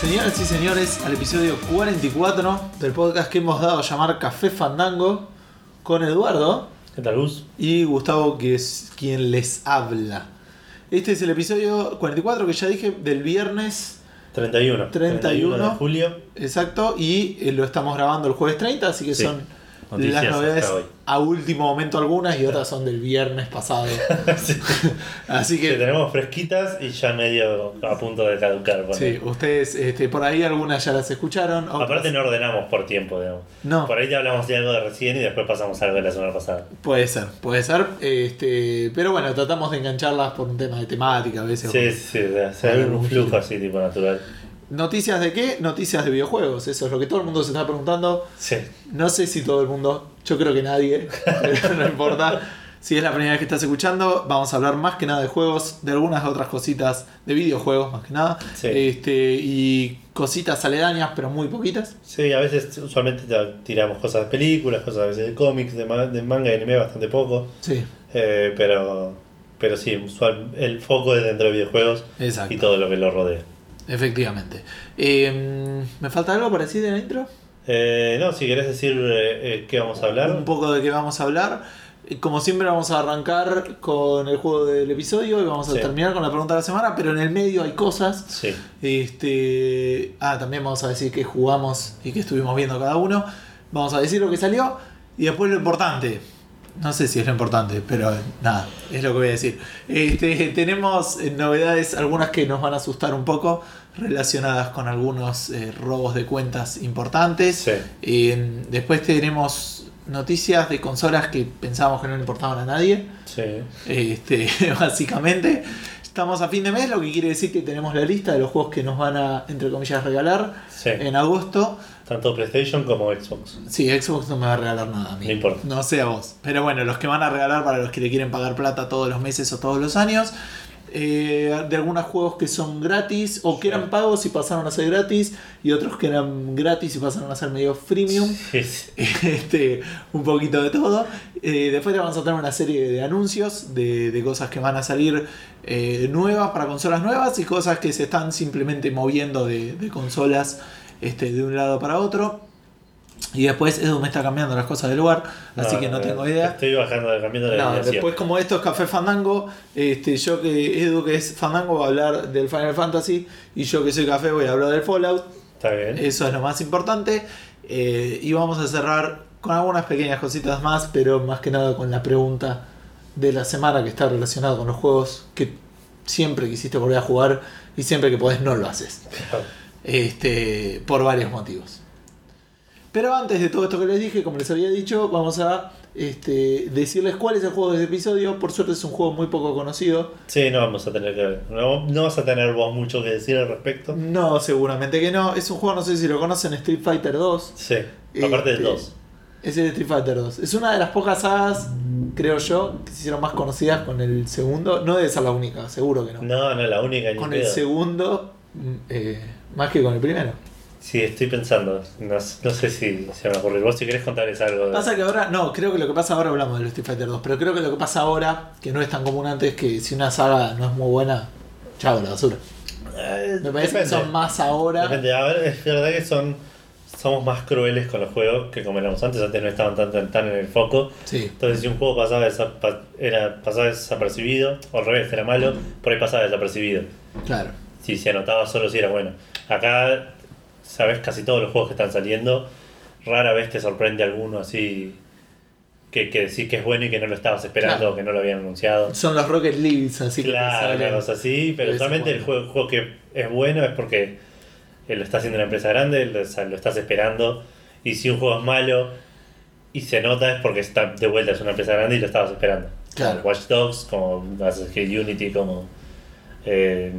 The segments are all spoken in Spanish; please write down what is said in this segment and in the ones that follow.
Señoras y señores, al episodio 44 del podcast que hemos dado a llamar Café Fandango con Eduardo ¿Qué tal, Luz? y Gustavo, que es quien les habla. Este es el episodio 44 que ya dije del viernes 31. 31. de julio. exacto y eh, lo estamos grabando el jueves 30, así que Sí. son Noticias las novedades a último momento algunas y otras son del viernes pasado. sí. Así Que que tenemos fresquitas y ya medio a punto de caducar. bueno. sí, ustedes este, por ahí algunas ya las escucharon. otras- Aparte no ordenamos por tiempo, digamos. No. Por ahí te hablamos de algo de recién y después pasamos a algo de la semana pasada. Puede ser, puede ser. Este, pero bueno, tratamos de engancharlas por un tema de temática a veces. Sí, sí, sí. se ve un flujo así, tipo natural. ¿Noticias de qué? Noticias de videojuegos. Eso es lo que todo el mundo se está preguntando. Sí. No sé si todo el mundo, yo creo que nadie, pero no importa. Si es la primera vez que estás escuchando, vamos a hablar más que nada de juegos, de algunas otras cositas, de videojuegos más que nada. Sí. Este, y cositas aledañas, pero muy poquitas. Sí, a veces usualmente te- tiramos cosas de películas, cosas a veces de cómics, de, ma- de manga y anime bastante poco. Sí, Eh, pero, pero sí, usual, el foco es dentro de videojuegos exacto. y todo lo que lo rodea. Efectivamente. Eh, ¿Me falta algo para decir en la intro? Eh, no, si querés decir eh, eh, qué vamos a hablar. un poco de qué vamos a hablar. Eh, Como siempre vamos a arrancar con el juego del episodio y vamos a Sí. terminar con la pregunta de la semana, pero en el medio hay cosas. Sí, Este, ah, también vamos a decir qué jugamos y qué estuvimos viendo cada uno. Vamos a decir lo que salió y después lo importante. No sé si es lo importante, pero nada, es lo que voy a decir. Este, tenemos eh, novedades, algunas que nos van a asustar un poco, relacionadas con algunos eh, robos de cuentas importantes. sí. Eh, después tenemos noticias de consolas que pensábamos que no le importaban a nadie. Sí. Este, básicamente, estamos a fin de mes, lo que quiere decir que tenemos la lista de los juegos que nos van a, entre comillas, regalar Sí. en agosto. Tanto PlayStation como Xbox. Sí, Xbox no me va a regalar nada a mí. No importa. No sé a vos. Pero bueno, los que van a regalar para los que le quieren pagar plata todos los meses o todos los años. Eh, de algunos juegos que son gratis o que eran pagos y pasaron a ser gratis. Y otros que eran gratis y pasaron a ser medio freemium. Sí, este, un poquito de todo. Eh, después le vamos a tener una serie de anuncios de, de cosas que van a salir eh, nuevas para consolas nuevas y cosas que se están simplemente moviendo de, de consolas este, de un lado para otro. Y después Edu me está cambiando las cosas del lugar, así que no tengo idea. Estoy bajando, cambiando la No, después como esto es Café Fandango, este, yo que Edu que es Fandango va a hablar del Final Fantasy y yo que soy Café voy a hablar del Fallout. Está bien. Eso es lo más importante. Eh, y vamos a cerrar con algunas pequeñas cositas más, pero más que nada con la pregunta de la semana que está relacionada con los juegos que siempre quisiste volver a jugar y siempre que podés no lo haces. Este, por varios motivos. Pero antes de todo esto que les dije, como les había dicho, vamos a este, decirles cuál es el juego de este episodio. Por suerte es un juego muy poco conocido. Sí, no vamos a tener que no, no vas a tener vos mucho que decir al respecto. No, seguramente que no. Es un juego, no sé si lo conocen, Street Fighter 2. Sí. Aparte del Este, 2. Es el Street Fighter 2. Es una de las pocas sagas, creo yo, que se hicieron más conocidas con el segundo. No debe ser la única, seguro que no. No, no, la única ni con el pedo. segundo, mm, eh, más que con el primero. Sí, estoy pensando. No, no sé si se me ocurrir. Vos si querés contarles algo. de- Pasa que ahora, no, creo que lo que pasa ahora hablamos del Street Fighter 2, pero creo que lo que pasa ahora, que no es tan común antes, que si una saga no es muy buena, chao, la basura. Eh, Me parece depende. que son más ahora. Depende. A ver, es verdad que son somos más crueles con los juegos que como éramos antes. Antes no estaban tan, tan, en el foco. Sí, Entonces, si un juego pasaba, era, pasaba desapercibido, o al revés, era malo, por ahí pasaba desapercibido. claro. Si se anotaba solo si era bueno. Acá, sabes, casi todos los juegos que están saliendo, rara vez te sorprende alguno así que, que decís que es bueno y que no lo estabas esperando Claro. o que no lo habían anunciado. Son los Rocket Leagues, así que Claro, una cosa así, pero solamente el juego, el juego que es bueno es porque eh, lo está haciendo una empresa grande, lo, o sea, lo estás esperando, y si un juego es malo y se nota es porque está de vuelta es una empresa grande y lo estabas esperando. Claro. Como Watch Dogs, como Assassin's Creed Unity, como eh,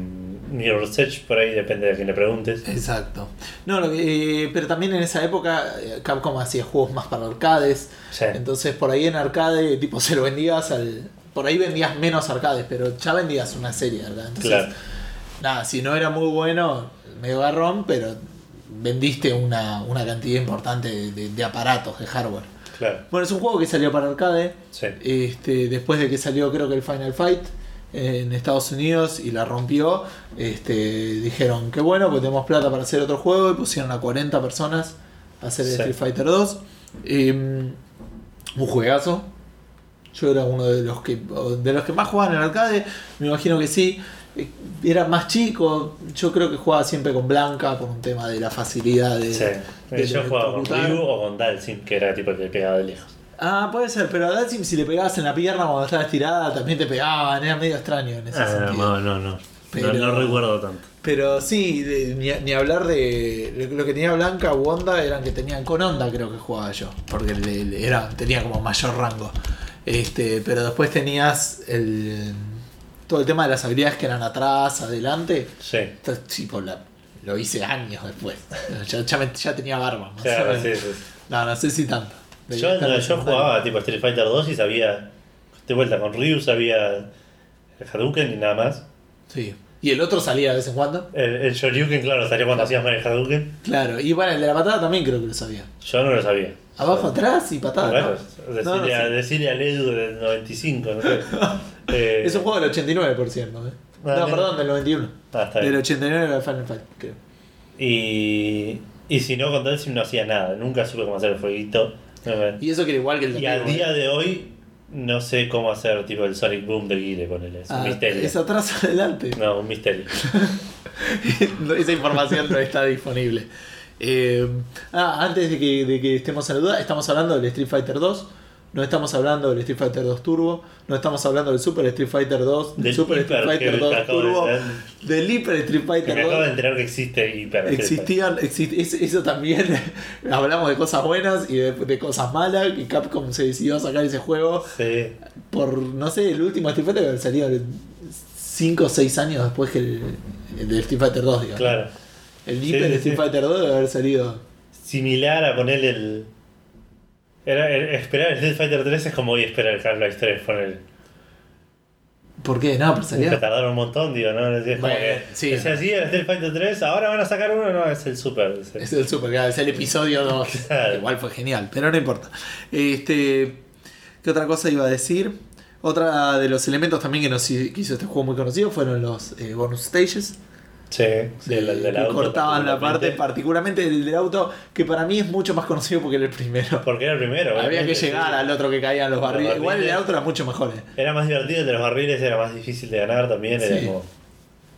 Mirror's Edge, por ahí depende de quién le preguntes. Exacto. No, lo que- eh, pero también en esa época eh, Capcom hacía juegos más para arcades. Sí. Entonces por ahí en arcade, tipo, se lo vendías al. Por ahí vendías menos arcades, pero ya vendías una serie, ¿verdad? Entonces, Claro. nada, si no era muy bueno, medio garrón, pero vendiste una, una cantidad importante de, de- de aparatos, de hardware. Claro. Bueno, es un juego que salió para arcade. Sí. Este, después de que salió creo que el Final Fight. En Estados Unidos y la rompió, este, dijeron que bueno, pues tenemos plata para hacer otro juego y pusieron a 40 personas a hacer el Sí. Street Fighter 2. un juegazo. Yo era uno de los que de los que más jugaban en el arcade, me imagino que sí. Eh, Era más chico, yo creo que jugaba siempre con Blanca por un tema de la facilidad de, Sí. de Yo jugaba con. Ryu o con Dalsim, que era tipo el que pegaba de lejos. Ah, puede ser, pero a Dalsim si le pegabas en la pierna cuando estaba estirada también te pegaban, era medio extraño en ese Ah, sentido. no, no, no. Pero- No, no recuerdo tanto. Pero sí, de- ni, ni hablar de. Lo que tenía Blanca o Onda eran que tenían con Onda, creo que jugaba yo. Porque le- le- era, tenía como mayor rango. Este, pero después tenías el. Todo el tema de las habilidades que eran atrás, adelante. Sí. Esto es tipo, la- lo hice años después. Ya, ya me- ya tenía barba. más Claro, menos. sí, sí. No, no sé si tanto. Yo, no, yo jugaba tipo Street Fighter 2 y sabía. De vuelta con Ryu sabía el Hadouken y nada más. Sí. Y el otro salía de vez en cuando. El, el Shoryuken, claro, salía cuando hacías mal el Hadouken. Claro. Y bueno, el de la patada también creo que lo sabía. Yo no lo sabía. Abajo, atrás y patada. Bueno, ¿no? decirle, No, no a, decirle al Edu del 95, no sé. Eh, Es un juego del 89, por cierto. ¿eh? Ah, no, perdón, del 91. Ah, está Del bien. 89 era Final Fight, creo. Y, y si no, con Dalsim no hacía nada. Nunca supe cómo hacer el fueguito. Y eso que era igual que el de Y al Play, día de hoy no sé cómo hacer tipo el Sonic Boom de Guile con él. Es un Ah, misterio. es atrás adelante. No, un misterio. Esa información no está disponible. Eh, ah, antes de que, de que estemos en la duda, estamos hablando del Street Fighter 2. No estamos hablando del Street Fighter 2 Turbo. No estamos hablando del Super Street Fighter 2. Del Super Street Fighter que 2 acabo de Turbo. ver. Del Hyper Street Que Fighter me acabo 2. de enterar que existe Hyper Street Existían, exi- es- eso también, hablamos de cosas buenas y de, de cosas malas, y Capcom se decidió a sacar ese juego. Sí. por, no sé, el último Street Fighter debe haber salido 5 o 6 años después que el, el de Street Fighter 2, digamos. Claro. El Hyper sí, Street sí. Fighter 2 debe haber salido... Similar a poner el. Era, el- esperar el Street Fighter 3 es como hoy esperar el Half-Life 3 con el. ¿Por qué? No, pero Que tardaron un montón, digo, ¿no? Es como Bueno, que. sí. es así el Street Fighter 3, ahora van a sacar uno, no, es el Super. es el- Es el Super, claro, es el episodio 2. Claro. Igual fue genial, pero no importa. Este, ¿Qué otra cosa iba a decir? Otra de los elementos también que nos hizo este juego muy conocido fueron los eh, bonus stages. Sí, sí, el, el del que auto cortaban la parte, particularmente. particularmente el del auto, que para mí es mucho más conocido porque era el primero. Porque era el primero. Había que llegar sí. al otro que caían los Los barriles. Igual el del barriles. auto era mucho mejor. eh. Era más divertido el de los barriles, era más difícil de ganar también. Era Sí. como.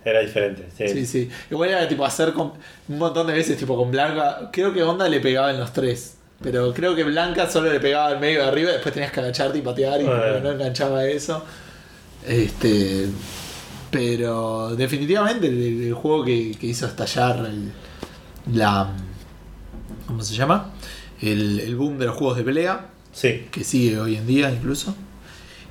Era diferente. Sí. Sí, sí. Igual era tipo hacer con, un montón de veces, tipo con Blanca. Creo que Honda le pegaba en los tres. Pero creo que Blanca solo le pegaba al medio de arriba, después tenías que agacharte y patear y no enganchaba eso. Este. Pero definitivamente el, el juego que, que hizo estallar el- la. ¿Cómo se llama? El, el boom de los juegos de pelea Sí. que sigue hoy en día incluso.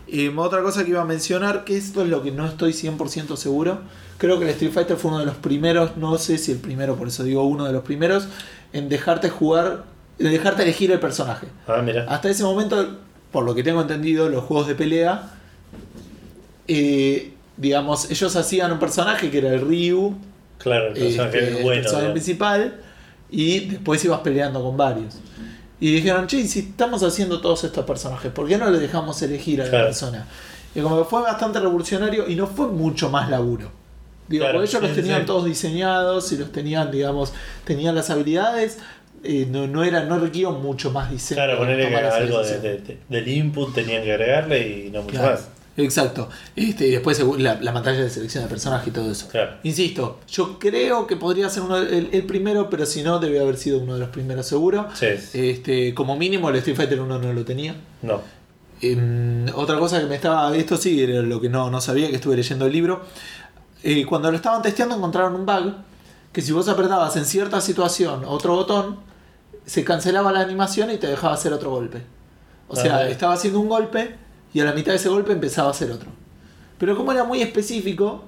Eh, otra cosa que iba a mencionar, que esto es lo que no estoy 100% seguro, creo que el Street Fighter fue uno de los primeros, no sé si el primero, por eso digo uno de los primeros, en dejarte jugar, en dejarte elegir el personaje. Ah, mira. Hasta ese momento, por lo que tengo entendido, los juegos de pelea, eh, digamos, ellos hacían un personaje que era el Ryu, Claro, el personaje este, es el bueno. personaje ¿no? principal y después ibas peleando con varios. Y dijeron, che, ¿y si estamos haciendo todos estos personajes, ¿por qué no le dejamos elegir a la Claro. persona? Y como que fue bastante revolucionario y no fue mucho más laburo. Digo, Claro, porque ellos los tenían sí. todos diseñados y los tenían, digamos, tenían las habilidades, eh, no, no, era, no requirió mucho más diseño. Claro, ponerle algo de, de- de- del input tenían que agregarle y no mucho Claro, más. Exacto. Este, y después la, la pantalla de selección de personaje y todo eso. Claro. Insisto, yo creo que podría ser uno, el, el primero, pero si no, debe haber sido uno de los primeros seguro. Sí, Este, como mínimo, el Street Fighter 1 no lo tenía. no. Em, otra cosa que me estaba. Esto sí era lo que no, no sabía, que estuve leyendo el libro. Eh, cuando lo estaban testeando, encontraron un bug que si vos apretabas en cierta situación otro botón, se cancelaba la animación y te dejaba hacer otro golpe. O sea, Ajá. estaba haciendo un golpe y a la mitad de ese golpe empezaba a hacer otro. Pero como era muy específico,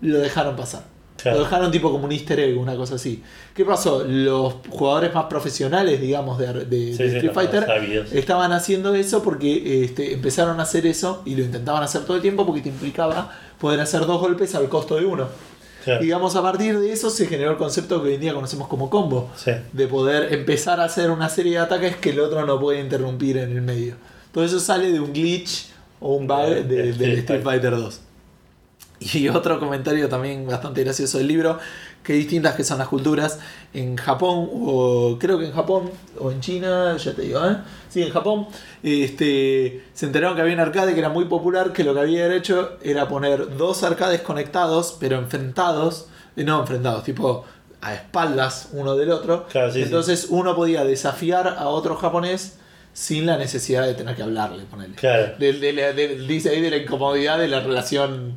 lo dejaron pasar. Claro. Lo dejaron tipo como un easter egg, una cosa así. ¿Qué pasó? Los jugadores más profesionales, digamos, de, de- de Sí, sí, Street los Fighter estaban haciendo eso porque este, empezaron a hacer eso y lo intentaban hacer todo el tiempo porque te implicaba poder hacer dos golpes al costo de uno. Claro. Digamos, a partir de eso se generó el concepto que hoy en día conocemos como combo. Sí. De poder empezar a hacer una serie de ataques que el otro no puede interrumpir en el medio. Todo eso sale de un glitch o un bug de- De del Street Fighter 2. Y otro comentario también bastante gracioso del libro, que distintas que son las culturas. En Japón, o creo que en Japón, o en China, ya te digo, ¿eh? Sí, en Japón, este, se enteraron que había un arcade que era muy popular, que lo que había hecho era poner dos arcades conectados, pero enfrentados, eh, no enfrentados, tipo a espaldas uno del otro. Claro, sí, sí. Entonces uno podía desafiar a otro japonés sin la necesidad de tener que hablarle, ponerle. Claro. De de- dice ahí de la incomodidad de la relación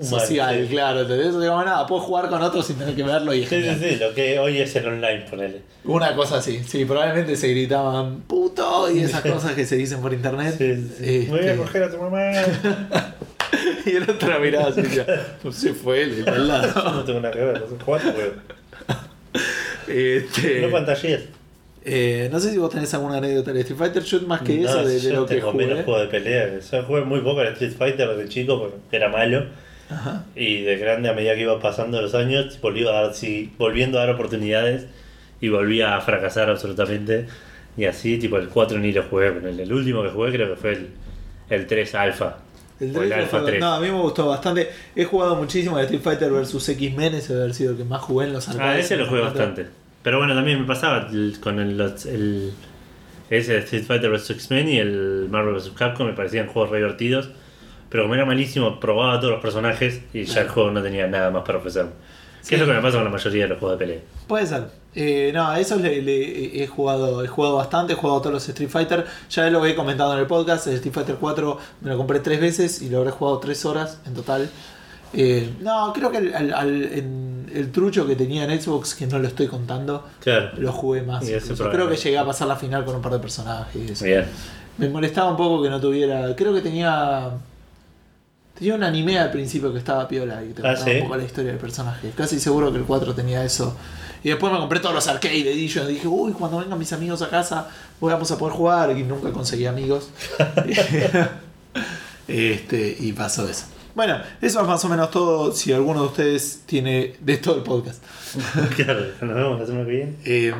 social, sí. claro. ¿entendés? Digo, nada, puedo jugar con otros sin tener que verlo y Sí, sí, sí, lo que hoy es el online, ponele. Una cosa así, sí, probablemente se gritaban puto y esas cosas que se dicen por internet. Sí, sí. Este, voy a coger a tu mamá. y el otro miraba así, pues se fue él, al lado. Yo no tengo nada que ver, no sé cuánto, weón. Este, No pantallees. Eh, no sé si vos tenés alguna anécdota de Street Fighter Shoot más que eso No, de, de yo lo que tengo menos jugué. juegos de pelea. Yo jugué muy poco al Street Fighter de chico porque era malo. Ajá. Y de grande, a medida que iba pasando los años, volví a dar, sí, volviendo a dar oportunidades y volví a fracasar absolutamente. Y así, tipo, el 4 ni lo jugué. Pero el, el último que jugué creo que fue el, el 3 Alpha. El o el 3 Alpha fue- 3. No, a mí me gustó bastante. He jugado muchísimo al Street Fighter vs X-Men, ese debe haber sido el que más jugué en los Ah, arcades. ese lo jugué bastante. Pero bueno, también me pasaba el- con el, el- ese Street Fighter vs X-Men y el Marvel vs Capcom, me parecían juegos re divertidos. Pero como era malísimo, probaba todos los personajes y ya el juego no tenía nada más para ofrecerme. Sí. Que es lo que me pasa con la mayoría de los juegos de pelea. Puede ser. Eh, no, a eso le, le- he jugado he jugado bastante, he jugado todos los Street Fighter. Ya lo he comentado en el podcast. El Street Fighter 4 me lo compré tres veces y lo habré jugado tres horas en total. Eh, no, creo que al- al- en el trucho que tenía en Xbox, que no lo estoy contando, Claro. lo jugué más. Creo que llegué a pasar la final con un par de personajes. y eso. Bien. Me molestaba un poco que no tuviera. Creo que tenía. Tenía un anime al principio que estaba piola y te Ah, contaba ¿sí? un poco la historia del personaje. Casi seguro que el 4 tenía eso. Y después me compré todos los arcade editions. Dije, uy, cuando vengan mis amigos a casa, vamos a poder jugar. Y nunca conseguí amigos. este, y pasó eso. Bueno, eso es más o menos todo. Si alguno de ustedes tiene de todo el podcast. claro, nos vemos la semana que viene. Eh,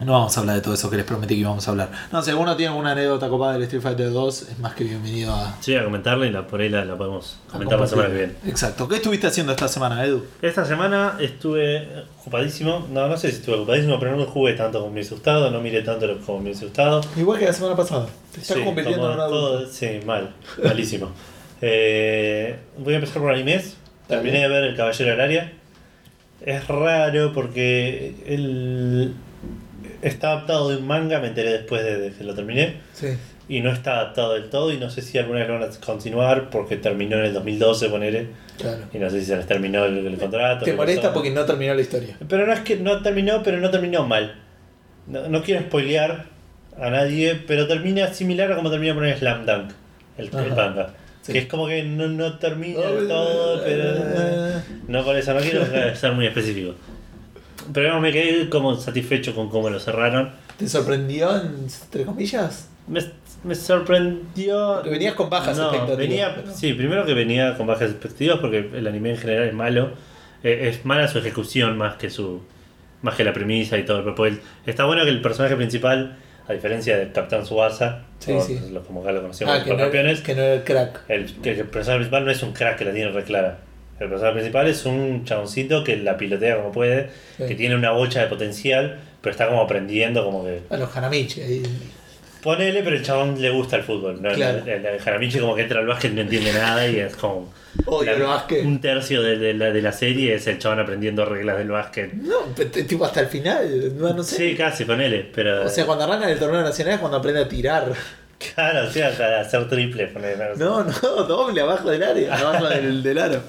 no vamos a hablar de todo eso que les prometí que íbamos a hablar. No, si alguno tiene alguna anécdota copada del Street Fighter 2, es más que bienvenido a, Sí, a comentarla y la, por ahí la, la podemos comentar la semana que viene. Exacto. ¿Qué estuviste haciendo esta semana, Edu? Esta semana estuve ocupadísimo. No, no sé si estuve ocupadísimo, pero no jugué tanto como me hubiese gustado. No miré tanto lo- como me hubiese gustado. Igual que la semana pasada. Te estás Sí, convirtiendo en un adulto. todo- Sí, mal. Malísimo. Eh, voy a empezar por animes. Terminé de ver El Caballero del Área. Es raro porque él está adaptado de un manga, me enteré después de, de que lo terminé. Sí. Y no está adaptado del todo y no sé si alguna vez lo van a continuar porque terminó en el 2012, ponele. Claro. Y no sé si se les terminó el, el contrato. Te molesta porque no terminó la historia. Pero no es que no terminó, pero no terminó mal. No, no quiero spoilear a nadie, pero termina similar a como termina poner Slam Dunk, el, manga. Sí. Que es como que no, no termina del todo, pero. No por eso, no quiero ser muy específico. Pero me quedé como satisfecho con cómo lo cerraron. ¿Te sorprendió, entre comillas? Me, me sorprendió. Porque venías con bajas no, expectativas, Venía, pero- Sí, primero que venía con bajas expectativas porque el anime en general es malo. Eh, es mala su ejecución más que su más que la premisa y todo. Porque el- está bueno que el personaje principal, a diferencia de Capitán Suasa, Sí, o sí. los- como acá lo conocemos Ah, los que no, campeones, que no era el crack. el, que el personaje principal no es un crack que la tiene re clara. El personaje principal es un chaboncito que la pilotea como puede, Sí. que tiene una bocha de potencial, pero está como aprendiendo como que... A los Hanamichi. ahí. Ponele, pero el chabón le gusta el fútbol. ¿no? Claro. El, el, el Jaramichi como que entra al básquet no entiende nada y es como... Odio el básquet. Un tercio de, de la, de la serie es el chabón aprendiendo reglas del básquet. No, tipo hasta el final. No, no sé. Sí, casi, ponele, pero... O sea, cuando arrancan el torneo nacional es cuando aprende a tirar. Claro, o sea, hasta hacer triple, ponele. No, no, doble abajo del área, abajo del, del aro.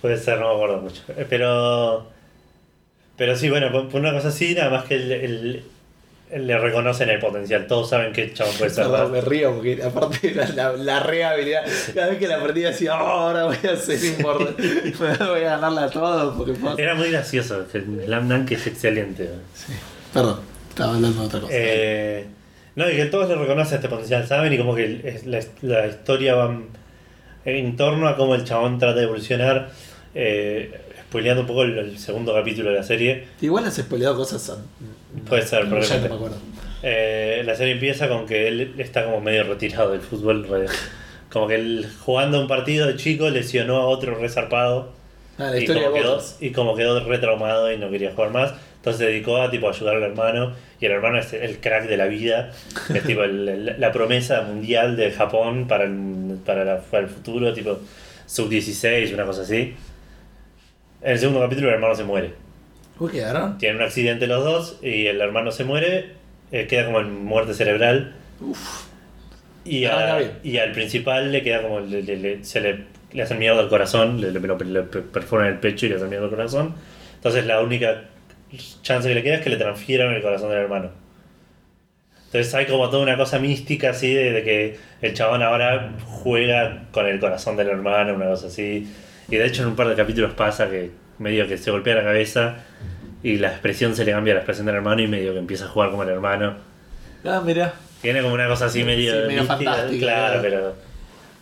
Puede ser, no me acuerdo mucho. Eh, Pero. Pero sí, bueno, por una cosa así, nada más que el- le reconocen el potencial. Todos saben que el chabón puede ser. Me río porque aparte la, la, la re habilidad, cada vez que la perdí decía, "Oh, ahora voy a ser importante, voy a ganarle a todos porque puedo-". Era muy gracioso. El Slam Dunk es excelente. Sí. Perdón, estaba hablando de otra cosa. Eh, no, y que todos le reconocen este potencial, ¿saben? Y como que la, la historia va en torno a cómo el chabón trata de evolucionar. Eh, spoileando un poco el, el segundo capítulo de la serie. Igual has spoileado cosas. Puede ser, ya no me acuerdo. Eh, la serie empieza con que él está como medio retirado del fútbol, Como que él, jugando un partido de chico lesionó a otro resarpado. Ah, la y, historia como quedó, y como quedó retraumado y no quería jugar más, entonces se dedicó a tipo ayudar al hermano. Y el hermano es el crack de la vida. Es tipo el- el- la promesa mundial de Japón para el, para, la- para el futuro, tipo sub-16, una cosa así. En el segundo capítulo el hermano se muere. Uy, quedaron. Tienen un accidente los dos y el hermano se muere, eh, queda como en muerte cerebral. Y, Arranca a- y al principal le queda como. le- le- le- se le, le hacen mierda al corazón, le, perforan el pecho y le hacen mierda al corazón. Entonces la única chance que le queda es que le transfieran el corazón del hermano. Entonces hay como toda una cosa mística así de, de que el chabón ahora juega con el corazón del hermano, una cosa así. Y de hecho en un par de capítulos pasa que medio que se golpea la cabeza y la expresión se le cambia a la expresión del hermano y medio que empieza a jugar como el hermano. Ah, mira. Tiene como una cosa así medio, Sí, medio mística, fantástica, Claro, claro. pero.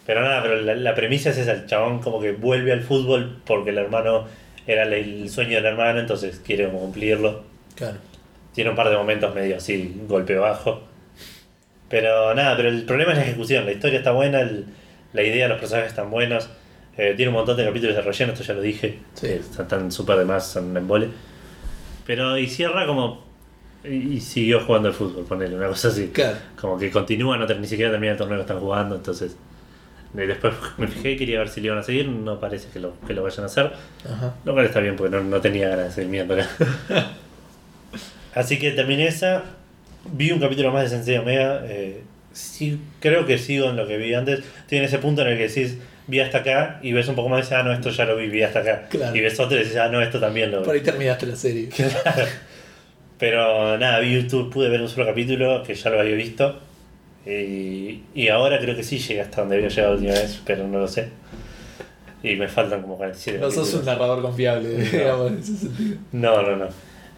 Pero nada, pero la, la premisa es esa, el chabón como que vuelve al fútbol porque el hermano era el, el sueño del hermano, entonces quiere como cumplirlo. Claro. Tiene un par de momentos medio así, golpe bajo. Pero nada, pero el problema es la ejecución. La historia está buena, el- la idea, los personajes están buenos. Eh, tiene un montón de capítulos de relleno, esto ya lo dije. Sí. que están súper de más, son un embole. Pero y cierra como. Y, y siguió jugando al fútbol, ponele, una cosa así. Claro. Como que continúa, no ni siquiera termina el torneo que están jugando, entonces. eh, Después me fijé, quería ver si le iban a seguir, no parece que lo, que lo vayan a hacer. Ajá. Lo cual está bien porque no, no tenía ganas de seguir viéndola. Así que terminé esa. Vi un capítulo más de Sensei Omega. eh, sí, creo que sigo en lo que vi antes. En ese punto en el que decís, vi hasta acá y ves un poco más y dices, ah, no, esto ya lo vi, vi hasta acá. Claro. Y ves otro y dices, ah, no, esto también lo vi. Por ahí terminaste la serie. Pero nada, vi YouTube, pude ver un solo capítulo que ya lo había visto. Y, y ahora creo que sí llegué hasta donde había llegado la última vez, pero no lo sé. Y me faltan como 47 No sos un narrador confiable, digamos, en ese sentido. No, no, no.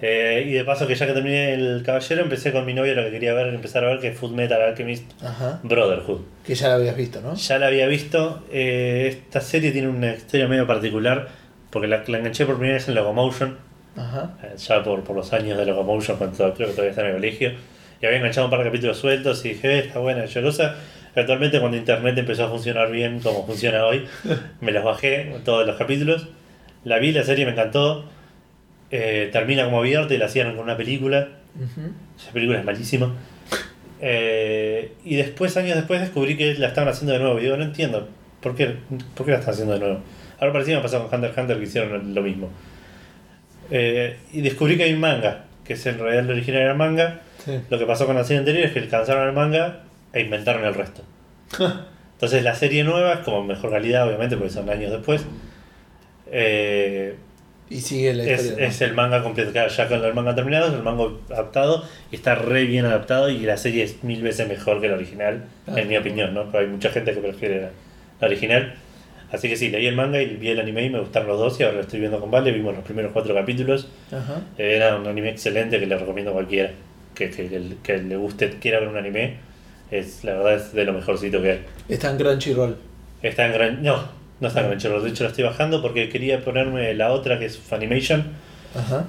Eh, y de paso que ya que terminé el caballero, empecé con mi novia lo que quería ver, empezar a ver que es Food Metal Alchemist Ajá. Brotherhood. Que ya la habías visto, ¿no? Ya la había visto. eh, esta serie tiene una historia medio particular porque la, la enganché por primera vez en Locomotion, Ajá. eh, ya por, por los años de Locomotion, cuando creo que todavía está en el colegio. Y había enganchado un par de capítulos sueltos y dije, está buena, yo cosa. Actualmente cuando internet empezó a funcionar bien como funciona hoy, me los bajé todos los capítulos. La vi, la serie me encantó. Eh, termina como abierta y la hacían con una película. Ujú. Esa película es malísima. Eh, y después, años después, descubrí que la estaban haciendo de nuevo. Y digo, no entiendo. ¿Por qué, ¿Por qué la están haciendo de nuevo? Ahora parecido me pasó con Hunter x Hunter que hicieron lo mismo. Eh, y descubrí que hay un manga, que es en realidad el original era el manga. Sí. Lo que pasó con la serie anterior es que alcanzaron el manga e inventaron el resto. Entonces la serie nueva es como mejor calidad, obviamente, porque son años después. Eh, Y sigue la es, historia. ¿no? es el manga completo, ya con el manga terminado, el manga adaptado y está re bien adaptado y la serie es mil veces mejor que la original, en mi opinión, ¿no? Pero hay mucha gente que prefiere la, la original. Así que sí, leí el manga y vi el anime y me gustaron los dos y ahora lo estoy viendo con Vale, vimos los primeros cuatro capítulos. Ajá. Era un anime excelente que le recomiendo a cualquiera que, que, que- que le guste, quiera ver un anime. Es, la verdad es de lo mejorcito que hay. Está en Crunchyroll. Está en gran... No, no está Crunchyroll, de hecho lo estoy bajando porque quería ponerme la otra que es Funimation. Ajá.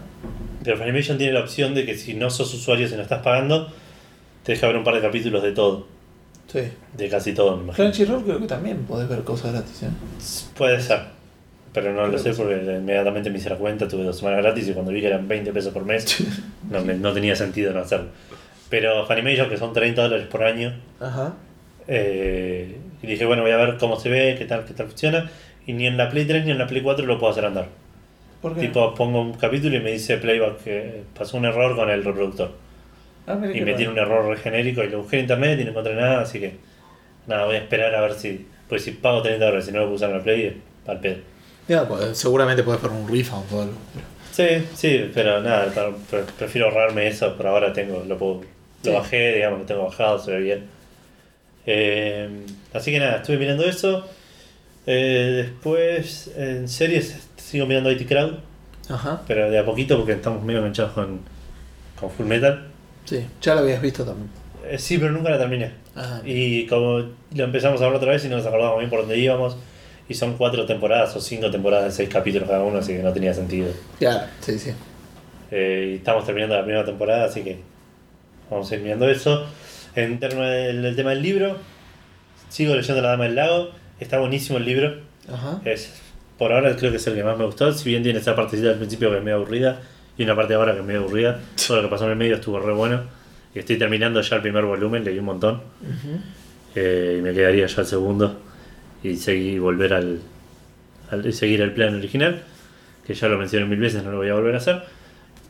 Pero Funimation tiene la opción de que si no sos usuario, si no estás pagando, te deja ver un par de capítulos de todo. Sí. De casi todo, me imagino. Crunchyroll creo que también podés ver cosas gratis, ¿eh? Puede ser. Pero no lo sé sí. porque inmediatamente me hice la cuenta, tuve dos semanas gratis y cuando vi que eran 20 pesos por mes, no, me- no tenía sentido no hacerlo. Pero Funimation, que son 30 dólares por año, Ajá. eh, y dije, bueno, voy a ver cómo se ve, qué tal, qué tal funciona. Y ni en la Play 3 ni en la Play 4 lo puedo hacer andar. ¿Por qué? Tipo, pongo un capítulo y me dice playback que pasó un error con el reproductor. Ah, Y me tiene un error genérico y lo busqué en internet y no encontré nada, así que nada, voy a esperar a ver si. Pues si pago 30 dólares, si no lo puedo usar en la Play, al pedo. Ya, pues, seguramente podés poner un refund o algo. Sí, sí, pero nada, prefiero ahorrarme eso, por ahora tengo, lo puedo, lo Sí. bajé, digamos, lo tengo bajado, se ve bien. Eh, así que nada, estuve mirando eso. Eh, después, en series, sigo mirando IT Crowd, Ajá. pero de a poquito porque estamos medio enganchados con, con Full Metal. Sí, ya lo habías visto también. Eh, sí, pero nunca la terminé. Ah, Y como lo empezamos a ver otra vez y no nos acordábamos bien por dónde íbamos, y son cuatro temporadas o cinco temporadas de seis capítulos cada uno, así que no tenía sentido. Claro, sí, sí. Eh, y estamos terminando la primera temporada, así que vamos a ir mirando eso. En términos del, del tema del libro, sigo leyendo La Dama del Lago. Está buenísimo el libro. Ajá. Es, por ahora creo que es el que más me gustó. Si bien tiene esa partecita al principio que es medio aburrida y una parte de ahora que es medio aburrida, todo lo que pasó en el medio estuvo re bueno. Y estoy terminando ya el primer volumen, leí un montón. Eh, y me quedaría ya el segundo y seguir volver al, al- seguir el plan original que ya lo mencioné mil veces no lo voy a volver a hacer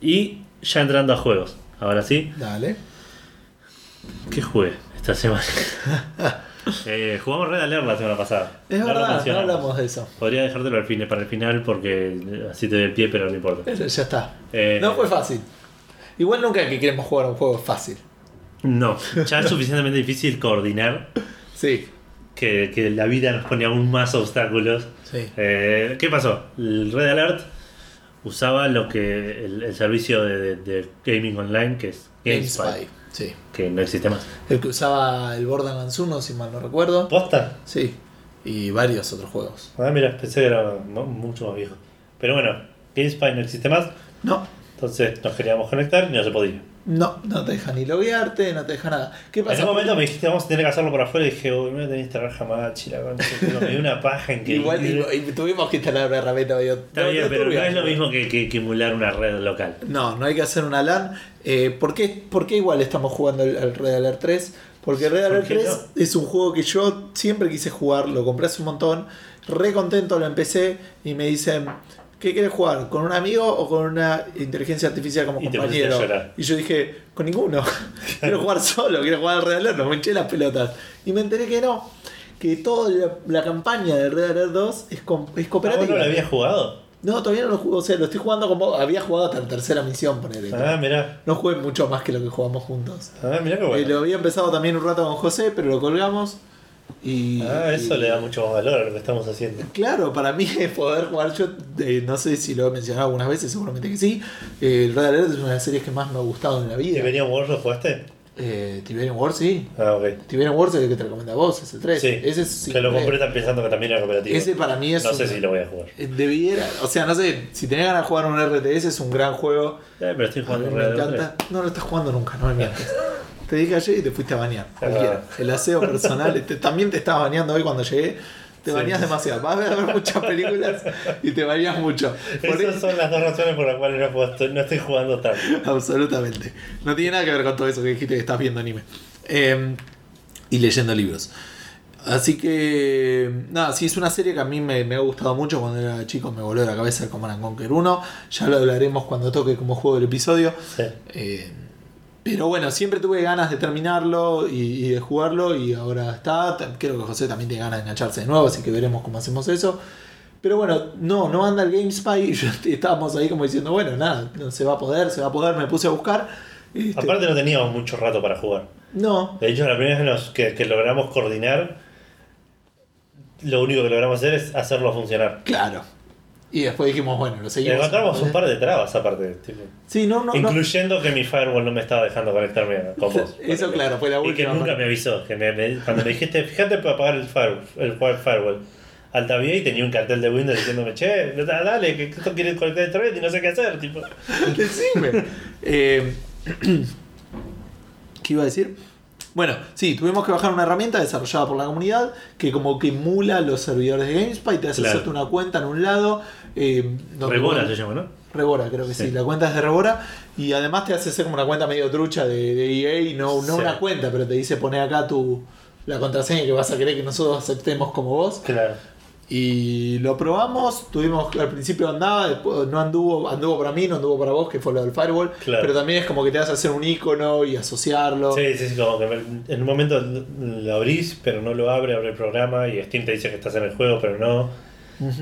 y ya entrando a juegos ahora sí Dale. ¿Qué jugué esta semana? Eh, jugamos Red Alert la semana pasada Es No verdad, no hablamos de eso. podría dejártelo al fin, para el final porque así te doy el pie pero no importa ya está. Eh, No fue fácil. Igual nunca que queremos jugar un juego fácil. no ya es suficientemente difícil coordinar Sí. que, que la vida nos pone aún más obstáculos Sí. Eh, ¿Qué pasó? El Red Alert usaba lo que el, el servicio de, de- de gaming online que es GameSpy, GameSpy. Sí. que no existe más. El que usaba el Borderlands 1, si mal no recuerdo. ¿Posta? Sí. Y varios otros juegos. Ah, mira, pensé que era mu- mucho más viejo. Pero bueno, GameSpy no existe más, No, entonces nos queríamos conectar y no se podía. No, no te deja ni loguearte, no te deja nada. ¿Qué En pasa? un momento me dijiste vamos a tener que hacerlo por afuera y dije, uy, no voy a tener que instalar concha, tío, me dio una paja en que. Igual y, y tuvimos que instalar una herramienta medio. Está bien, pero no es lo mismo que, que, que emular una red local. No, no hay que hacer una LAN. Eh, ¿por, qué, por qué igual estamos jugando el Red Alert 3? Porque Red ¿Por Alert qué 3 no? es un juego que yo siempre quise jugar, lo compré hace un montón, re contento lo empecé y me dicen, ¿qué quieres jugar? ¿Con un amigo o con una inteligencia artificial como Y compañero? Y yo dije, con ninguno. quiero jugar solo, quiero jugar al Red Alert, no me eché las pelotas. Y me enteré que no, que toda la, la campaña de Red Alert 2 es, es ¿Ah, cooperativa. vos no lo habías jugado? No, todavía no lo juego, o sea, lo estoy jugando como había jugado hasta la tercera misión, poner Ah, mirá. No jugué mucho más que lo que jugamos juntos. Ah, mirá qué Eh, bueno. lo había empezado también un rato con José, pero lo colgamos. Y, Ah, eso y- le da mucho más valor a lo que estamos haciendo. Claro, para mí es poder jugar. Yo eh, no sé si lo he mencionado algunas veces, seguramente que sí. Eh, el Red Alert es una de las series que más me ha gustado en la vida. ¿Tiberian Wars lo jugaste? Eh, Tiberian Wars, sí. Ah, ok. Tiberian Wars es el que te recomienda a vos, es el 3. Sí, Ese es sí, que lo compré tan pensando que también era cooperativo. Ese para mí es. no sé un- si lo voy a jugar. eh, Debiera, o sea, no sé, si tenés ganas de jugar un RTS es un gran juego. Eh, pero estoy A mí jugando me encanta. No lo estás jugando nunca, no me mientas. Te dije ayer y te fuiste a bañar. Cualquiera. El aseo personal. también te estabas bañando hoy cuando llegué. Te Sí. bañas demasiado. Vas a ver muchas películas y te bañas mucho. Por Esas son las dos razones por las cuales no, puedo- estoy, no estoy jugando tanto. absolutamente. No tiene nada que ver con todo eso que dijiste que estás viendo anime. Eh, y leyendo libros. Así que, nada, sí, es una serie que a mí me, me ha gustado mucho. Cuando era chico me voló la cabeza el Command and Conquer 1. Ya lo hablaremos cuando toque como juego el episodio. Sí. Eh, pero bueno, siempre tuve ganas de terminarlo y, y de jugarlo y ahora está. Creo que José también tiene ganas de engancharse de nuevo, así que veremos cómo hacemos eso. Pero bueno, no, no anda el GameSpy y yo- estábamos ahí como diciendo, bueno, nada, se va a poder, se va a poder, me puse a buscar. Este, Aparte no teníamos mucho rato para jugar. no, De hecho, la primera vez nos- que, que logramos coordinar, lo único que logramos hacer es hacerlo funcionar. claro. Y después dijimos, bueno, lo seguimos. encontramos un par de trabas aparte. tipo. Sí, no, no, no. Incluyendo que mi firewall no me estaba dejando conectarme con vos. Eso, claro, fue la Y que última nunca parte. me avisó. Que me- me- cuando me dijiste, fíjate para apagar el, fire, el firewall. Altavié y tenía un cartel de Windows diciéndome, che, da- dale, que esto quiere conectar a internet y no sé qué hacer. Tipo. Decime. Eh, ¿Qué iba a decir? Bueno, sí, tuvimos que bajar una herramienta desarrollada por la comunidad que como que emula los servidores de GameSpy, te hace Claro. hacerte una cuenta en un lado. Eh, Rebora vos- se llama, ¿no? Rebora, creo que sí. Sí. La cuenta es de Rebora y además te hace hacer como una cuenta medio trucha de, de EA y no, no Sí. una cuenta, pero te dice poner acá tu la contraseña que vas a querer que nosotros aceptemos como vos. Claro. Y lo probamos, tuvimos al principio andaba, después no anduvo, anduvo para mí, no anduvo para vos, que fue lo del firewall, Claro. pero también es como que te vas a hacer un icono y asociarlo. Sí, sí, sí, como que en un momento lo abrís, pero no lo abre, abre el programa y Steam te dice que estás en el juego, pero no.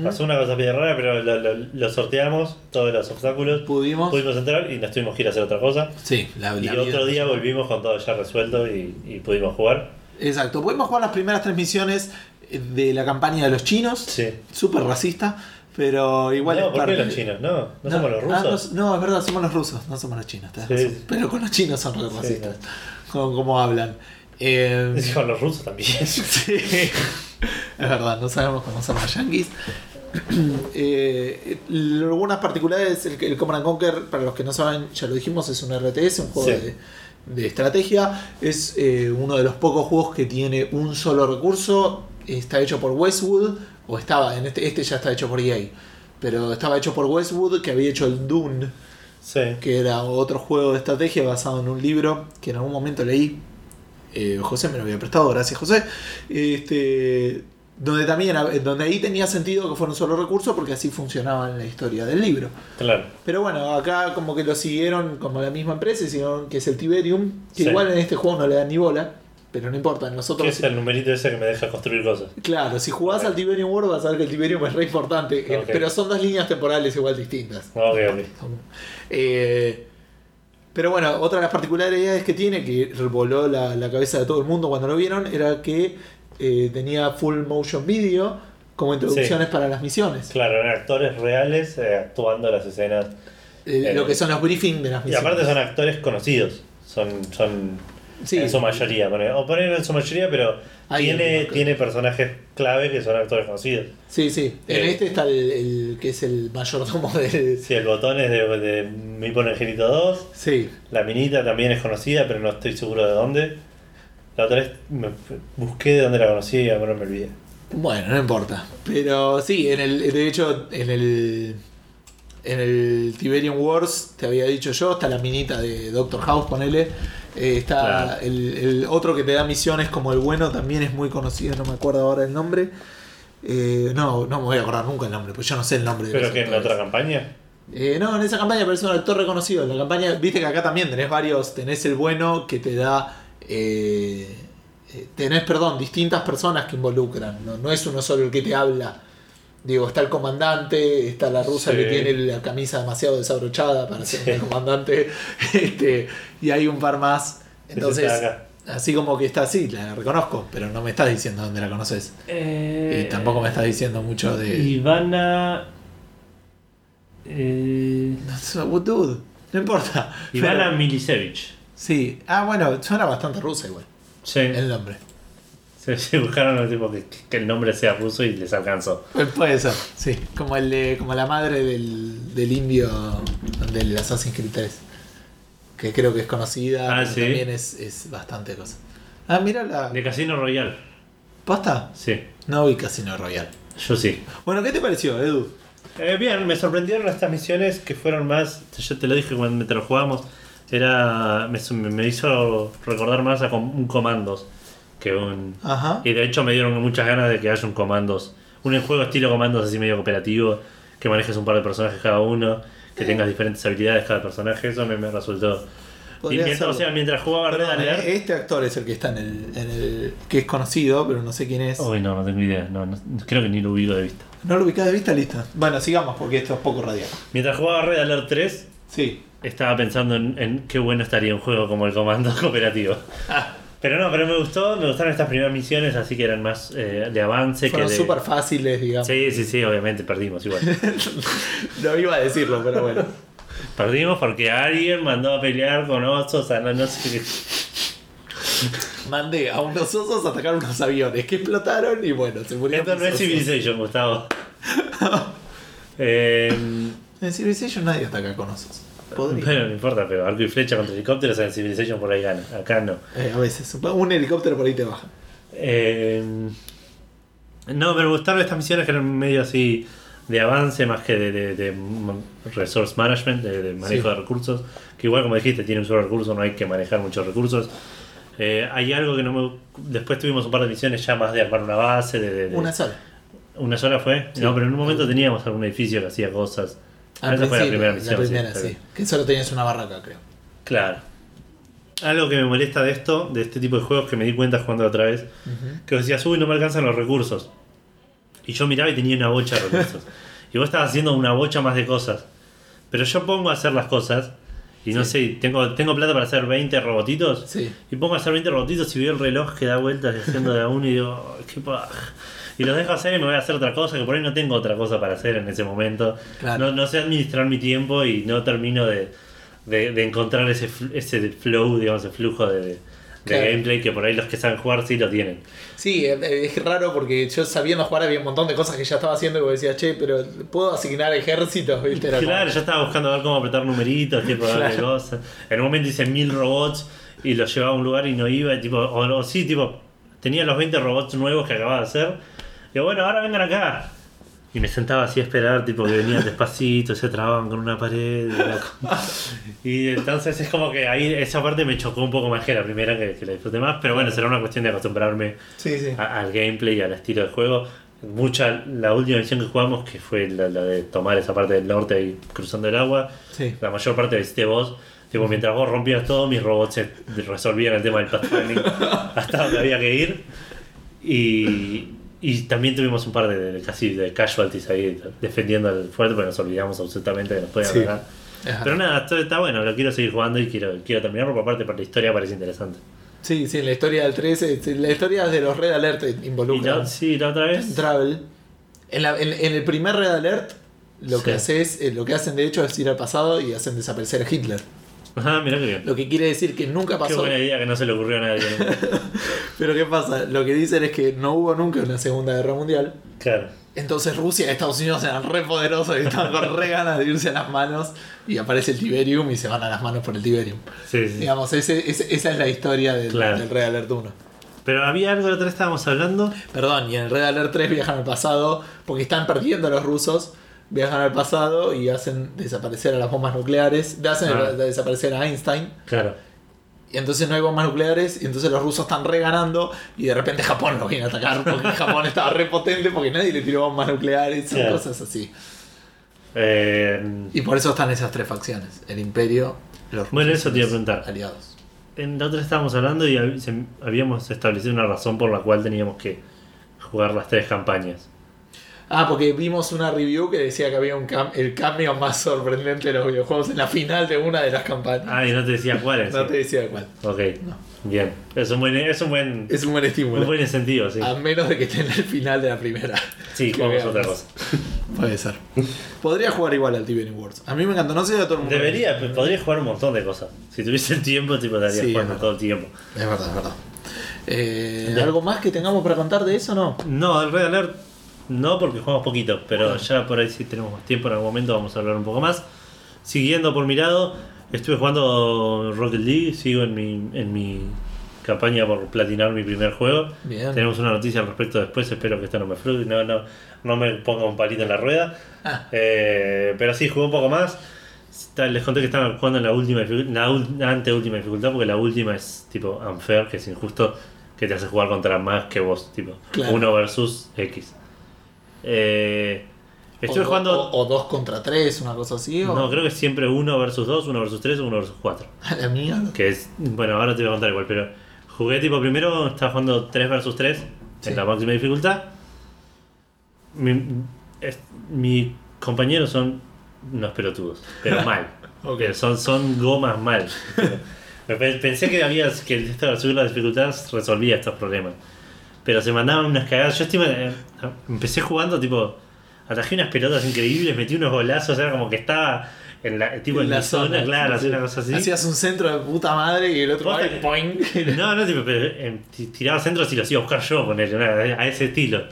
Pasó una cosa bien rara, pero lo, lo- lo sorteamos, todos los obstáculos. Pudimos. Pudimos entrar y nos tuvimos que ir a hacer otra cosa. Sí, la, Y la otro día volvimos con todo ya resuelto y, y pudimos jugar. Exacto, pudimos jugar las primeras tres misiones de la campaña de los chinos, Sí. súper racista, pero igual no, es ¿por parte- qué los chinos? No, no, somos los ah, rusos. no, no, es verdad, somos los rusos, no somos los chinos. Sí. Pero con los chinos son re Sí, racistas, con cómo hablan. Eh, Con los rusos también. Sí, es verdad, no sabemos cómo son los yankees. Eh, algunas particularidades, el, el Command and Conquer, para los que no saben, ya lo dijimos, es un RTS, un juego Sí. de, de estrategia. Es eh, uno de los pocos juegos que tiene un solo recurso. Está hecho por Westwood, o estaba, en este, este ya está hecho por EA. Pero estaba hecho por Westwood, que había hecho el Dune, Sí. que era otro juego de estrategia basado en un libro que en algún momento leí. Eh, José me lo había prestado, gracias José. Este, donde también, donde ahí tenía sentido que fuera un solo recurso porque así funcionaba en la historia del libro. Claro. Pero bueno, acá como que lo siguieron como la misma empresa, hicieron que es el Tiberium, que Sí. igual en este juego no le dan ni bola, pero no importa, ¿Qué nosotros... es el numerito ese que me deja construir cosas? Claro, si jugás al Tiberium World vas a ver que el Tiberium es re importante, eh, pero son dos líneas temporales igual distintas. Ok, ok. Eh, pero bueno, otra de las particularidades que tiene, que voló la, la cabeza de todo el mundo cuando lo vieron, era que eh, tenía full motion video como introducciones para las misiones. Claro, eran actores reales actuando las escenas. Lo que son los briefings de las Y misiones. aparte son actores conocidos. Son, son Sí. en su mayoría. O poner en su mayoría, pero Hay tiene, tiene personajes clave que son actores conocidos. Sí, sí. En Eh, este está el, el que es el mayordomo del. Sí, el botón es de, de Mi Angénito 2. Sí. La minita también es conocida, pero no estoy seguro de dónde. La otra vez me- busqué de dónde la conocí y ahora me olvidé. Bueno, no importa. Pero sí, en el, de hecho, en el. En el Tiberium Wars, te había dicho yo, está la minita de Doctor House, ponele. Eh, está Claro. el, el otro que te da misiones como el bueno, también es muy conocido, no me acuerdo ahora el nombre. Eh, no, no me voy a acordar nunca el nombre, pues yo no sé el nombre ¿Pero que en la otra campaña? Eh, no, en esa campaña parece un actor reconocido. En la campaña, viste que acá también tenés varios, tenés el bueno que te da, eh, eh, tenés, perdón, distintas personas que involucran. No, no es uno solo el que te habla. Digo, está el comandante, está la rusa Sí. que tiene la camisa demasiado desabrochada para ser Sí. un comandante, este, y hay un par más. Entonces, así como que está así, la reconozco, pero no me estás diciendo dónde la conoces. Y tampoco me estás diciendo mucho de... Ivana. Eh, Dude, no importa. Ivana Pero- Milicevic. Sí, ah, bueno, suena bastante rusa igual, Sí. el nombre. Se, se buscaron el tipo que, que el nombre sea ruso y les alcanzó. Pues puede ser, sí, como el de- como la madre del, del indio del Assassin's Creed 3, que creo que es conocida, Ah, sí. también es, es bastante cosa. Ah, mira la De Casino Royale. posta. Sí. No vi Casino Royale. Yo sí. Bueno, ¿qué te pareció, Edu? Eh, bien, me sorprendieron estas misiones que fueron más. Yo te lo dije cuando te lo jugamos. Era. Me, me hizo recordar más a un comandos que un. Ajá. Y de hecho me dieron muchas ganas de que haya un comandos. Un juego estilo comandos así medio cooperativo. Que manejes un par de personajes cada uno. Que tengas diferentes habilidades cada personaje. Eso me, me resultó. Y mientras, o sea, mientras jugaba Red Alert. este actor es el que está en el, en el. que es conocido, pero no sé quién es. Uy, no, no tengo idea. No, no- creo que ni lo ubico de vista. ¿No lo ubicás de vista? Listo. Bueno, sigamos porque esto es poco radial. Mientras jugaba Red Alert 3, Sí. estaba pensando en, en qué bueno estaría un juego como el Comando Cooperativo. Pero no, pero me gustó, me gustaron estas primeras misiones, así que eran más eh, de avance fueron que de. súper fáciles, digamos. Sí, sí, sí, obviamente perdimos igual. no iba a decirlo, pero bueno. perdimos porque alguien mandó a pelear con osos, a no, no sé qué. Mandé a unos osos a atacar unos aviones que explotaron y bueno, se murieron. Esto no es. Civilization, Gustavo. eh, En Civilization nadie ataca con osos. Podría. bueno, no importa, pero arco y flecha contra helicópteros en Civilization por ahí gana. Acá no. Eh, a veces. Un helicóptero por ahí te baja. Eh, no, pero me gustaron estas misiones que eran medio así de avance más que de, de- de resource management, de, de manejo Sí. de recursos. Que igual, como dijiste, tiene un solo recurso, no hay que manejar muchos recursos. Eh, hay algo que no me. Después tuvimos un par de misiones ya más de armar una base. De, de- de- Una sola. ¿Una sola fue? Sí. No, pero en un momento teníamos algún edificio que hacía cosas. Esa fue la primera misión. sí, primera, pero- sí. Que solo tenías una barraca, creo. Claro. Algo que me molesta de esto, de este tipo de juegos, que me di cuenta jugando otra vez, que vos decías, uy, no me alcanzan los recursos. Y yo miraba y tenía una bocha de recursos. y vos estabas haciendo una bocha más de cosas. Pero yo pongo a hacer las cosas, y no sé, tengo, tengo plata para hacer 20 robotitos, Sí. y pongo a hacer 20 robotitos y veo el reloj que da vueltas haciendo de a uno y digo, "Ay, qué paja". Y los dejo hacer y me voy a hacer otra cosa, que por ahí no tengo otra cosa para hacer en ese momento. Claro. No, no sé administrar mi tiempo y no termino de, de- de encontrar ese, ese flow, digamos, ese flujo de, de Claro. gameplay que por ahí los que saben jugar sí lo tienen. Sí, eh, es raro porque yo sabiendo jugar había un montón de cosas que ya estaba haciendo y vos decías, che, pero ¿puedo asignar ejércitos? ¿Viste? Era como- Claro, yo estaba buscando a ver cómo apretar numeritos, qué probar de Claro. cosas. En un momento hice mil robots y lo llevaba a un lugar y no iba, y tipo, o, o sí, tipo, tenía los 20 robots nuevos que acababa de hacer. Y bueno, ahora vengan acá. Y me sentaba así a esperar, tipo que venían despacito, se trababan con una pared. Y, la co- y entonces es como que ahí esa parte me chocó un poco más que la primera, que, que la disfruté más. Pero bueno, será una cuestión de acostumbrarme Sí, sí. a- al gameplay y al estilo de juego. Mucha, la última misión que jugamos, que fue la, la de tomar esa parte del norte y cruzando el agua, Sí. la mayor parte hiciste vos. Tipo, mientras vos rompías todo, mis robots se resolvían el tema del pathfinding hasta donde había que ir. Y, y también tuvimos un par de, de casi de casualties ahí defendiendo el fuerte, porque nos olvidamos absolutamente que nos podían Sí. ganar. Pero nada, esto está bueno, lo quiero seguir jugando y quiero, quiero terminarlo, por aparte, por la historia parece interesante. Sí, sí, la historia del 13, sí, la historia de los Red Alert Y involucra la, sí, la otra vez. Travel. En, la- en- en el primer Red Alert, lo que Sí. haces, eh, lo que hacen de hecho es ir al pasado y hacen desaparecer a Hitler. Que bien. Lo que quiere decir que nunca Qué pasó. buena idea que no se le ocurrió a nadie. Pero ¿qué pasa? Lo que dicen es que no hubo nunca una Segunda Guerra Mundial. claro. Entonces Rusia y Estados Unidos eran re poderosos y estaban con re ganas de irse a las manos. Y aparece el Tiberium y se van a las manos por el Tiberium. Sí, sí. Digamos, ese- ese- esa es la historia del, Claro. del Red Alert 1. Pero había algo de otra vez estábamos hablando. Perdón, y en el Red Alert 3 viajan al pasado porque están perdiendo a los rusos. Viajan al pasado y hacen desaparecer a las bombas nucleares. Hacen Ah. desaparecer a Einstein. Claro. Y entonces no hay bombas nucleares. Y entonces los rusos están reganando. Y de repente Japón los viene a atacar. Porque Japón estaba re potente. Porque nadie le tiró bombas nucleares. y Claro. cosas así. Eh, Y por eso están esas tres facciones: el Imperio, los Bueno, rusos eso y te iba a preguntar. Aliados. en la otra estábamos hablando y habíamos establecido una razón por la cual teníamos que jugar las tres campañas. Ah, porque vimos una review que decía que había un cam- el cambio más sorprendente de los videojuegos en la final de una de las campañas. Ah, y no te decía cuáles. no te decía cuál. Ok, No. bien. Es un buen, es un buen, Es un buen un estímulo. buen incentivo, sí. A menos de que esté en el final de la primera. Sí, jugamos otra cosa. Puede ser. Podría jugar igual al Tiberium Wars. A mí me encantó. No sé si a todo el mundo. Debería, podría jugar un montón de cosas. Si tuviese el tiempo, tipo, estaría Sí, jugando es todo el tiempo. Es verdad, es verdad. Eh. ¿Algo más que tengamos para contar de eso no? No, el Red Alert no porque jugamos poquito, pero ya por ahí si tenemos más tiempo en algún momento vamos a hablar un poco más. Siguiendo por mi lado, estuve jugando Rocket League, sigo en mi, en mi campaña por platinar mi primer juego. Bien. Tenemos una noticia al respecto después, espero que esto no me frustre, no, no, no me ponga un palito en la rueda. Ah, Eh, pero sí, jugué un poco más. Les conté que estaban jugando en la última la anteúltima dificultad, porque la última es tipo unfair, que es injusto, que te hace jugar contra más que vos, tipo Claro. 1 versus X. Eh, estuve o, jugando. O, o dos contra tres, una cosa así. O... no, creo que siempre 1 versus 2, 1 versus 3, 1 versus 4. A la mierda. Que es. Bueno, ahora te voy a contar igual, pero jugué tipo primero, estaba jugando 3 versus 3 Sí. en la máxima dificultad. Mi, es- mis compañeros son unos pelotudos, pero mal. Ok. Pero son, son gomas mal. Pensé que había que esto de subir la dificultad resolvía estos problemas. Pero se mandaban unas cagadas. Yo estima- eh, empecé jugando tipo. Atajé unas pelotas increíbles, metí unos golazos, era como que estaba en la, tipo, en la zona, claro, así una cosa así. Hacías un centro de puta madre y el otro. No, no, tipo, pero eh, ti- tiraba centros y los iba a buscar yo, ponerle, a ese estilo.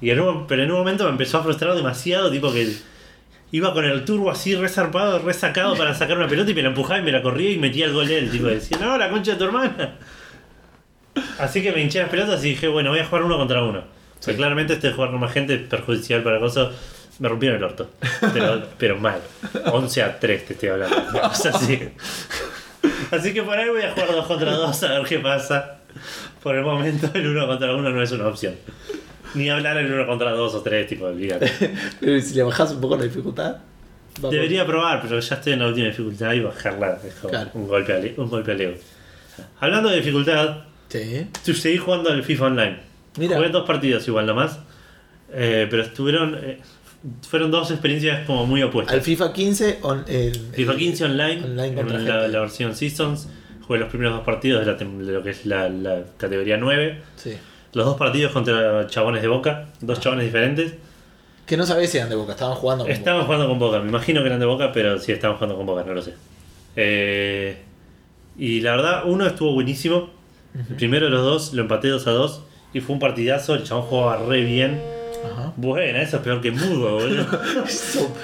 Y en un- pero en un momento me empezó a frustrar demasiado, tipo que iba con el turbo así resarpado, resacado para sacar una pelota y me la empujaba y me la corría y metía el gol él. Tipo, decía, no, la concha de tu hermana. Así que me hinché las pelotas y dije, bueno, voy a jugar uno contra uno. Porque claramente este de jugar con más gente es perjudicial para cosas. Me rompieron el orto. Pero, pero mal. 11 a 3 te estoy hablando. Una cosa así. Así que por ahí voy a jugar 2 contra 2 a ver qué pasa. Por el momento el 1 contra 1 no es una opción. Ni hablar el 1 contra 2 o 3, tipo, olvídate. Pero si le bajas un poco la dificultad. va Debería probar, pero ya estoy en la última dificultad y bajarla. Es como Claro. un, golpe al, un golpe al ego. Hablando de dificultad, Sí. seguí jugando al FIFA Online. Mira. Jugué dos partidos igual nomás. Eh, pero estuvieron. eh, fueron dos experiencias como muy opuestas. Al FIFA 15. on- el- FIFA el- 15 online, online en la, versión Seasons. Jugué los primeros dos partidos de, la tem- de lo que es la, la categoría 9. Sí. Los dos partidos contra chabones de boca, dos chabones diferentes. Que no sabés si eran de boca, estaban jugando con Estaban jugando con boca, me imagino que eran de boca, pero sí estaban jugando con boca, no lo sé. Eh, y la verdad, uno estuvo buenísimo. El primero de los dos lo empaté 2 a 2 y fue un partidazo. El chabón jugaba re bien. Ajá. Buena, eso es peor que mudo, boludo. Eso,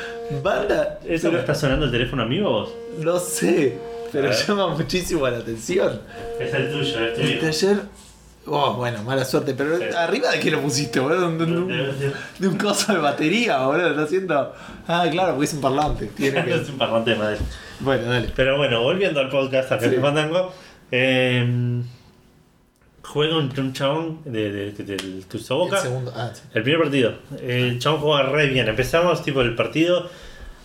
banda. ¿Eso pero me está sonando el teléfono amigo vos? No sé. pero A llama muchísimo la atención. Es el tuyo, es El tuyo. taller. Oh, bueno, mala suerte, pero Sí. arriba de qué lo pusiste, boludo? De, un- de un coso de batería, boludo. Está haciendo. Ah, claro, porque es un parlante. Tiene que. Es un parlante de madre. Bueno, dale. Pero bueno, volviendo al podcast, al Sí. Fandango. Eh, juega un, un chabón de, de, de- Tuzo Boca. El segundo. Ah, sí. El primer partido. El chabón juega re bien. Empezamos, tipo, el partido.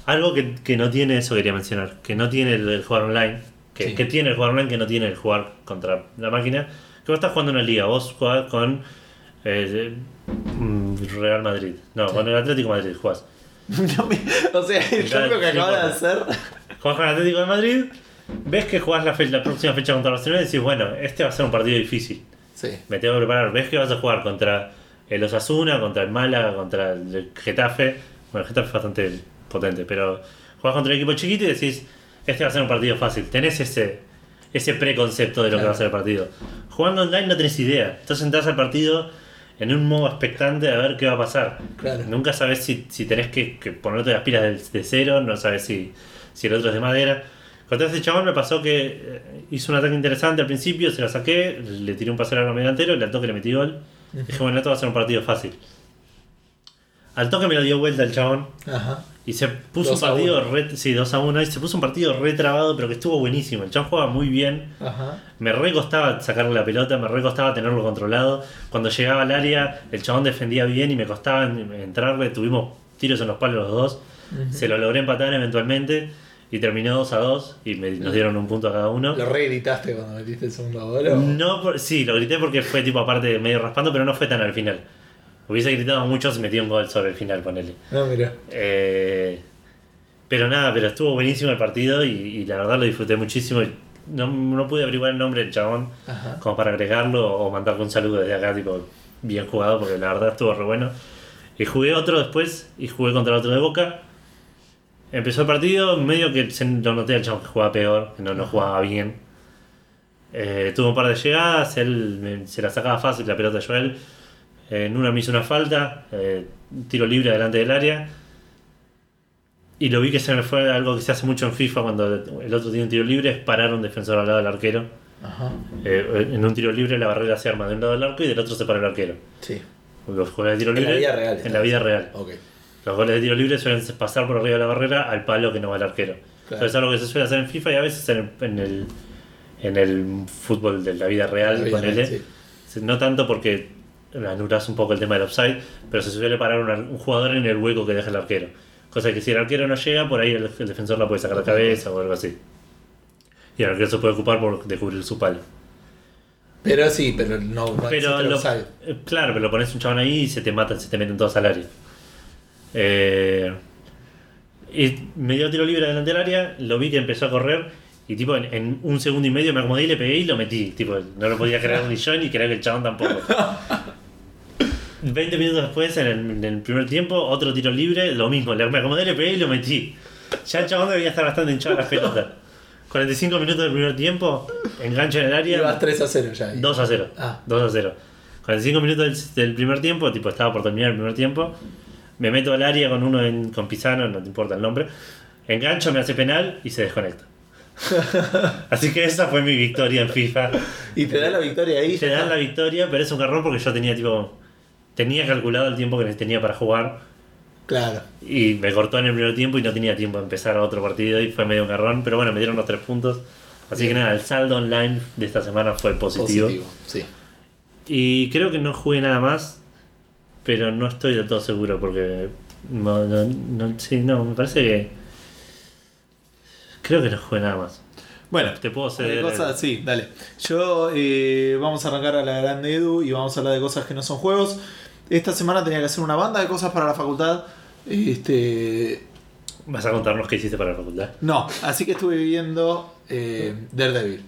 Algo que, que no tiene, eso quería mencionar, que no tiene el, el jugar online. Que, Sí. que tiene el jugar online, que no tiene el jugar contra la máquina. Que vos estás jugando una liga, vos jugás con eh, mm, Real Madrid. No, Sí. con el Atlético de Madrid jugás. No me- o sea, el cambio que no acaba de hacer. Jugás con el Atlético de Madrid, ves que jugás la, fe- la próxima fecha contra Barcelona y decís, bueno, este va a ser un partido difícil. Sí. Me tengo que preparar. Ves que vas a jugar contra el Osasuna, contra el Málaga, contra el Getafe. Bueno, el Getafe es bastante potente, pero jugás contra un equipo chiquito y decís, este va a ser un partido fácil. Tenés ese, ese preconcepto de lo que va a ser el partido. Jugando online no tenés idea. Entonces entras al partido en un modo expectante a ver qué va a pasar. Claro. Nunca sabes si, si tenés que, que ponerte las pilas de, cero, no sabes si, si el otro es de madera. Contra ese chabón me pasó que eh, hizo un ataque interesante al principio, se la saqué, le tiré un pase largo medio delantero, le al toque le metí gol. Dije, bueno, esto va a ser un partido fácil. Al toque me lo dio vuelta el chabón Ajá. y se puso Dos un partido re, sí, 2 a 1 y se puso un partido re trabado, pero que estuvo buenísimo. El chabón jugaba muy bien. Ajá. Me re costaba sacarle la pelota, me re costaba tenerlo controlado. Cuando llegaba al área, el chabón defendía bien y me costaba en- entrarle. Tuvimos tiros en los palos los dos. Se lo logré empatar eventualmente y terminó 2 a 2 y me- nos dieron un punto a cada uno. ¿Lo re gritaste cuando metiste el segundo gol? o? No, por- sí, lo grité porque fue tipo aparte medio raspando, pero no fue tan al final. Hubiese gritado mucho si metí un gol sobre el final, ponele. No, mira. Eh, pero nada, pero estuvo buenísimo el partido y, y la verdad lo disfruté muchísimo. No, no pude averiguar el nombre del chabón Ajá. como para agregarlo o mandarle un saludo desde acá, tipo, bien jugado, porque la verdad estuvo re bueno. Y jugué otro después y jugué contra otro de Boca. Empezó el partido, medio que se lo noté al chabón que jugaba peor, que no, no jugaba bien. Eh, tuvo un par de llegadas, él me- se la sacaba fácil la pelota a Joel. En una me hizo una falta, eh, tiro libre delante del área. Y lo vi que se me fue algo que se hace mucho en FIFA cuando el otro tiene un tiro libre, es parar a un defensor al lado del arquero. Ajá. Eh, en un tiro libre la barrera se arma de un lado del arco y del otro se para el arquero. Sí. Los goles de tiro En la libre. vida real, En la vida real. Ok. Los goles de tiro libre suelen pasar por arriba de la barrera al palo que no va el arquero. Claro. Eso es algo que se suele hacer en FIFA y a veces en el, en el, en el fútbol de la vida real, La vida ponele. real, sí. No tanto porque anulas un poco el tema del offside, pero se suele parar una- un jugador en el hueco que deja el arquero. Cosa que si el arquero no llega, por ahí el, el defensor la puede sacar de cabeza o algo así. Y el arquero se puede ocupar por descubrir su palo. Pero sí, pero no. Pero lo, eh, claro, pero lo pones un chabón ahí y se te matan, se te meten todos al área. Eh, y me dio tiro libre delante del área, lo vi que empezó a correr y tipo en, en un segundo y medio me acomodé y le pegué y lo metí. Tipo, no lo podía creer ni yo ni creer que el chabón tampoco. 20 minutos después, en el, en el primer tiempo, otro tiro libre, lo mismo, me acomodé, le pegué y lo metí. Ya el chabón debía estar bastante hinchado las pelotas. 45 minutos del primer tiempo, engancho en el área. Ibas 3 a 0 ya. ahí. 2 a 0. Ah. 2 a 0. 45 minutos del, del primer tiempo, tipo estaba por terminar el primer tiempo. Me meto al área con uno en, con Pisano, no te importa el nombre. Engancho, me hace penal y se desconecta. Así que esa fue mi victoria en FIFA. Y te da la victoria ahí. Te dan la victoria, pero es un garrón porque yo tenía tipo. Tenía calculado el tiempo que tenía para jugar. Claro. Y me cortó en el primer tiempo y no tenía tiempo de empezar otro partido y fue medio un garrón. Pero bueno, me dieron los tres puntos. Así que nada, el saldo online de esta semana fue positivo. Positivo. Sí. Y creo que no jugué nada más, pero no estoy del todo seguro porque. No, no, no, sí, no, me parece que. Creo que no jugué nada más. Bueno, Te puedo ceder. cosas, sí, dale. Yo eh, vamos a arrancar a la grande Edu y vamos a hablar de cosas que no son juegos. Esta semana tenía que hacer una banda de cosas para la facultad. Este. ¿Vas a contarnos qué hiciste para la facultad? No, así que estuve viendo eh, Daredevil.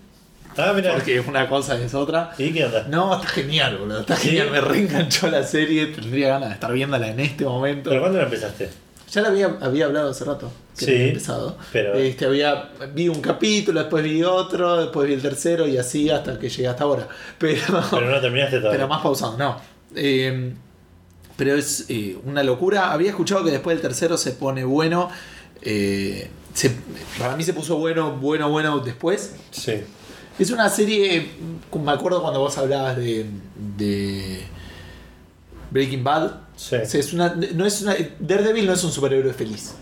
Ah, mira. Porque una cosa es otra. ¿Y qué onda? No, está genial, boludo. Está ¿Sí? genial. Me reenganchó la serie. Tendría ganas de estar viéndola en este momento. ¿Pero cuándo la empezaste? Ya la había, había hablado hace rato. Que Sí, había empezado. pero- Este, había, vi un capítulo, después vi otro, después vi el tercero y así hasta que llegué hasta ahora. Pero, Pero no terminaste todavía. pero más pausado, no. Eh, pero es eh, una locura. Había escuchado que después del tercero se pone bueno. eh, se- para mí se puso bueno, bueno, bueno después. Sí. Es una serie, como me acuerdo cuando vos hablabas de, de Breaking Bad. Sí. O sea, es una, no es una, Daredevil no es un superhéroe feliz.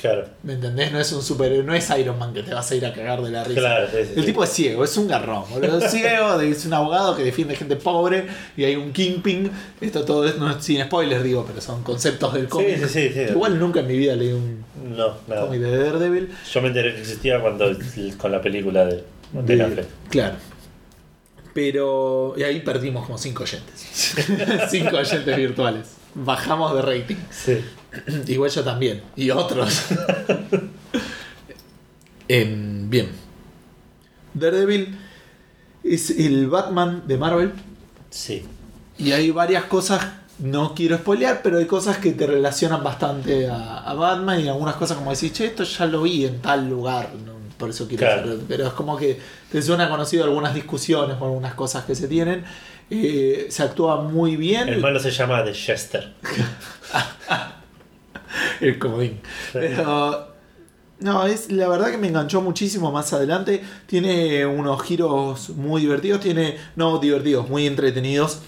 Claro. ¿Me entendés? No es un superhéroe, no es Iron Man que te vas a ir a cagar de la risa. Claro, sí, sí, El tipo es ciego, es un garrón, boludo. Es ciego, es un abogado que defiende gente pobre y hay un kingpin. Esto todo es, no, sin spoilers digo, pero son conceptos del cómic. Sí, sí, sí, sí. Igual nunca en mi vida leí un No, cómic de Daredevil. Yo me enteré que existía cuando con la película de, de De- Affleck. Claro. Pero. Y ahí perdimos como 5 oyentes. 5 oyentes virtuales. Bajamos de rating. Sí. Igual yo también. Y otros. Em, bien. Daredevil es el Batman de Marvel. Sí. Y hay varias cosas, no quiero spoilear, pero hay cosas que te relacionan bastante a, a Batman y algunas cosas como decís, che, esto ya lo vi en tal lugar, no, por eso quiero Claro. hacerlo". Pero es como que te suena conocido algunas discusiones o algunas cosas que se tienen. Eh, se actúa muy bien. El malo se llama The Chester. el comodín. Pero no, es la verdad que me enganchó muchísimo más adelante. Tiene unos giros muy divertidos, tiene no divertidos, muy entretenidos.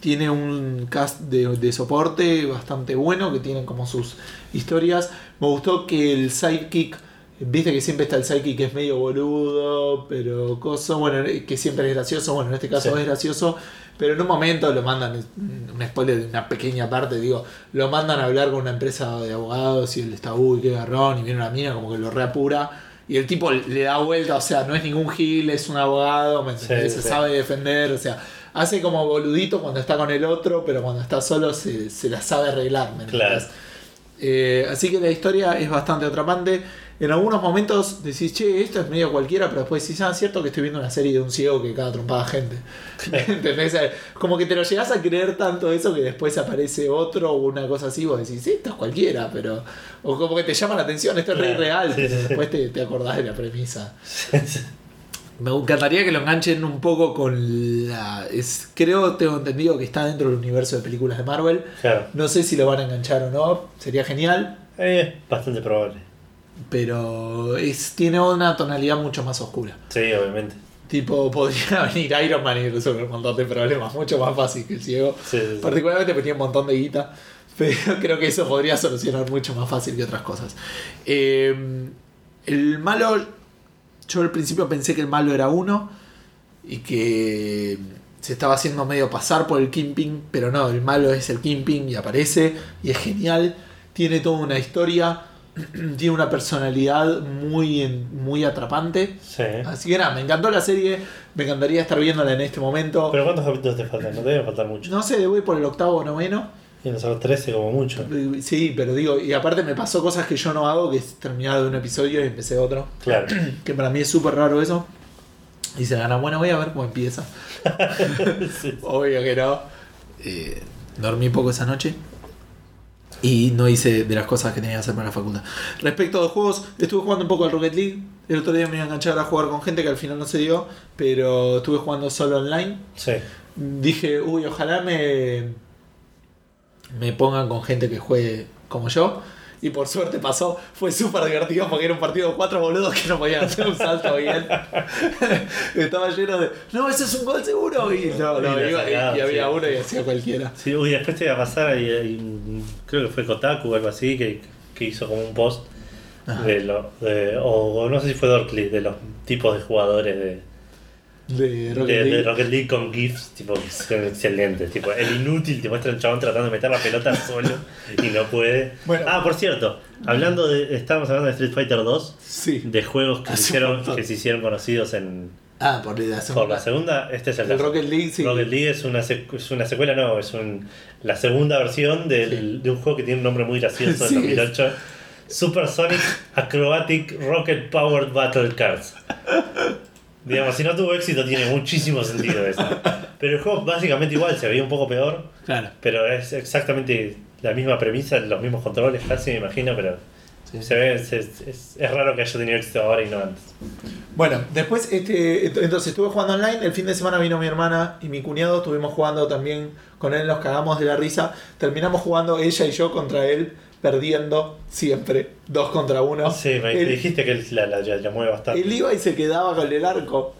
Tiene un cast de, de soporte bastante bueno que tienen como sus historias. Me gustó que el sidekick, viste que siempre está el sidekick que es medio boludo, pero cosa, bueno, que siempre es gracioso. Bueno, en este caso Sí. es gracioso, pero en un momento lo mandan, un spoiler de una pequeña parte, digo, lo mandan a hablar con una empresa de abogados y él está, uy, qué garrón, y viene una mina como que lo reapura. Y el tipo le da vuelta, o sea, no es ningún gil, es un abogado, ¿me entendés? Sí, se sí. sabe defender, o sea, hace como boludito cuando está con el otro, pero cuando está solo se, se la sabe arreglar, ¿me? Claro. Eh, así que la historia es bastante atrapante. En algunos momentos decís, che, esto es medio cualquiera, pero después decís, ah, es cierto que estoy viendo una serie de un ciego que cada trompada gente. ¿Entendés? Eh, Como que te lo llegás a creer tanto eso que después aparece otro o una cosa así, vos decís, sí, esto es cualquiera, pero. O como que te llama la atención, esto es re real, Sí, pero sí, sí. después te, te acordás de la premisa. Me encantaría que lo enganchen un poco con la. Es, creo, tengo entendido que está dentro del universo de películas de Marvel. Claro. No sé si lo van a enganchar o no, sería genial. Es bastante probable. Pero es, tiene una tonalidad mucho más oscura. Sí, obviamente. Tipo, podría venir Iron Man y resolver un montón de problemas, mucho más fácil que el ciego. Sí, sí, sí. Particularmente porque tiene un montón de guita. Pero creo que eso podría solucionar mucho más fácil que otras cosas. Eh, el malo, yo al principio pensé que el malo era uno y que se estaba haciendo medio pasar por el Kingpin, pero no, el malo es el Kingpin y aparece y es genial. Tiene toda una historia, tiene una personalidad muy, muy atrapante. Sí. Así que nada, me encantó la serie, me encantaría estar viéndola en este momento. Pero ¿cuántos capítulos te faltan? No te deben faltar mucho. No sé, voy por el octavo o noveno. Y nosotros 13 como mucho. Sí, pero digo, y aparte me pasó cosas que yo no hago, que es terminar de un episodio y empecé otro. Claro. Que para mí es súper raro eso. Y se gana, bueno, voy a ver cómo empieza. Sí. Obvio que no. Eh, dormí poco esa noche. Y no hice de las cosas que tenía que hacer para la facultad. Respecto a los juegos, estuve jugando un poco al Rocket League. El otro día me iba a enganchar a jugar con gente que al final no se dio. Pero estuve jugando solo online. Sí. Dije, uy, ojalá me, me pongan con gente que juegue como yo. Y por suerte pasó, fue súper divertido porque era un partido de cuatro boludos que no podían hacer un salto bien. Estaba lleno de, no, ese es un gol seguro. Y, no, no, Y y- y había sí. uno y hacía cualquiera. Sí, uy, después te iba a pasar un- creo que fue Kotaku o algo así, que, que hizo como un post de lo, de, o, o no sé si fue Dorkly, de los tipos de jugadores de, De Rocket de, de League. Rocket League con GIFs, tipo, que son excelentes. Tipo, el inútil te muestra un chabón tratando de meter la pelota solo y no puede. Bueno. ah, por cierto, hablando de, estábamos hablando de Street Fighter 2, Sí. de juegos que se, hicieron, que se hicieron conocidos en, Ah, por la segunda. por la segunda, este es el, El. Rocket League, sí. Rocket League es una, es una secuela, no, es un, la segunda versión del- de un juego que tiene un nombre muy gracioso Sí, 2008. Super Sonic Acrobatic Rocket Powered Battle Cards. Digamos, si no tuvo éxito tiene muchísimo sentido eso. Pero el juego básicamente igual, se veía un poco peor, Claro. pero es exactamente la misma premisa, los mismos controles casi me imagino, pero Sí. Se ve, se- es, es raro que haya tenido éxito ahora y no antes. Bueno, después, este, ent- entonces estuve jugando online. El fin de semana vino mi hermana y mi cuñado. Estuvimos jugando también con él, nos cagamos de la risa. Terminamos jugando ella y yo contra él, perdiendo siempre, dos contra uno. Sí, me dijiste que él la, la, la- la mueve bastante. él iba y se quedaba con el arco.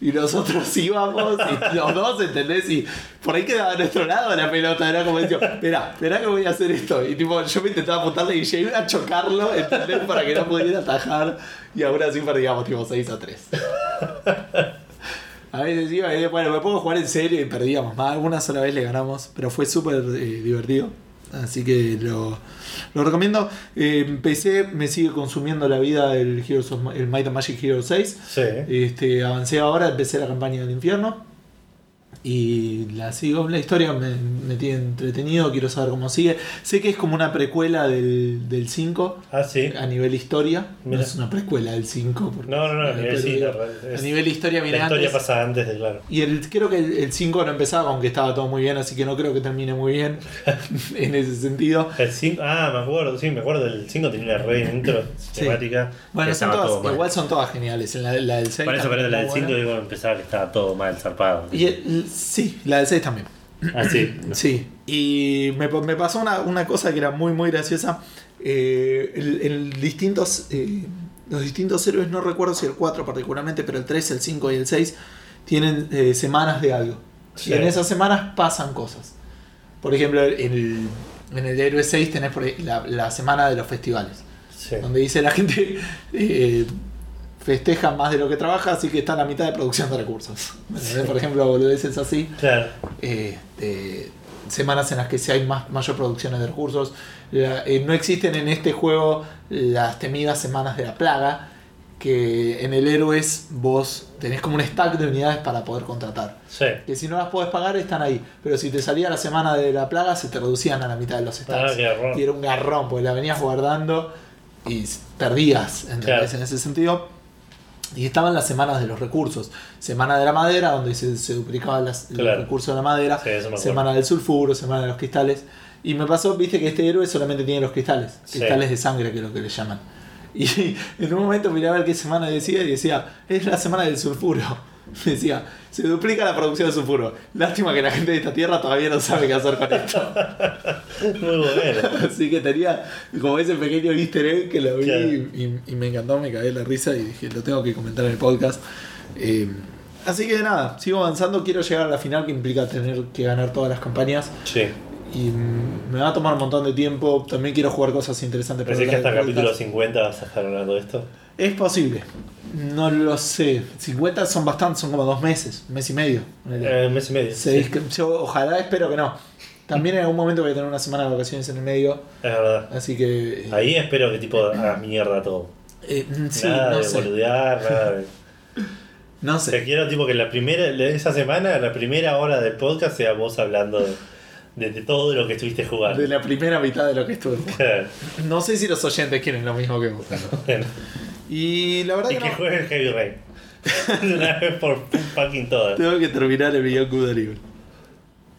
Y nosotros íbamos, y los dos, ¿entendés? Y por ahí quedaba a nuestro lado la pelota. Era como decía, espera, espera que voy a hacer esto. Y tipo, yo me intentaba apuntarle y llegué a chocarlo, ¿entendés? Para que no pudiera atajar. Y ahora sí perdíamos, tipo 6 a 3. A veces iba y bueno, me pongo a jugar en serio y perdíamos más. Una sola vez le ganamos, pero fue súper eh, divertido. Así que lo, lo recomiendo. Eh, empecé, me sigue consumiendo la vida el, Heroes of el Might and Magic Hero 6. Sí. Este, avancé ahora, empecé la campaña del infierno. Y la sigo, la historia me, me tiene entretenido, quiero saber cómo sigue. Sé que es como una precuela del, del 5 Ah, sí. a nivel historia. Mira. No es una precuela del 5. porque- No, no, no, a nivel sí, la a nivel historia, La viene historia antes. pasa antes de claro. Y el, creo que el, el 5 no empezaba, aunque estaba todo muy bien, así que no creo que termine muy bien en ese sentido. El 5, ah, me acuerdo, sí, me acuerdo. El 5 tenía una re intro cinemática. Bueno, Que son todas, mal. igual son todas geniales. En la, la del 6 Por eso, pero la del 5 buena. digo, empezaba que estaba todo mal, zarpado. Y el- sí, la del 6 también. Ah, sí. Sí, y me, me pasó una, una cosa que era muy, muy graciosa. Eh, el, el distintos, eh, los distintos héroes, no recuerdo si el 4 particularmente, pero el 3, el 5 y el 6 tienen eh, semanas de algo. Sí. Y en esas semanas pasan cosas. Por ejemplo, en el, en el héroe 6 tenés ahí la, la semana de los festivales, Sí. donde dice la gente festeja más de lo que trabaja, así que está a la mitad de producción de recursos. Por ejemplo, boludeces así Claro. eh, de semanas en las que sí hay más, mayor producciones de recursos. La- eh, no existen en este juego las temidas semanas de la plaga, que en el Héroes vos tenés como un stack de unidades para poder contratar. Sí. Que si no las podés pagar están ahí, pero si te salía la semana de la plaga se te reducían a la mitad de los stacks. Ah, qué garrón. y era un garrón, porque la venías guardando y perdías. En ese sentido. Y estaban las semanas de los recursos. Semana de la madera, donde se, se duplicaban los Claro. recursos de la madera. Sí, semana del sulfuro, semana de los cristales. Y me pasó, viste, que este héroe solamente tiene los cristales. Sí. Cristales de sangre, que es lo que le llaman. Y en un momento miraba a ver qué semana decía y decía, es la semana del sulfuro. Decía, se duplica la producción de sulfuro. Lástima que la gente de esta tierra todavía no sabe qué hacer con esto. Muy bueno. Así que tenía como ese pequeño easter egg que lo vi Claro. y, y me encantó, me cagué la risa y dije, lo tengo que comentar en el podcast. Eh, así que nada, sigo avanzando, quiero llegar a la final que implica tener que ganar todas las campañas Sí. y me va a tomar un montón de tiempo, también quiero jugar cosas interesantes. para Pensé que hasta el capítulo podcast. 50 vas a estar hablando de esto. Es posible, no lo sé, 50 son bastantes, son como dos meses, un mes y medio. Eh, un mes y medio. Sí, yo ojalá espero que no. También en algún momento voy a tener una semana de vacaciones en el medio, es verdad. así que... eh, Ahí espero que tipo hagas mierda todo. eh, sí, nada no de sé. boludear, nada de... No Te sé. quiero tipo que la primera, esa semana, la primera hora del podcast sea vos hablando de, de- de todo lo que estuviste jugando. De la primera mitad de lo que estuve. No sé si los oyentes quieren lo mismo que vos. Bueno. Y la verdad Y que que no. juegues Heavy Rain. De una vez por fucking todas. Tengo que terminar el video Good Libre.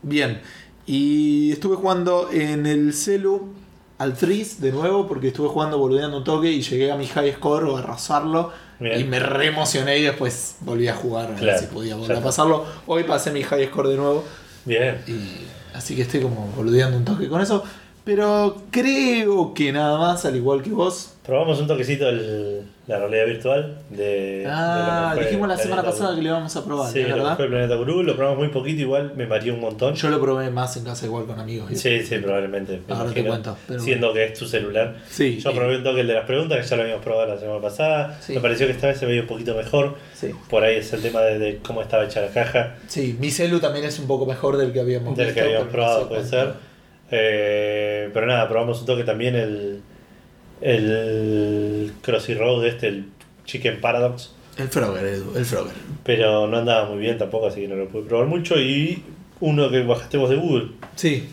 Bien. Y estuve jugando en el celu al Threes de nuevo porque estuve jugando boludeando un toque y llegué a mi high score o a arrasarlo. Bien. Y me re emocioné y después volví a jugar a ver si podía volver a pasarlo. Hoy pasé mi high score de nuevo. Bien. Y así que estoy como boludeando un toque con eso. Pero creo que nada más, al igual que vos, Probamos un toquecito el, la realidad virtual de. de Ah, lo que fue dijimos la semana pasada Gru. que le íbamos a probar, Sí, ¿es lo verdad? fue Planeta Gru, lo probamos muy poquito, igual me mareó un montón. Yo lo probé más en casa igual con amigos. y- Sí, sí, probablemente. me Ahora te cuento, pero Siendo que es tu celular. Sí, Yo probé un toque el de las preguntas, que ya lo habíamos probado la semana pasada. Sí. Me pareció que esta vez se veía un poquito mejor. sí. Por ahí es el tema de, de cómo estaba hecha la caja, Sí, mi celu también es un poco mejor del que habíamos del que habíamos probado, puede ser. Eh, pero nada, probamos un toque también el, el Crossy Road, este, el Chicken Paradox. El Frogger, Edu, el Frogger. Pero no andaba muy bien tampoco, así que no lo pude probar mucho. Y uno que bajaste vos de Google, Sí,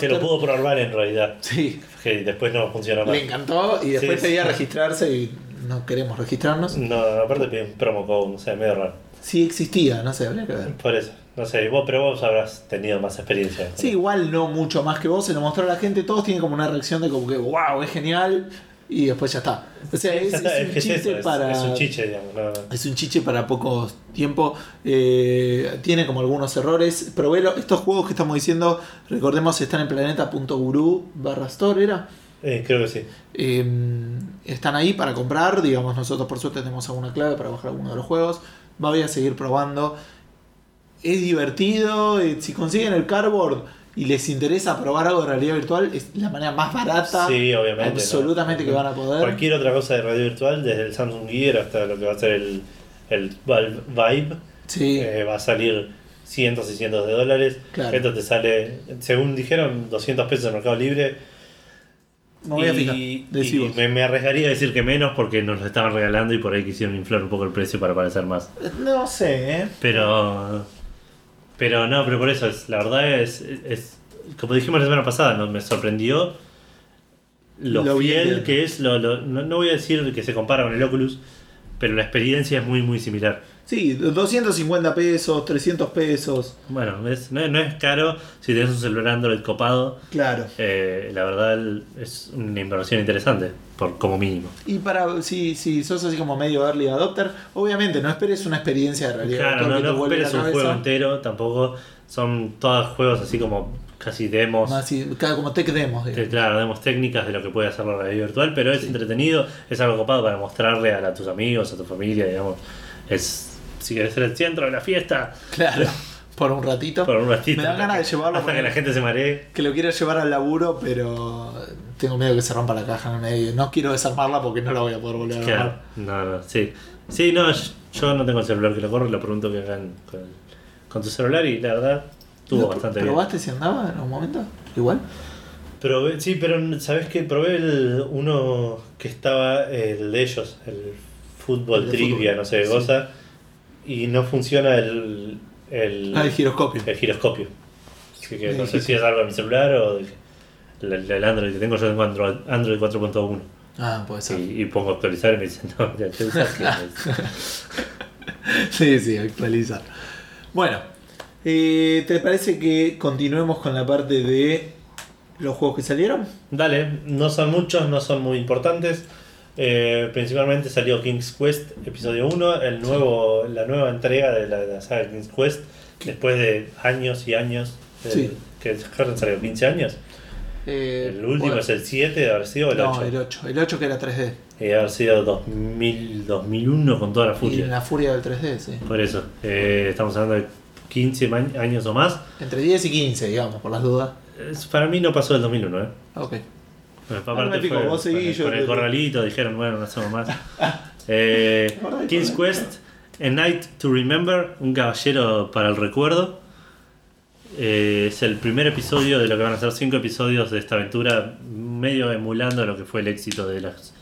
que lo pudo probar en realidad. Sí, Que después no funciona más. le encantó y después Sí, pedía sí. registrarse y no queremos registrarnos. No, aparte pide un promo code, o sea, medio raro. Sí existía, no sé, habría que ver. Por eso, no sé, vos, pero vos habrás tenido más experiencia. Sí, igual no mucho más que vos, se lo mostró a la gente, todos tienen como una reacción de como que, wow, es genial. y después ya está. O sea, es, está, es un es eso, es- para. es un chiche, digamos. no- Es un chiche para poco tiempo. Eh, tiene como algunos errores. Probé estos juegos que estamos diciendo. Recordemos, están en planeta.guru barra store, ¿era? eh, creo que sí. Eh, están ahí para comprar. Digamos, nosotros por suerte tenemos alguna clave para bajar alguno de los juegos. Voy a seguir probando. Es divertido. eh, si consiguen el cardboard y les interesa probar algo de realidad virtual, es la manera más barata. Sí, obviamente. ¿no? Absolutamente que van a poder. Cualquier otra cosa de radio virtual, desde el Samsung Gear hasta lo que va a ser el, el Valve Vibe, Sí, eh, va a salir cientos y cientos de dólares. Claro. Esto te sale, según dijeron, 200 pesos en Mercado Libre. me voy a fijar. y. Me, me arriesgaría a decir que menos porque nos lo estaban regalando y por ahí quisieron inflar un poco el precio para parecer más. No sé, ¿eh? Pero. Pero no, pero por eso, es, la verdad es, es. Como dijimos la semana pasada, ¿no? me sorprendió lo, Lo fiel que- que es. Lo, lo- no, no voy a decir que se compara con el Oculus, pero la experiencia es muy, muy similar. Sí, 250 pesos, 300 pesos. Bueno, es- no, no es caro si tienes un celular Android copado. Claro. eh, la verdad es una inversión interesante, por como mínimo. Y para si, si sos así como medio early adopter, obviamente no esperes una experiencia de realidad. Claro, no, no esperes un juego entero, tampoco son todos juegos así como casi demos. Así, como tech demos. digamos. claro, demos técnicas de lo que puede hacer la realidad virtual, pero es entretenido, es algo copado para mostrarle a, la- a tus amigos, a tu familia, digamos. Es si quieres ser el centro de la fiesta, Claro. Por un ratito. por un ratito. Me dan ganas de llevarlo hasta que la gente se maree. Que lo quiero llevar al laburo, pero tengo miedo que se rompa la caja en el medio. No quiero desarmarla porque no la voy a poder volver a Claro, armar. no, no, sí. Sí, no, yo- no tengo el celular que lo corre, lo pregunto que hagan con, con tu celular y la verdad estuvo ¿Lo bastante bien. ¿Probaste si andaba en algún momento? Igual. Probé, sí, pero ¿sabes qué? Probé el, uno que estaba, el de ellos, el fútbol El de trivia, fútbol, no sé qué sí. cosa, y no funciona el, el, Ah, el giroscopio. el giroscopio. Así que no sé si es algo de mi celular o de- el, el Android que tengo, yo tengo Android, Android 4.1 Ah, puede ser. y, y pongo actualizar y me dicen, no, ya te Sí, sí, actualizar. Bueno, eh, ¿te parece que continuemos con la parte de los juegos que salieron? Dale, no son muchos, no son muy importantes. Eh, principalmente salió King's Quest episodio 1, el nuevo, la nueva entrega de la, de la saga King's Quest, después de años y años. eh, Sí. Que Harden salió 15 años. Eh, El último bueno, es el 7, de haber sido el No, 8. el 8. El 8 que era 3D. Y de haber sido 2000, 2001 con toda la Y furia. la furia del 3D, sí. Por eso, eh, estamos hablando de 15 ma- años o más. Entre 10 y 15, digamos, por las dudas. Para mí no pasó del 2001, ¿eh? Ok. Bueno, Ah, no me pico, fue vos seguí, con el- yo corralito, dijeron, bueno, no hacemos más. Eh, King's. Quest, A Night to Remember, un caballero para el recuerdo. Eh, es el primer episodio de lo que van a ser cinco episodios de esta aventura, medio emulando lo que fue el éxito de las,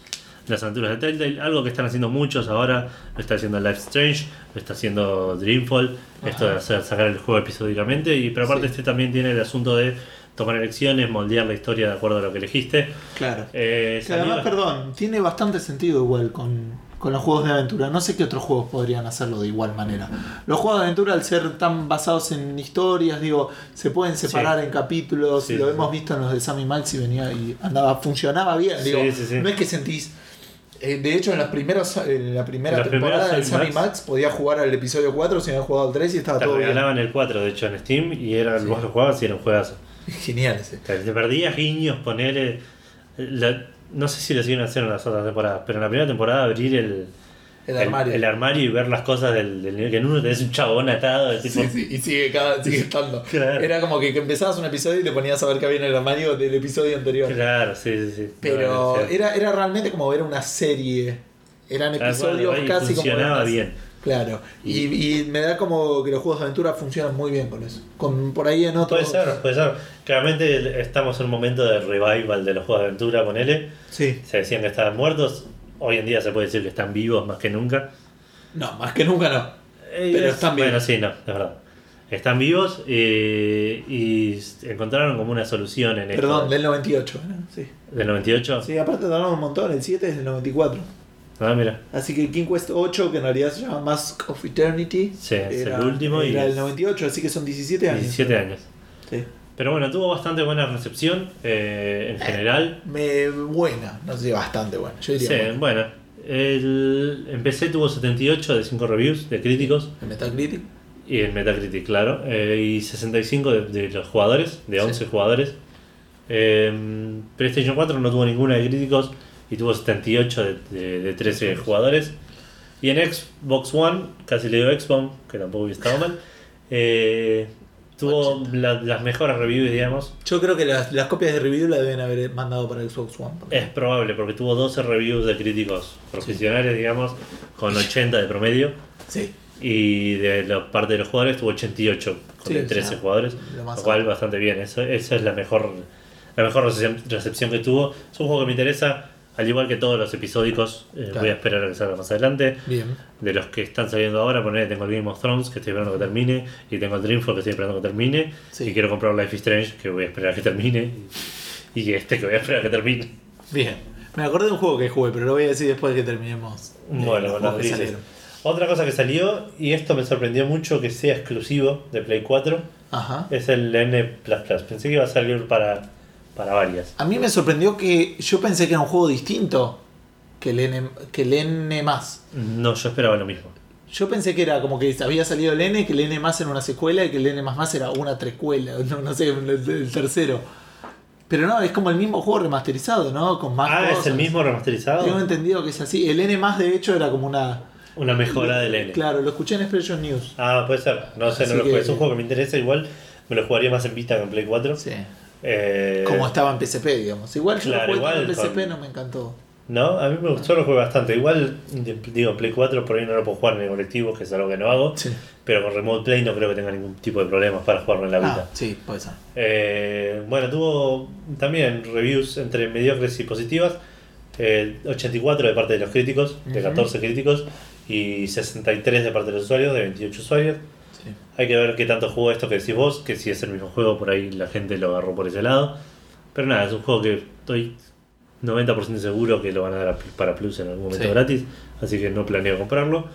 las aventuras de Telltale. Algo que están haciendo muchos ahora, lo está haciendo Life Strange, lo está haciendo Dreamfall, esto de hacer, sacar el juego episódicamente. Y pero aparte Sí. este también tiene el asunto de tomar elecciones, moldear la historia de acuerdo a lo que elegiste. Claro. Eh, Que además, perdón, tiene bastante sentido igual con, con los juegos de aventura. No sé qué otros juegos podrían hacerlo de igual manera. Los juegos de aventura, al ser tan basados en historias, digo, se pueden separar en capítulos. Sí, lo sí. hemos visto en los de Sammy Max y venía y andaba, funcionaba bien. Digo, sí, sí. no es que sentís. eh, de hecho, en, los primeros, en la primera temporada de Sammy Max- podía jugar al episodio 4 si había jugado al 3 y estaba Te todo bien. regalaban el 4, de hecho, en Steam y era, vos lo jugabas y era un juegazo. Genial ese. Te, perdías guiños, poner. no sé si lo siguen haciendo en las otras temporadas, pero en la primera temporada abrir el, El armario. el armario y ver las cosas del, nivel que en uno tenés un chabón atado. tipo, Sí, sí, y sigue, cada, sigue estando. Claro. Era como que, que empezabas un episodio y te ponías a ver qué había en el armario del episodio anterior. Claro, sí, sí, sí. Pero era, era realmente como ver una serie. Eran cual, episodios casi como. funcionaba bien. Claro. Y, y me da como que los juegos de aventura funcionan muy bien con eso. Con, por ahí en otros. Puede ser, puede ser. Claramente estamos en un momento de revival de los juegos de aventura, ponele. Sí. Se decían que estaban muertos. Hoy en día se puede decir que están vivos más que nunca. No, más que nunca no. Eh, Pero es- están Bueno, vivos. sí, no, es verdad. Están vivos eh, y encontraron como una solución en esto. Perdón, del 98. ¿no? Sí. ¿Del 98? sí, aparte tardaron un montón. El 7 es del 94. Ah, mira. Así que el King Quest 8, que en realidad se llama Mask of Eternity, Sí, es el último y era es- del 98, así que son 17 años. 17 años. Sí. Pero bueno, tuvo bastante buena recepción eh, en general. Me, buena, no sé, bastante buena. Yo diría Sí, buena. bueno. El, en PC tuvo 78 de 5 reviews de críticos. ¿En Metacritic? Y en Metacritic, claro. eh, y 65 de, de los jugadores, de Sí. 11 jugadores. Eh, PlayStation 4 no tuvo ninguna de críticos y tuvo 78 de, de- de 13 jugadores. Y en Xbox One, casi le digo Xbox, que tampoco hubiera estado mal, eh, tuvo 80. la- las mejores reviews, digamos. Yo creo que las, las copias de review las deben haber mandado para Xbox One. Es probable, porque tuvo 12 reviews de críticos profesionales, digamos, con 80 de promedio. Sí. Y de la parte de los jugadores tuvo 88 con Sí, de o 13 sea, jugadores, lo lo cual bastante bien. Eso, esa es la mejor, la mejor recepción, recepción que tuvo. Es un juego que me interesa, al igual que todos los episódicos. eh, Claro. Voy a esperar a que salga más adelante. Bien. De los que están saliendo ahora, poner tengo el Game of Thrones que estoy esperando que termine, y tengo el Dreamfall que estoy esperando que termine, Sí. y quiero comprar Life is Strange que voy a esperar a que termine, y, este que voy a esperar a que termine. Bien. Me acordé de un juego que jugué, pero lo voy a decir después de que terminemos. eh, Bueno, los que salieron. Otra cosa que salió, y esto me sorprendió mucho que sea exclusivo de Play 4, Ajá. es el N. Pensé que iba a salir para, para varias. A mí me sorprendió que yo pensé que era un juego distinto que el N, que el N más. No, yo esperaba lo mismo. Yo pensé que era como que había salido el N, que el N más era una secuela y que el N más más era una trecuela, no, no sé, el, el tercero. Pero no, es como el mismo juego remasterizado, ¿no? Con más Ah, cosas. es el mismo remasterizado. Tengo entendido que es así. El N más de hecho era como una... Una mejora del N. Claro, lo escuché en Expression News. Ah, puede ser. No sé, Así no lo jugué. que- Es un juego que me interesa igual. Me lo jugaría más en Vita que en Play 4. Sí. Eh, Como estaba en PSP, digamos. Igual yo lo jugué igual en PSP, no me encantó. No, a mí me gustó, lo jugué bastante. Igual, digo, en Play 4 por ahí no lo puedo jugar en el colectivo, que es algo que no hago. Sí. Pero con Remote Play no creo que tenga ningún tipo de problemas para jugarlo en la Vita. Ah, sí, puede ser. Eh, bueno, tuvo también reviews entre mediocres y positivas. Eh, 84 de parte de los críticos, de Ujú. 14 críticos, y 63 de parte de los usuarios, de 28 usuarios. Sí. Hay que ver qué tanto jugó esto que decís vos, que si es el mismo juego, por ahí la gente lo agarró por ese lado. Pero nada, es un juego que estoy 90% seguro que lo van a dar para Plus en algún momento Sí. gratis, así que no planeo comprarlo.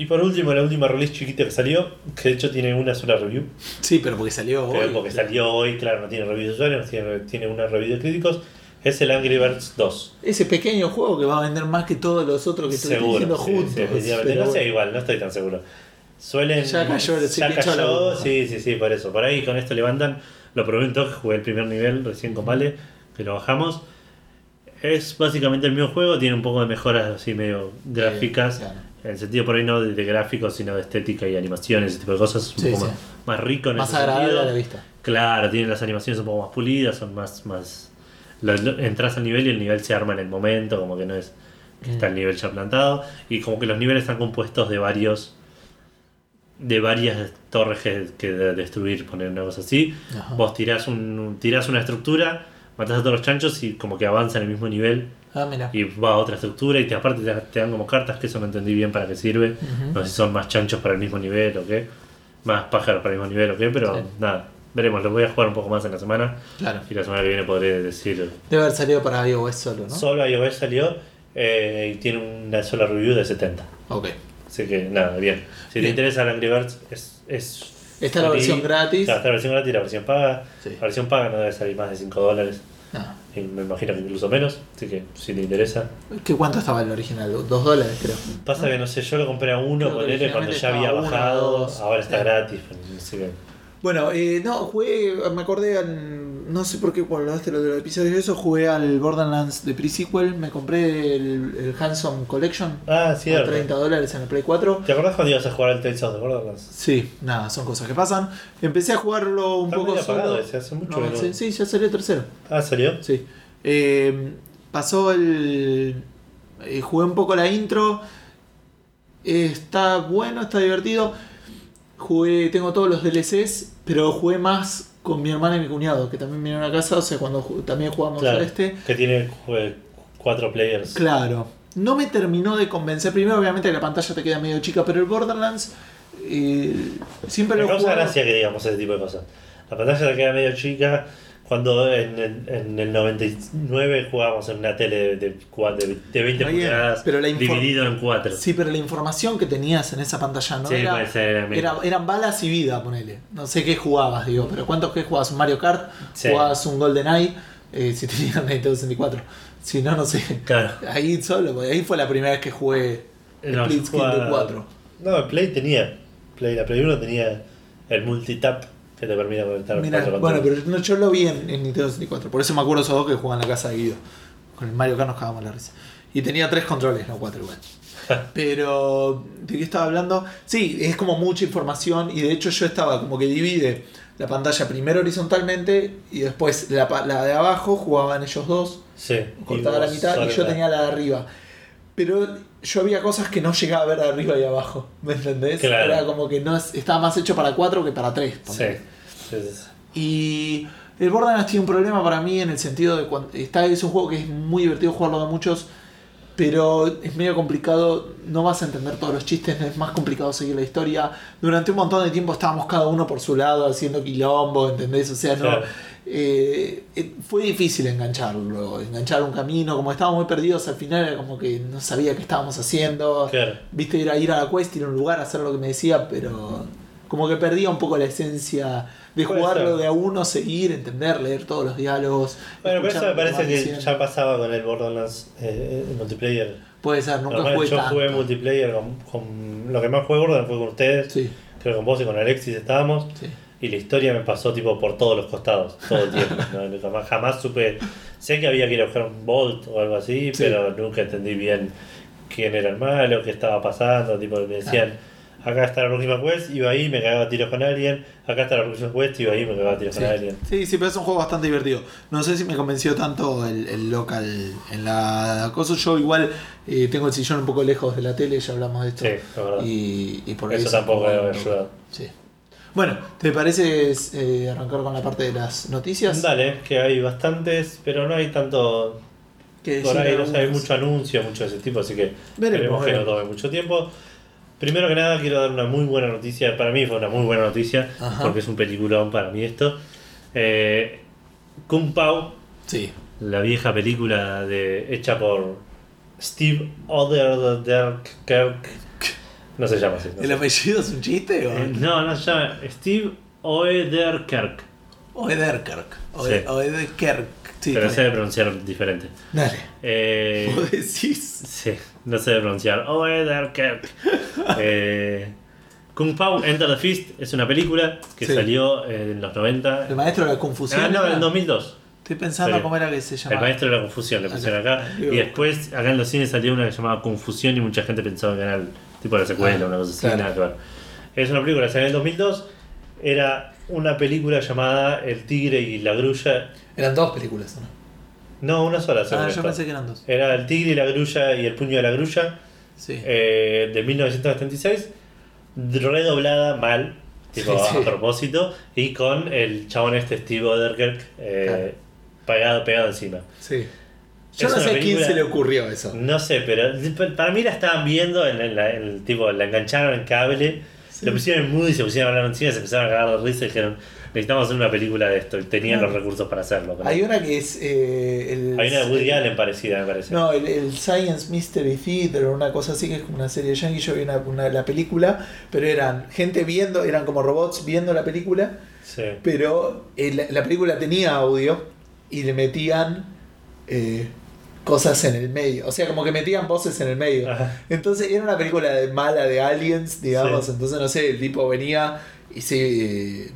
Y por último, la última release chiquita que salió, que de hecho tiene una sola review, Sí, pero porque salió que hoy. porque salió hoy, claro, no tiene review de usuarios, tiene, tiene una review de críticos, es el Angry Birds 2. Ese pequeño juego que va a vender más que todos los otros que estoy diciendo juntos. sí, pero no sé, bueno. igual, no estoy tan seguro. Suelen. Ya cayó, ya cayó, sí, sí, sí, por eso. Por ahí con esto levantan. Lo probé un toque, jugué el primer nivel recién con Vale, que lo bajamos. Es básicamente el mismo juego, tiene un poco de mejoras así medio gráficas. claro. En el sentido por ahí no de, de gráficos, sino de estética y animaciones, ese tipo de cosas. Un Sí, poco sí. más, más rico en Más ese agradable sentido. a la vista. Claro, tienen las animaciones un poco más pulidas, son más. más lo- lo- entras al nivel y el nivel se arma en el momento, como que no es que está el nivel ya plantado. Y como que los niveles están compuestos de varios. De varias torres que, que de- destruir, poner una cosa así. Ajá. Vos tirás, un, tirás una estructura, matás a todos los chanchos y como que avanza en el mismo nivel Ah, mira. y va a otra estructura y te, aparte te, te dan como cartas que eso no entendí bien para qué sirve. No sé si son más chanchos para el mismo nivel o qué. Más pájaros para el mismo nivel o qué, pero Sí. nada. Veremos, lo voy a jugar un poco más en la semana. Claro. Y la semana que viene podré decir. Debe haber salido para iOS solo, ¿no? Solo iOS salió eh, y tiene una sola review de 70. ok. Así que nada, bien. Si te Bien. interesa el Angry Birds, es. es Está la versión gratis. Claro, está la versión gratis y la versión paga. Sí. La versión paga no debe salir más de 5 dólares. Ah. Y me imagino que incluso menos. Así que si te interesa. ¿Qué cuánto estaba el original? Dos dólares, creo. Pasa que no sé, yo lo compré a uno, que ponele cuando ya había bajado, ahora está Sí. gratis. Así que, Bueno, eh, no, jugué, me acordé al, no sé por qué cuando hablaste lo de los episodios de eso, jugué al Borderlands de pre-sequel, me compré el, el Handsome Collection ah, a cierto. 30 dólares en el Play 4. ¿Te acordás cuando ibas a jugar al Tales of the Borderlands? Sí, nada, son cosas que pasan. Empecé a jugarlo un Está poco solo. ese, hace mucho No, sí, sí, ya salió el tercero. Ah, salió. Sí. Eh, pasó el. eh, jugué un poco la intro. Eh, está bueno, está divertido. Jugué, tengo todos los DLCs, pero jugué más con mi hermana y mi cuñado, que también vinieron a casa, o sea, cuando también jugamos Claro, a este. que tiene cuatro players. Claro. No me terminó de convencer. Primero, obviamente, la pantalla te queda medio chica, pero el Borderlands. eh, siempre Me lo causa gracia que digamos ese tipo de cosas. La pantalla te queda medio chica. Cuando en el, en el 99 jugábamos en una tele de, de, de- de 20 Está bien, pulgadas pero la info- dividido en 4. Sí, pero la información que tenías en esa pantalla no Sí, era, puede ser, era- eran balas y vida, ponele. No sé qué jugabas, digo, pero ¿cuántos que jugabas? ¿Un Mario Kart? Sí. ¿Jugabas un GoldenEye? Eh, si tenías Nintendo 64. Si no, no sé. Claro. Ahí solo, ahí fue la primera vez que jugué No, Split jugaba- 4. No, el Play tenía. Play, la Play 1 tenía el multitap que te permite conectar Mirá, cuatro bueno, pero no, yo lo vi en, en Nintendo 64. Por eso me acuerdo esos dos que jugaban en la casa de Guido. Con el Mario Kart nos cagamos la risa. Y tenía tres controles, no cuatro igual. Pero, ¿de qué estaba hablando? Sí, es como mucha información y de hecho yo estaba como que divide la pantalla primero horizontalmente y después la, la de abajo jugaban ellos dos, Sí. cortaba la mitad y yo tenía la de arriba. Pero yo había cosas que no llegaba a ver de arriba y abajo, ¿me entendés? Claro. Era como que no es- estaba más hecho para cuatro que para tres. Sí. ponele. Sí, sí, sí. Y el Borderlands tiene un problema para mí en el sentido de cuando está es un juego que es muy divertido jugarlo de muchos, pero es medio complicado, no vas a entender todos los chistes, es más complicado seguir la historia. Durante un montón de tiempo estábamos cada uno por su lado haciendo quilombo, ¿entendés? O sea, no Claro. Eh, eh, fue difícil engancharlo, enganchar un camino, como estábamos muy perdidos al final era como que no sabía qué estábamos haciendo. Claro. Viste, ir a ir a la quest, ir a un lugar, hacer lo que me decía, pero como que perdía un poco la esencia de jugarlo de a uno, seguir, entender, leer todos los diálogos. Bueno, pero eso me parece que diciendo. ya pasaba con el Borderlands eh, en multiplayer. Puede ser, nunca Normal, jugué yo tanto. jugué multiplayer con, con- Lo que más jugué Borderlands fue con ustedes. Sí, Creo que con vos y con Alexis estábamos. sí. Y la historia me pasó tipo por todos los costados, todo el tiempo. ¿no? Jamás, jamás supe. Sé que había que ir a buscar un Bolt o algo así, Sí. pero nunca entendí bien quién era el malo, qué estaba pasando. Tipo, me decían, acá está la próxima quest, iba ahí, me cagaba a tiros con alguien. Acá está la próxima quest, iba ahí, me cagaba a tiros Sí. con alguien. sí, sí, pero es un juego bastante divertido. No sé si me convenció tanto el, el local en la cosa. Yo igual eh, tengo el sillón un poco lejos de la tele, ya hablamos de esto. Sí, la verdad. Y, y por Eso eso tampoco no- ayudado. Sí. Bueno, ¿te parece eh, arrancar con la parte de las noticias? Dale, que hay bastantes, pero no hay tanto. Que Por ahí no sé, hay mucho anuncio, mucho de ese tipo, así que Veremos, esperemos que no tome mucho tiempo. Primero que nada, quiero dar una muy buena noticia. Para mí fue una muy buena noticia, Ajá. porque es un peliculón para mí esto. Eh, Kung Pao, Sí. la vieja película de, hecha por Steve Oderkirk. No se llama así. No, ¿El sé. apellido es un chiste o, Eh, no, no se llama Steve Oederkirk. o Ederkirk? O, Sí. o Ederkirk. Sí, pero se debe pronunciar diferente. Dale. Eh, ¿Vos decís? Sí, no sé pronunciar. Oederkirk. eh, Kung Pao Enter the Fist es una película que Sí. salió eh, en los 90. El maestro de la confusión. Ah, no, en 2002. Estoy pensando Salió. cómo era que se El llamaba. maestro de la confusión le pusieron acá. Y después, acá en los cines salió una que se llamaba Confusión y mucha gente pensaba que era el tipo de la secuela, Ah, una cosa así, claro. nada que ver. Es una película que salió en el 2002. Era una película llamada El Tigre y la Grulla. Eran dos películas, ¿o ¿no? No, una sola. Ah, yo pensé que eran dos. Era El Tigre y la Grulla y El Puño de la Grulla. Sí. eh, de 1976, redoblada mal, tipo Sí, sí. a propósito, y con el chabón este Steve Oderkirk eh, Claro. pegado, pegado encima. sí. Yo no sé a quién se le ocurrió eso. No sé, pero para mí la estaban viendo, en, el tipo, la engancharon en cable, Sí. lo pusieron en mood y se pusieron a hablar encima, se empezaron a cagar de risa y dijeron, necesitamos hacer una película de esto, y tenían los recursos para hacerlo. pero- Hay una que es. eh, el, Hay una de Woody Allen parecida, me parece. No, el, el Science Mystery Theater o una cosa así, que es como una serie de Yankee. Yo vi una, una- la película, pero eran gente viendo, eran como robots viendo la película, Sí. pero eh, la, la película tenía audio y le metían eh, cosas en el medio. O sea, como que metían voces en el medio. Ajá. Entonces era una película de mala de aliens, digamos. Sí. Entonces, no sé, el tipo venía y se. eh,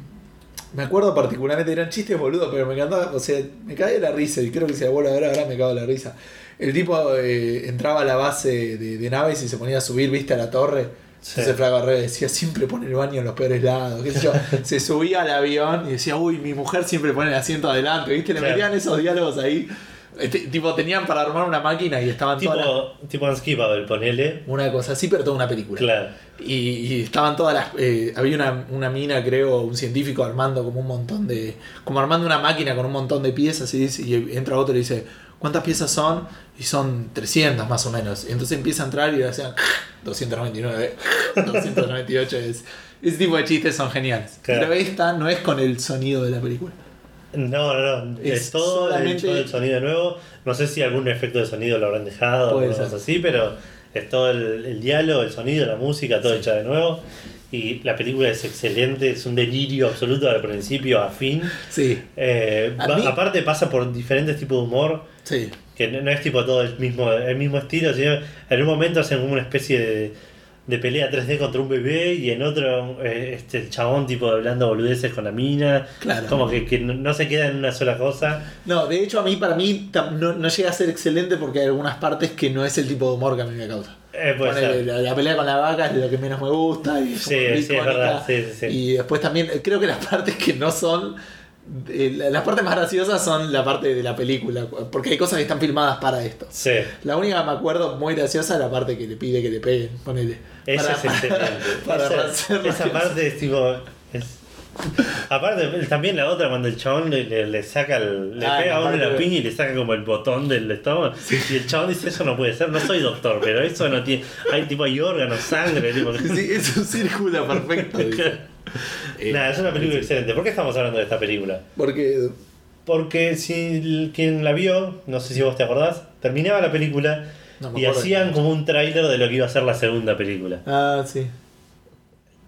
me acuerdo particularmente, eran chistes boludos, pero me encantaba. O sea, me caía la risa y creo que si la vuelvo a ver ahora me cago la risa. El tipo eh, entraba a la base de, de naves y se ponía a subir, viste, a la torre. Sí. Entonces Flaco decía, siempre pone el baño en los peores lados. qué sé yo. se subía al avión y decía, uy, mi mujer siempre pone el asiento adelante, viste, le Claro. metían esos diálogos ahí. Este, tipo, tenían para armar una máquina y estaban todas las Tipo, tipo Unskippable, ponele. una cosa así, pero toda una película. Claro. Y, y estaban todas las. eh, había una, una mina, creo, un científico armando como un montón de. Como armando una máquina con un montón de piezas y, dice- y entra otro y dice: ¿Cuántas piezas son? Y son 300 más o menos. Y entonces empieza a entrar y le hacían 299, 298. Es, ese tipo de chistes son geniales. Claro. Pero esta no es con el sonido de la película. No, no, no. Es, Es todo solamente- hecho el sonido nuevo. No sé si algún efecto de sonido lo habrán dejado o cosas ser. así, pero es todo el, el diálogo, el sonido, la música, todo hecho de nuevo. Y la película es excelente, es un delirio absoluto de principio a fin. Sí, Eh, A va- mí- Aparte pasa por diferentes tipos de humor, sí. que no, no es tipo todo el mismo, el mismo estilo, sino en un momento hacen como una especie de, de pelea 3D contra un bebé y en otro eh, este, el chabón tipo hablando boludeces con la mina. Claro. Como que, que no, se queda en una sola cosa. No, de hecho a mí, para mí, no, no llega a ser excelente porque hay algunas partes que no es el tipo de humor que a mí me causa. Eh, ser. la, la pelea con la vaca es lo que menos me gusta. Y Sí, sí, es verdad, sí, sí, sí. Y después también, eh, creo que las partes que no son. Eh, la- las partes más graciosas son la parte de la película, porque hay cosas que están filmadas para esto. Sí, La única que me acuerdo muy graciosa es la parte que le pide que le peguen, ponele. esa Para- es excelente. para esa, hacerlo esa gracioso. parte es tipo. es- Aparte, también la otra, cuando el chabón le, le- le saca el- le Ah, pega a uno parte la piña y le saca como el botón del estómago. Y el chabón dice, eso no puede ser, no soy doctor, pero eso no tiene. Hay tipo hay órganos, sangre, tipo. Sí, es un círculo perfecto. Eh, Nada, es una película excelente. ¿Por qué estamos hablando de esta película? Porque. Porque si quien la vio, no sé si vos te acordás, terminaba la película No y hacían como un tráiler de lo que iba a ser la segunda película. Ah, sí.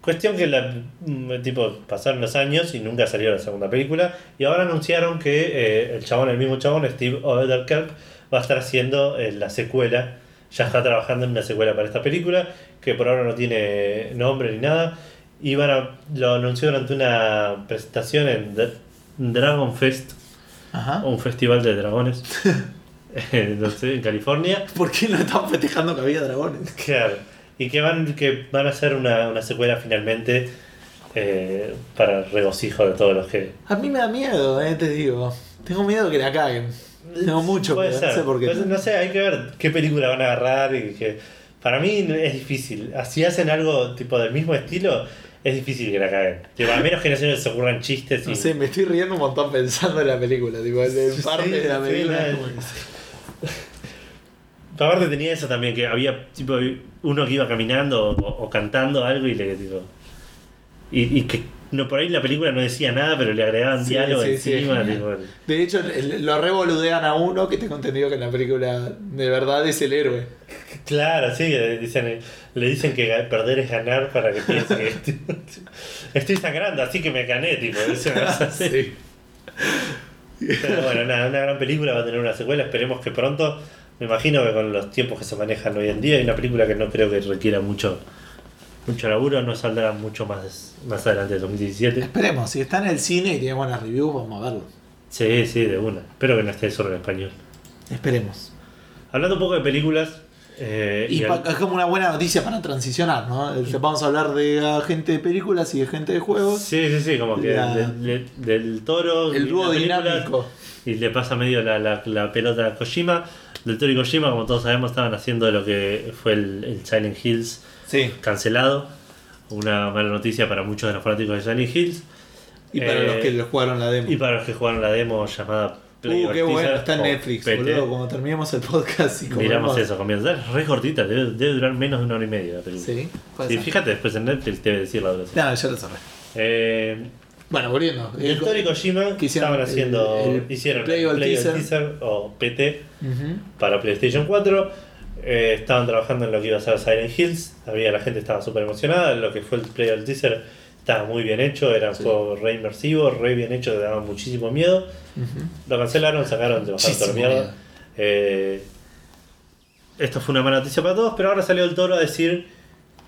Cuestión que la, mm, tipo, pasaron los años y nunca salió la segunda película. Y ahora anunciaron que eh, el chabón, el mismo chabón, Steve Odenkirk, va a estar haciendo eh, la secuela. Ya está trabajando en una secuela para esta película, que por ahora no tiene nombre ni nada. Y van a- lo anunció durante una presentación en The- Dragon Fest, Ajá. un festival de dragones, eh, no sé, en California. ¿Por qué no están festejando que había dragones? Claro. Y que van, que van a hacer una, una secuela finalmente eh, para regocijo de todos los que. A mí me da miedo, eh, te digo. Tengo miedo que la caguen. Tengo mucho Puede ser. no sé por qué. Pues, no sé, hay que ver qué película van a agarrar y que. Para mí es difícil. Si hacen algo tipo del mismo estilo, es difícil que la caguen. Tipo, a menos que no se les ocurran chistes y. No sé, me estoy riendo un montón pensando en la película. Tipo, en Sí, parte de la sí, película. la- es como- Aparte tenía eso también, que había tipo uno que iba caminando o, o cantando algo y le tipo. Y, y que no por ahí la película no decía nada, pero le agregaban Sí, diálogo sí, encima. tipo, De hecho, lo revoludean a uno que tengo entendido que en la película de verdad es el héroe. claro, sí, le dicen, le dicen que perder es ganar para que piense que estoy, estoy sangrando, así que me gané, tipo. Pero bueno, nada, una gran película va a tener una secuela, esperemos que pronto. Me imagino que con los tiempos que se manejan hoy en día, hay una película que no creo que requiera mucho mucho laburo, no saldrá mucho más, más adelante de 2017. Esperemos, si está en el cine y tiene buenas reviews, vamos a verlo. Sí, sí, de una. Espero que no esté solo en español. Esperemos. Hablando un poco de películas. eh, Y y al- es como una buena noticia para transicionar, ¿no? El- Vamos a hablar de agente de películas y de gente de juegos. Sí, sí, sí, como que La- del, toro. El dúo dinámico. Y le pasa medio la, la, la pelota a Kojima. Del Toro y Kojima, como todos sabemos, estaban haciendo lo que fue el, el Silent Hills Sí. cancelado. Una mala noticia para muchos de los fanáticos de Silent Hills. Y para Eh, los que lo jugaron la demo. Y para los que jugaron la demo llamada Play Uh, qué bueno, está en Netflix, PT. boludo. Cuando terminemos el podcast y Miramos eso, comienza. Es re cortita, debe, debe durar menos de una hora y media la película. Sí, Y ser. fíjate, después en Netflix debe decir la duración. No, ya lo cerré. Eh, Bueno, volviendo. el y Kojima que hicieron estaban haciendo. el hicieron Play el Play or Teaser. Teaser o PT para PlayStation 4. Eh, estaban trabajando en lo que iba a ser Silent Hills. Había, la gente estaba súper emocionada. Lo que fue el Play or Teaser estaba muy bien hecho. Era un Sí. juego re inmersivo, re bien hecho, que daba muchísimo miedo. Lo cancelaron, sacaron, bajaron toda la mierda. miedo. Eh, esto fue una mala noticia para todos, pero ahora salió el toro a decir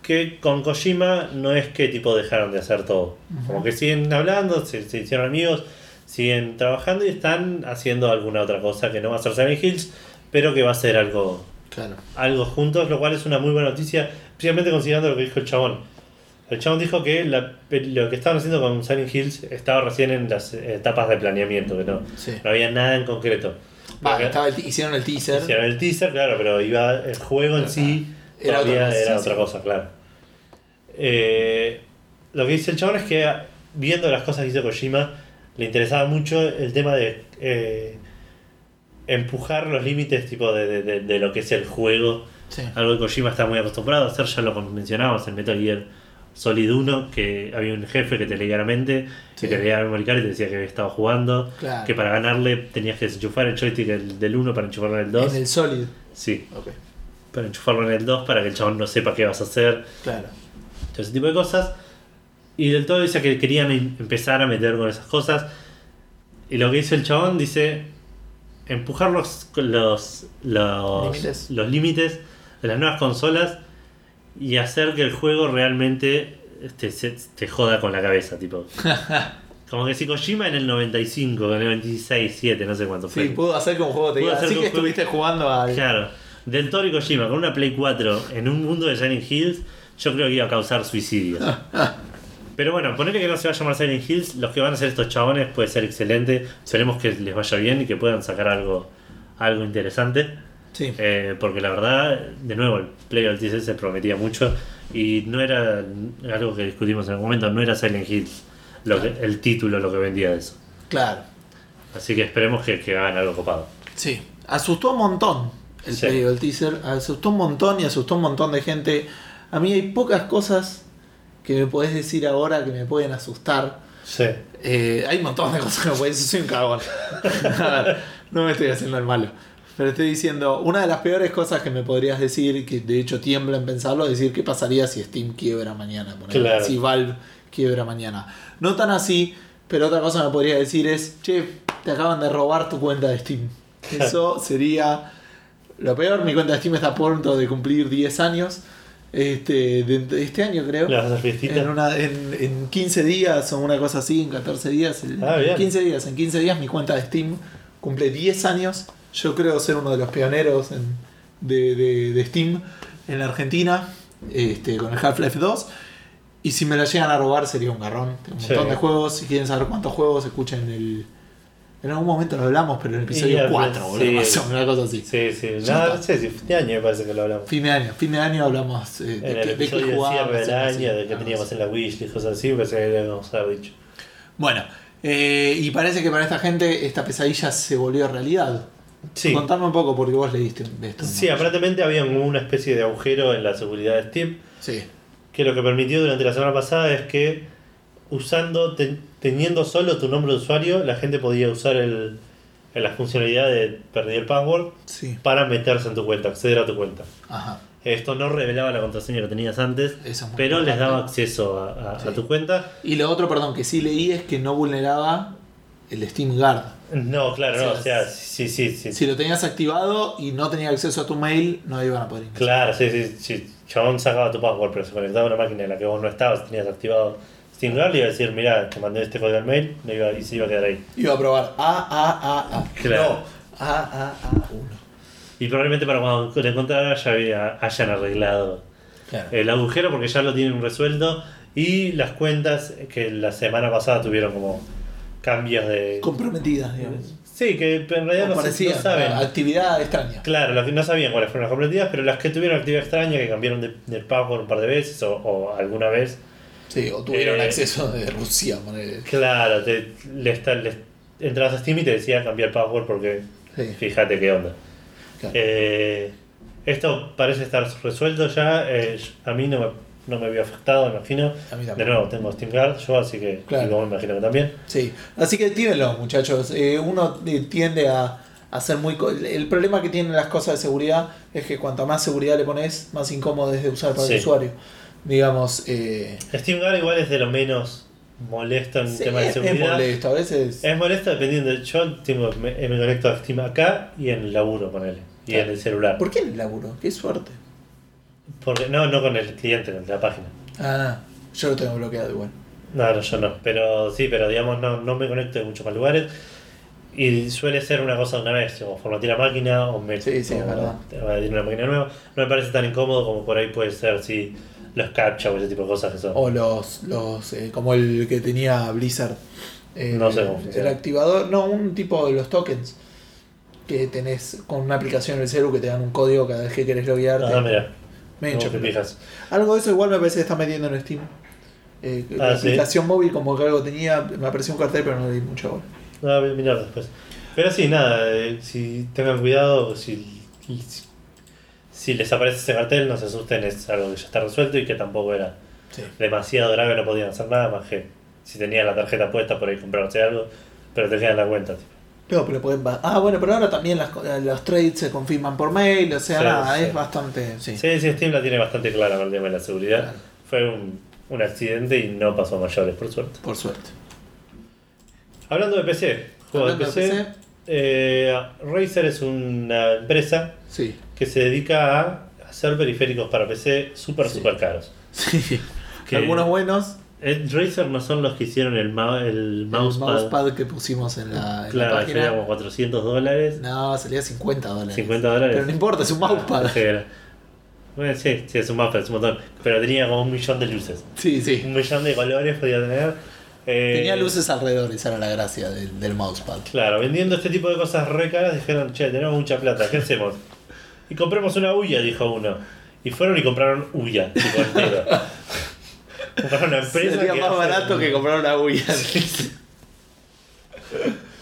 que con Kojima no es que tipo dejaron de hacer todo. Como que siguen hablando, se, se hicieron amigos, siguen trabajando y están haciendo alguna otra cosa que no va a ser Silent Hills, pero que va a ser algo, Claro. algo juntos, lo cual es una muy buena noticia, especialmente considerando lo que dijo el chabón. El chabón dijo que la- lo que estaban haciendo con Silent Hills estaba recién en las etapas de planeamiento, que no, Sí. no había nada en concreto. Estaba el hicieron el teaser. Hicieron el teaser, claro, pero iba el juego en sí Era todavía otra cosa, era sí, otra sí. cosa, claro. Eh, lo que dice el chabón es que viendo las cosas que hizo Kojima, le interesaba mucho el tema de eh, empujar los límites tipo de, de- de- de lo que es el juego. Sí. Algo que Kojima está muy acostumbrado a hacer, ya lo mencionábamos en Metal Gear Solid 1, que había un jefe que te leía la mente, Sí. que te leía la memory card y te decía que había estado jugando. Claro. Que para ganarle tenías que desenchufar el joystick del- del 1 para enchufarlo en el 2. En el Solid. Sí, Ok. para enchufarlo en el 2 para que el chabón no sepa qué vas a hacer. Claro. todo ese tipo de cosas. Y del todo dice que querían em- empezar a meter con esas cosas. Y lo que hizo el chabón dice empujar los los los Límites. los límites de las nuevas consolas y hacer que el juego realmente te, se- te joda con la cabeza, tipo. Como que si Kojima en el 95, en el 96, 7, no sé cuánto fue. Sí, pudo hacer que un juego te diga. Así que que estuviste jugando al. Claro, del Toro y Kojima con una Play 4 en un mundo de Silent Hills, yo creo que iba a causar suicidios. Pero bueno, ponerle que no se va a llamar Silent Hills, los que van a hacer estos chabones puede ser excelente. Esperemos que les vaya bien y que puedan sacar algo, algo interesante. Sí. Eh, porque la verdad, de nuevo, el Play TC se prometía mucho y no era algo que discutimos en algún momento, no era Silent Hills lo que, el título lo que vendía de eso. Claro. Así que esperemos que, que hagan algo copado. Sí. Asustó un montón el Sí. play teaser. Asustó un montón y asustó un montón de gente. A mí hay pocas cosas que me podés decir ahora que me pueden asustar. Sí. Eh, hay un montón de cosas que me pueden decir. Soy un cagón. No me estoy haciendo el malo. Pero estoy diciendo, una de las peores cosas que me podrías decir, que de hecho tiembla en pensarlo, es decir qué pasaría si Steam quiebra mañana. ponele, Claro. Si Valve quiebra mañana. No tan así, pero otra cosa que me podría decir es, che, te acaban de robar tu cuenta de Steam. Eso sería lo peor. Mi cuenta de Steam está a punto de cumplir 10 años. Este, de, este año creo. ¿Le vas a hacer fiestita? En, una, en, en 15 días o una cosa así, en 14 días. Ah, en 15 días, en 15 días mi cuenta de Steam cumple 10 años. Yo creo ser uno de los pioneros en- de, de- de Steam en la Argentina, este, con el Half-Life 2. Y si me la llegan a robar sería un garrón. Tengo un Sí. montón de juegos. Si quieren saber cuántos juegos, escuchen el... En algún momento lo hablamos, pero en el Y episodio al- 4, sí. boludo, menos, una cosa así. Sí, sí. No, no sé si fin de año me parece que lo hablamos. Fin de año, fin de año hablamos eh, de, En el episodio de jugábamos, cierre del algo así, año, de que teníamos en la wishlist, cosas así, parece que le habíamos dicho. Bueno, eh, y parece que para esta gente esta pesadilla se volvió realidad. Sí. Contame un poco porque vos leíste de esto. Sí, aparentemente había una especie de agujero en la seguridad de Steam Sí, que lo que permitió durante la semana pasada es que usando, te- teniendo solo tu nombre de usuario, la gente podía usar el, la funcionalidad de perdí el password sí. para meterse en tu cuenta, acceder a tu cuenta. Ajá. Esto no revelaba la contraseña que tenías antes, es pero les daba acceso a, a- Sí. a tu cuenta. Y lo otro, perdón, que sí leí es que no vulneraba el Steam Guard. No, claro, no, Sí, o sea, sí, sí, sí. Si lo tenías activado y no tenías acceso a tu mail, no iban a poder ingresar. Claro, sí, sí, sí. Chabón sacaba tu password, pero se conectaba a una máquina en la que vos no estabas, tenías activado SteamGuard y iba a decir, mirá, te mandé este código al mail no iba, y se iba a quedar ahí. Iba a probar A, A, A, A. Claro. No, A, A, A, 1. Y probablemente para cuando lo encontrara ya había- hayan arreglado Claro. el agujero porque ya lo tienen resuelto. Y las cuentas que la semana pasada tuvieron como cambios de... Comprometida, digamos. Sí, que en realidad no, parecía, no saben. actividad extraña. Claro, que no sabían cuáles fueron las comprometidas, pero las que tuvieron actividad extraña, que cambiaron de, de password un par de veces o, o alguna vez, Sí, o tuvieron Eh, acceso de Rusia. Claro, te, le le- entrabas a Steam y te decía cambiar password porque Sí, fíjate qué onda. claro. Eh, esto parece estar resuelto ya. eh, a mí no me, no me había afectado, me imagino. A mí De nuevo, tengo SteamGuard yo, así que Claro. me imagino que también. Sí, así que actívenlo, muchachos. Eh, uno tiende a, ser muy. El problema que tienen las cosas de seguridad es que cuanto más seguridad le pones, más incómodo es de usar para Sí. el usuario. Digamos, eh, SteamGuard igual es de lo menos molesto en sí, tema de es, es seguridad. molesto. A veces. Es molesto dependiendo. de- Yo tengo, me, me conecto a Steam acá y en el laburo, ponele. Y Claro. en el celular. ¿Por qué en el laburo? Qué suerte. Porque, no, no con el cliente, con la página. Ah, yo lo tengo bloqueado igual. No, no, yo no. Pero sí, pero digamos, no, no me conecto en muchos más lugares. Y suele ser una cosa de una vez, o formatear la máquina, o me Sí, sí, o es verdad. añadir una máquina nueva. No me parece tan incómodo como por ahí puede ser si los captcha o ese tipo de cosas que son. O los. los eh, como el que tenía Blizzard. Eh, No sé cómo El funciona. activador. No, un tipo de los tokens. Que tenés con una aplicación en el celu que te dan un código cada vez que querés loguearte. Ah, mira. Me. Algo de eso igual me parece que está metiendo en Steam. Eh, la Ah, ¿sí? aplicación móvil como que algo tenía, me apareció un cartel pero no le di mucha bola. Ah, voy a mirar después. Pero sí, nada, eh, si tengan cuidado, si, si, si les aparece ese cartel, no se asusten, es algo que ya está resuelto y que tampoco era Sí. demasiado grave, no podían hacer nada más que si tenías la tarjeta puesta por ahí comprarse algo, pero te quedan la cuenta. tipo. No, pero pueden Ah, bueno, pero ahora también las co- los trades se confirman por mail, o sea, Sí, nada, sí. es bastante. Sí. Sí, sí, Steam la tiene bastante clara con el tema de la seguridad. Claro. Fue un, un accidente y no pasó a mayores, por suerte. Por suerte. Hablando de PC, juego de PC, de PC. eh, Razer es una empresa Sí. Que se dedica a hacer periféricos para PC súper, Sí. súper caros. Sí. Que- Algunos buenos. Razer no son los que hicieron el, ma- el El mousepad. mousepad que pusimos en la, en claro, la página. como 400 dólares. No, salía 50 dólares. 50 dólares. Pero no importa, es un mousepad. Bueno, sí, sí, es un mousepad, es un montón. Pero tenía como un millón de luces. Sí, sí. Un millón de colores podía tener. Eh, Tenía luces alrededor, esa era la gracia del, del mousepad. Claro, vendiendo este tipo de cosas re caras dijeron, che, tenemos mucha plata, ¿qué hacemos? Y compremos una Uya, dijo uno. Y fueron y compraron Uya, tipo entero. compraron una empresa Sería que más hace- barato que comprar una Wii.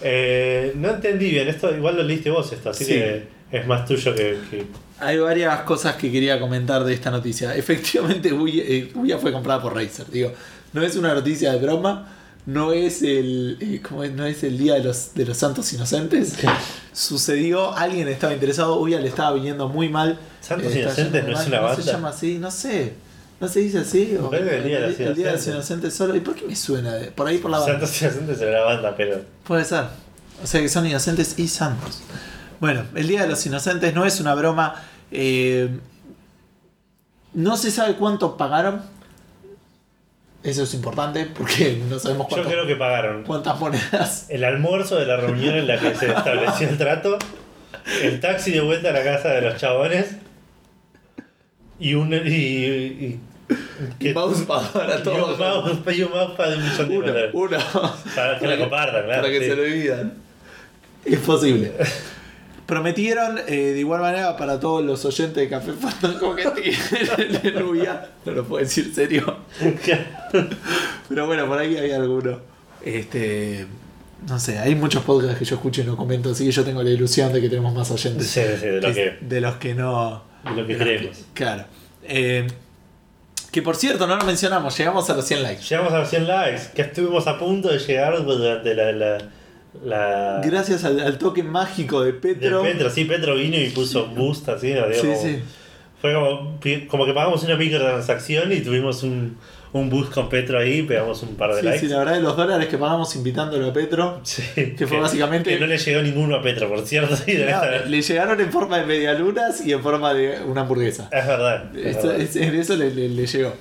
Eh, no entendí bien, esto igual lo leíste vos esto, así Sí. que es más tuyo que... que- Hay varias cosas que quería comentar de esta noticia. Efectivamente, Ouya, eh, fue comprada por Razer. Digo, no es una noticia de broma, no es el, eh, ¿cómo es? No es el día de los, de los santos inocentes. Sucedió, alguien estaba interesado, Ouya le estaba viniendo muy mal. Santos eh, Inocentes no es mal, una No se banda. llama así, no sé. ¿No se dice así? O- el Día de los el Día de los Inocentes. Solo. ¿Y por qué me suena? Por ahí por la banda. Santos Inocentes era la banda, pero... Puede ser. O sea que son inocentes y santos. Bueno, el Día de los Inocentes no es una broma. eh, no se sabe cuánto pagaron. Eso es importante porque no sabemos Yo cuánto- creo que pagaron cuántas monedas. el almuerzo de la reunión en la que se estableció el trato, el taxi de vuelta a la casa de los chabones y un... Y, y- Y mousepad para y todos. y un mousepad de un millón de Uno, dólares. uno. Para que lo compartan, claro. Para que sí. se lo dividan. Es posible. Prometieron eh, de igual manera para todos los oyentes de Café Fantasma que tienen el Nubia. No lo puedo decir serio. Pero bueno, por ahí hay alguno. Este. No sé, hay muchos podcasts que yo escucho y no comento, así que yo tengo la ilusión de que tenemos más oyentes. Sí, sí, de lo que, de los que no. de lo que de los creemos. Claro. Eh, que por cierto, no lo mencionamos, llegamos a los 100 likes. Llegamos a los 100 likes, que estuvimos a punto de llegar durante la... la, la Gracias al, al toque mágico de de Petro. Petro, sí, Petro vino y puso boost así, Sí, sí. Fue como, como que pagamos una microtransacción y tuvimos un, un boost con Petro ahí, pegamos un par de Sí, likes. sí, la verdad de los dólares que pagamos invitándolo a Petro. Sí, Que fue básicamente- Que no le llegó ninguno a Petro, por cierto. sí, debe No, estar- le llegaron en forma de medialunas y en forma de una hamburguesa. Es verdad. es Esto- verdad. es- en eso le, le- le llegó.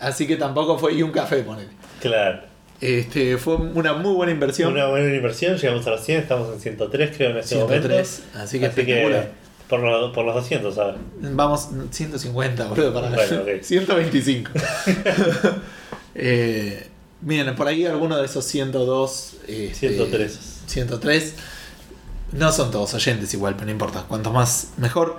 Así que tampoco fue. Y un café, ponele. Claro. Este, fue una muy buena inversión. Una buena inversión, llegamos a los 100, estamos en 103 creo en este 103, momento. así que espectacular. por, los, por los 200, ¿sabes? Vamos, 150, boludo, para Bueno, ok. 125. eh, miren, por ahí alguno de esos 102. este, 103. 103. No son todos oyentes igual, pero no importa. Cuanto más, mejor.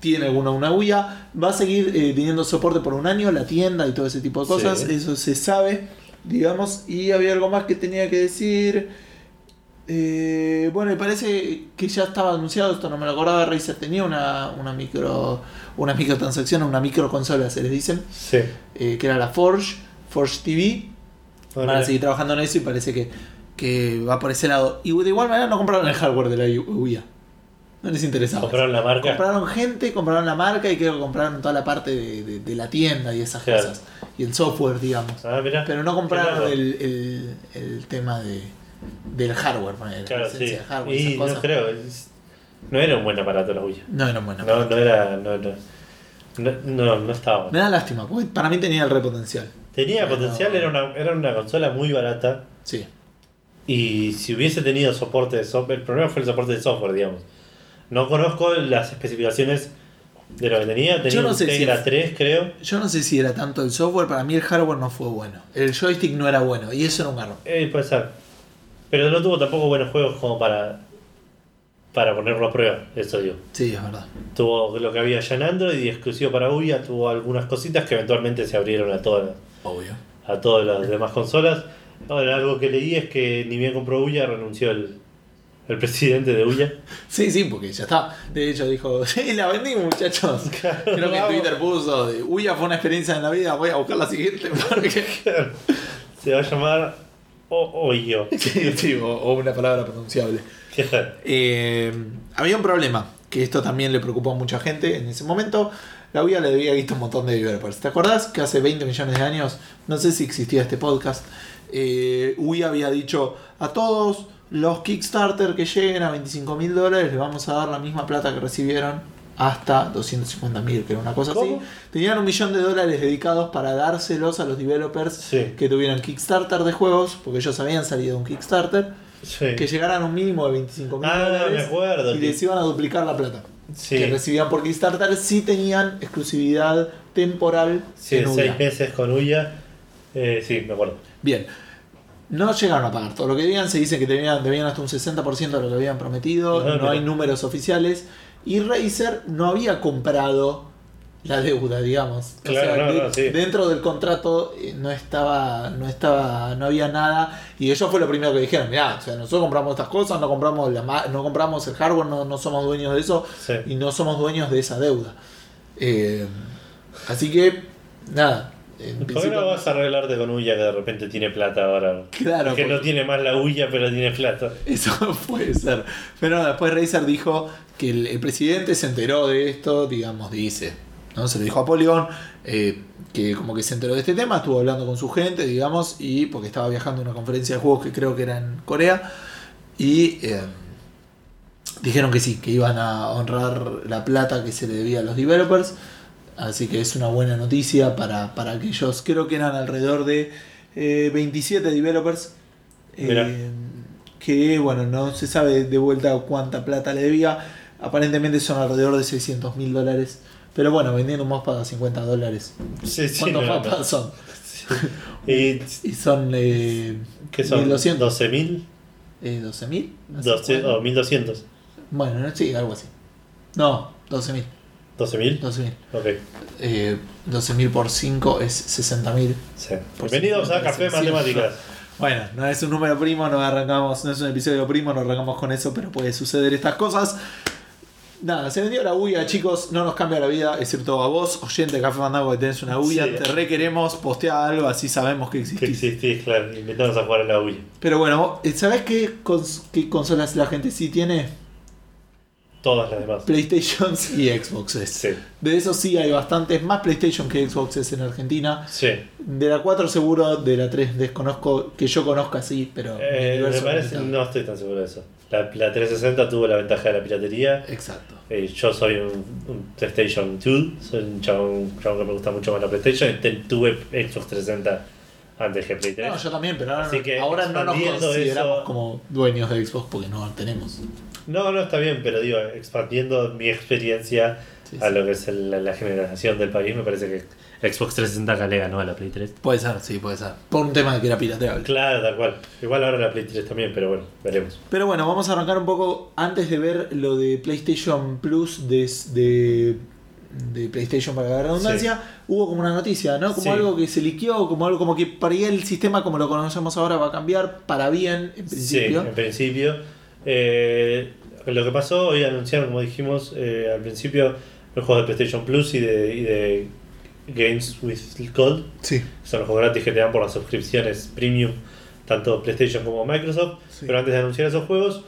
Tiene alguna una UIA. Va a seguir eh, teniendo soporte por un año, la tienda y todo ese tipo de cosas. Sí. Eso se sabe, digamos. Y había algo más que tenía que decir. Eh, bueno, y parece que ya estaba anunciado, esto no me lo acordaba, Razer tenía una, una micro una microtransacción, una microconsola se les dicen, Sí. eh, que era la Forge, Forge TV, van a seguir trabajando en eso y parece que, que va por ese lado. Y de igual manera no compraron el hardware de la UIA. No les interesaba. Compraron la marca. Compraron gente, compraron la marca y creo que compraron toda la parte de, de- de la tienda y esas Claro. cosas. Y el software, digamos. Ah, mira. Pero no compraron el, el, el tema de, del hardware, la Claro, sí. de hardware, Y esas no creo. No era un buen aparato la Wii. No era bueno. No, no era. No, no, no, no, no estaba Me da lástima, porque para mí tenía el re potencial. Tenía Pero- potencial, era una, era una consola muy barata. Sí. Y si hubiese tenido soporte de software, el problema fue el soporte de software, digamos. No conozco las especificaciones de lo que tenía. Tenía Yo no un sé si- Tegra 3, creo. Yo no sé si era tanto el software, para mí el hardware no fue bueno. El joystick no era bueno y eso era un garrón. Eh, puede ser. Pero no tuvo tampoco buenos juegos como para para ponerlo a prueba, eso digo. Sí, es verdad. Tuvo lo que había ya en Android y exclusivo para Uya, tuvo algunas cositas que eventualmente se abrieron a todas las- Obvio. a todas las demás consolas. Ahora, algo que leí es que ni bien compró Uya, renunció el, el presidente de Uya. Sí, sí, porque ya está. De hecho dijo, sí, la vendí muchachos. Creo que en. Twitter puso, Uya fue una experiencia en la vida, voy a buscar la siguiente. Porque... Se va a llamar O- Oyo. Sí, sí, o, o una palabra pronunciable. Eh, había un problema, que esto también le preocupó a mucha gente en ese momento. La UIA le había visto un montón de developers. ¿Te acordás que hace 20 millones de años, no sé si existía este podcast, eh, UIA había dicho a todos los Kickstarter que lleguen a 25 mil dólares les vamos a dar la misma plata que recibieron hasta 250 mil, que era una cosa ¿Cómo? así. Tenían un millón de dólares dedicados para dárselos a los developers Sí. que tuvieran Kickstarter de juegos, porque ellos habían salido de un Kickstarter Sí. que llegaran a un mínimo de 25 mil Ah, me dólares acuerdo y que- les iban a duplicar la plata Sí. que recibían por Kickstarter si tenían exclusividad temporal Sí, en seis meses con Uya. Eh, sí, me acuerdo. Bien, no llegaron a pagar todo lo que debían, se dice que debían, debían hasta un 60% de lo que habían prometido, no hay números oficiales y Razer no había comprado la deuda, digamos. Claro, no, de- no, sí. dentro del contrato eh, no estaba, no estaba, no había nada y ellos fue lo primero que dijeron, mirá, o sea, nosotros compramos estas cosas, no compramos la no compramos el hardware, no, no somos dueños de eso Sí. y no somos dueños de esa deuda. Eh, así que, nada. En ¿Por qué principio- no vas a arreglarte con Uya que de repente tiene plata ahora? Claro, Que porque- no tiene más la Uya, pero tiene plata. Eso puede ser. Pero no, después Razer dijo que el, el presidente se enteró de esto, digamos, dice. ¿no? Se lo dijo a Polygon, eh, que como que se enteró de este tema, estuvo hablando con su gente, digamos, y porque estaba viajando a una conferencia de juegos que creo que era en Corea, y eh, dijeron que sí, que iban a honrar la plata que se le debía a los developers. Así que es una buena noticia para, para aquellos, creo que eran alrededor de eh, 27 developers. Eh, que bueno, no se sabe de vuelta cuánta plata le debía. Aparentemente son alrededor de 600 mil dólares. Pero bueno, vendiendo más paga 50 dólares. Sí, ¿Cuántos no, son? Y, son. Eh, ¿Qué son? 12.000. ¿12.000? Eh, ¿12.000? No 12, o Bueno, sí, algo así. No, 12.000. ¿12.000? 12.000. Ok. Eh, 12.000 por 5 es 60.000. Sí. Bienvenidos a Café Matemáticas. Bueno, no es un número primo, no arrancamos, no es un episodio primo, no arrancamos con eso, pero puede suceder estas cosas. Nada, se vendió la UIA, chicos, no nos cambia la vida, excepto a vos, oyente de Café Mandago, que tenés una UIA, sí. te requeremos postear algo, así sabemos que existís. Que existís, claro, invitanos a jugar a la UIA. Pero bueno, ¿sabés qué, cons qué consolas la gente sí tiene? Todas las demás. PlayStations y Xboxes. Sí. De eso sí hay bastantes, más PlayStation que Xboxes en Argentina. Sí. De la 4 seguro, de la 3 desconozco, que yo conozca sí, pero... Eh, me parece, no estoy tan seguro de eso. La, la 360 tuvo la ventaja de la piratería. Exacto. Eh, yo soy un, un PlayStation 2, soy un chabón, que me gusta mucho más la PlayStation. tuve Xbox 360 antes que Play 3. No, yo también, pero ahora, Así no- que ahora no nos consideramos eso- como dueños de Xbox porque no tenemos. No, no está bien, pero digo, expandiendo mi experiencia Sí, a sí. lo que es el- la generación del país, me parece que Xbox 360 acá le ganó a la Play 3. Puede ser, sí, puede ser. Por un tema de que era pirateable. Claro, tal cual. Igual ahora la Play 3 también, pero bueno, veremos. Pero bueno, vamos a arrancar un poco antes de ver lo de PlayStation Plus de, de, de PlayStation para la redundancia. Hubo como una noticia, ¿no? Como Sí. algo que se liqueó, como algo como que para el sistema como lo conocemos ahora va a cambiar para bien en principio. Sí, en principio. Eh, lo que pasó, hoy anunciaron, como dijimos eh, al principio, los juegos de PlayStation Plus y de, y de Games with Gold. Sí. Son los juegos gratis que te dan por las suscripciones premium, tanto PlayStation como Microsoft. Sí. Pero antes de anunciar esos juegos,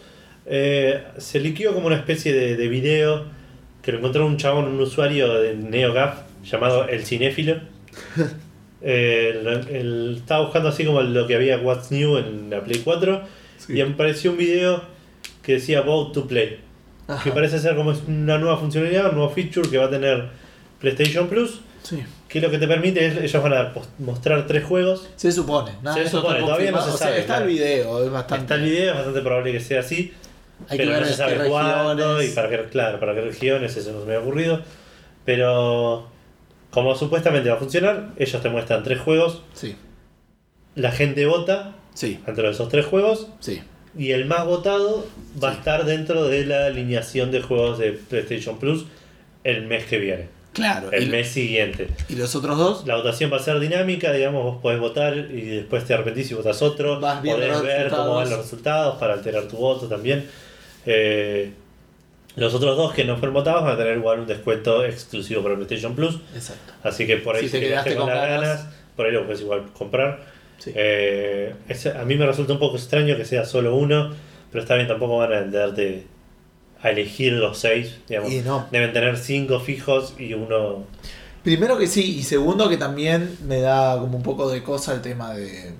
eh, se liquidó como una especie de, de video que lo encontró un chabón, un usuario de NeoGAF llamado El Cinéfilo. Eh, el- el- estaba buscando así como lo que había What's New en la Play 4 Sí. y apareció un video que decía About to Play. Ajá. Que parece ser como una nueva funcionalidad, un nuevo feature que va a tener PlayStation Plus. Sí. Que lo que te permite es, ellos van a mostrar tres juegos. Se supone. Nada Se supone, todavía no se confirmado. O sea, sabe, está claro. el video, es bastante. Está el video, es bastante probable que sea así. Hay pero que ver no se qué sabe cuándo y para qué, claro, para qué regiones, eso no se me ha ocurrido. Pero como supuestamente va a funcionar, ellos te muestran tres juegos, Sí, la gente vota sí, dentro de esos tres juegos sí. Y el más votado va a estar dentro de la alineación de juegos de PlayStation Plus el mes que viene, Claro. el mes siguiente. y los otros dos? La votación va a ser dinámica, digamos, vos podés votar y después te arrepentís y votas otro. Vas podés ver cómo van los resultados para alterar tu voto también. Eh, los otros dos que no fueron votados van a tener igual un descuento exclusivo para PlayStation Plus. Exacto. Así que por ahí Si te si quedaste quedaste con con las ganas. ganas, por ahí lo puedes igual comprar. Sí. Eh, a mí me resulta un poco extraño que sea solo uno, pero está bien, tampoco van a darte a elegir los seis. Digamos. Y no. Deben tener cinco fijos y uno. Primero que sí, y segundo que también me da como un poco de cosa el tema de,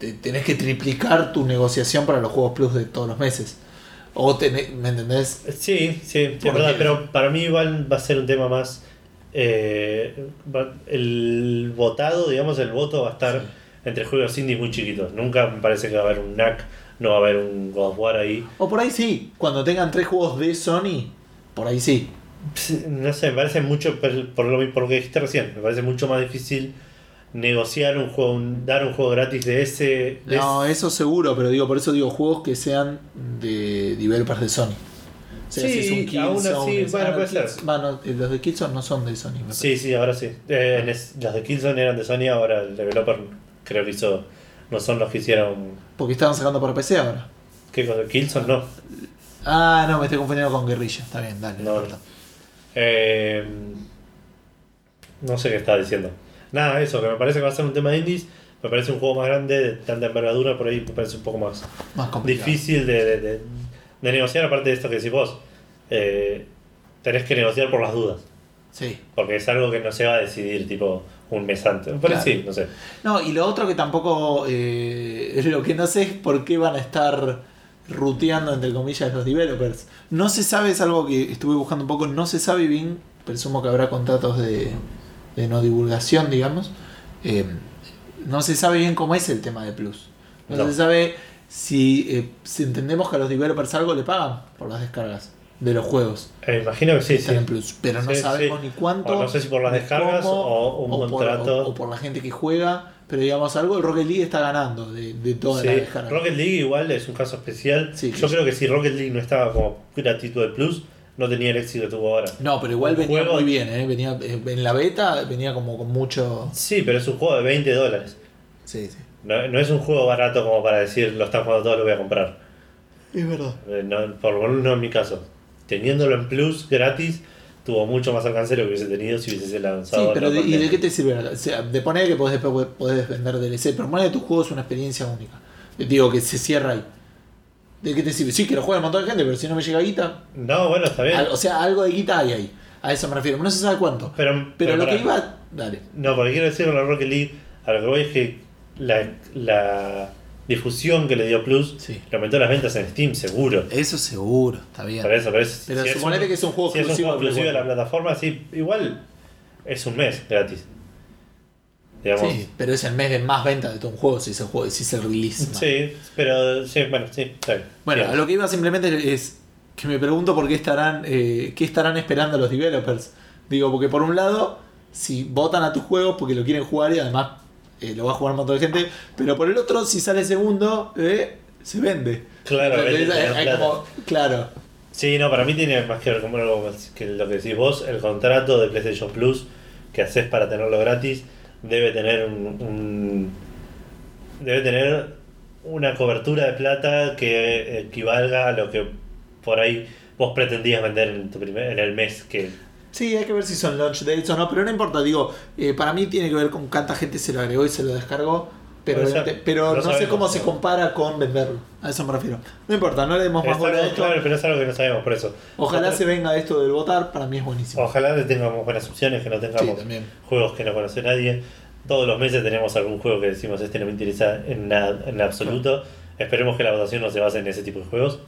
de- tenés que triplicar tu negociación para los juegos plus de todos los meses. O tenés, ¿me entendés? Sí, sí, sí, verdad, pero para mí igual va a ser un tema más. Eh, el votado, digamos, el voto va a estar Sí. entre juegos indies muy chiquitos. Nunca me parece que va a haber un NAC, no va a haber un God of War ahí. O por ahí sí, cuando tengan tres juegos de Sony, por ahí sí. No sé, me parece mucho, por por lo, por lo que dijiste recién, me parece mucho más difícil negociar un juego, un- dar un juego gratis de ese. de No, eso seguro, pero digo, por eso digo juegos que sean de developers de Sony. Sí, si es un aún Killzone, así, es- bueno, ah, no, puede ser. Bueno, eh, los de Killzone no son de Sony. me. Sí, sí, ahora sí. Eh, los de Killzone eran de Sony, ahora el developer creo que hizo. No son los que hicieron. Porque estaban sacando para PC ahora. ¿Qué cosa? Killzone no. Ah, no, me estoy confundiendo con Guerrilla. Está bien, dale. No, importa. Eh, no sé qué estaba diciendo. Nada, eso, que me parece que va a ser un tema de indies. Me parece un juego más grande, de tanta envergadura, por ahí me parece un poco más Más complicado. difícil de, de- de- de negociar, aparte de esto que decís vos. Eh, tenés que negociar por las dudas, Sí. porque es algo que no se va a decidir tipo un mes antes. Pero Claro. sí, no sé. No, y lo otro que tampoco. eh, lo que no sé es por qué van a estar ruteando, entre comillas, los developers. No se sabe, es algo que estuve buscando un poco, no se sabe bien. Presumo que habrá contratos de, de no divulgación, digamos. Eh, no se sabe bien cómo es el tema de Plus. No, No. se sabe si, eh, si entendemos que a los developers algo le pagan por las descargas de los juegos. Eh, imagino que sí, sí. en Plus, pero no Sí, sabemos sí. ni cuánto. O no sé si por las descargas cómo, o un por- contrato. o- o por la gente que juega, pero digamos algo el Rocket League está ganando de, de toda la Sí, descarga. Rocket League igual es un caso especial. Sí, Yo creo que si Rocket League no estaba como gratuito de Plus, no tenía el éxito que tuvo ahora. No, pero igual Un venía juego- muy bien, ¿eh? venía eh, en la beta venía como con mucho. Sí, pero es un juego de 20 dólares. Sí, sí. No, no es un juego barato como para decir lo están jugando todos, lo voy a comprar. Es verdad. Eh, no, por lo menos no en mi caso. Teniéndolo en Plus gratis, tuvo mucho más alcance de lo que hubiese tenido si hubiese lanzado. Sí, pero de, ¿y de qué te sirve? O sea, de poner que podés, después podés vender DLC, pero poner que tu juego es una experiencia única. Digo que se cierra ahí. ¿De qué te sirve? Sí, que lo juega un montón de gente, pero si no me llega guita. No, bueno, está bien. al- o sea, algo de guita hay ahí. A eso me refiero. No se sabe cuánto. Pero, Pero lo que iba. Dale. No, porque quiero decir con la Rocket League, a lo que voy es que la, la difusión que le dio Plus Sí. le aumentó las ventas en Steam, seguro. Eso seguro, está bien. Por eso, pero, es- Pero si es suponete un- que es un juego si es un exclusivo juego de exclusivo de la plataforma, sí, igual es un mes gratis. Digamos. Sí, pero es el mes de más ventas de todo un juego si se juego, si se release. ¿no? Sí, pero sí, bueno, sí, está bien. Bueno, Sí. a lo que iba simplemente es que me pregunto por qué estarán, eh, qué estarán esperando los developers. Digo, porque por un lado, si votan a tu juego porque lo quieren jugar y además eh, lo va a jugar un montón de gente, pero por el otro, si sale segundo, eh, se vende. Claro, Entonces, vende, te hay- dan hay plata. como- claro. Sí, no, para mí tiene más que ver con algo que lo que decís vos, el contrato de PlayStation Plus que haces para tenerlo gratis debe tener un, un- debe tener una cobertura de plata que equivalga a lo que por ahí vos pretendías vender en tu primer, en el mes que Sí, hay que ver si son launch dates o no, pero no importa, digo, eh, para mí tiene que ver con cuánta gente se lo agregó y se lo descargó, pero, pero No no, sé cómo se compara con venderlo, a eso me refiero. No importa, no le demos más bola a esto. claro, pero es algo que no sabemos por eso. Ojalá Otra- se venga esto del votar, para mí es buenísimo. Ojalá tengamos buenas opciones, que no Sí, tengamos también. juegos que no conoce nadie. Todos los meses tenemos algún juego que decimos este no me interesa en nada en absoluto. Esperemos que la votación no se base en ese tipo de juegos.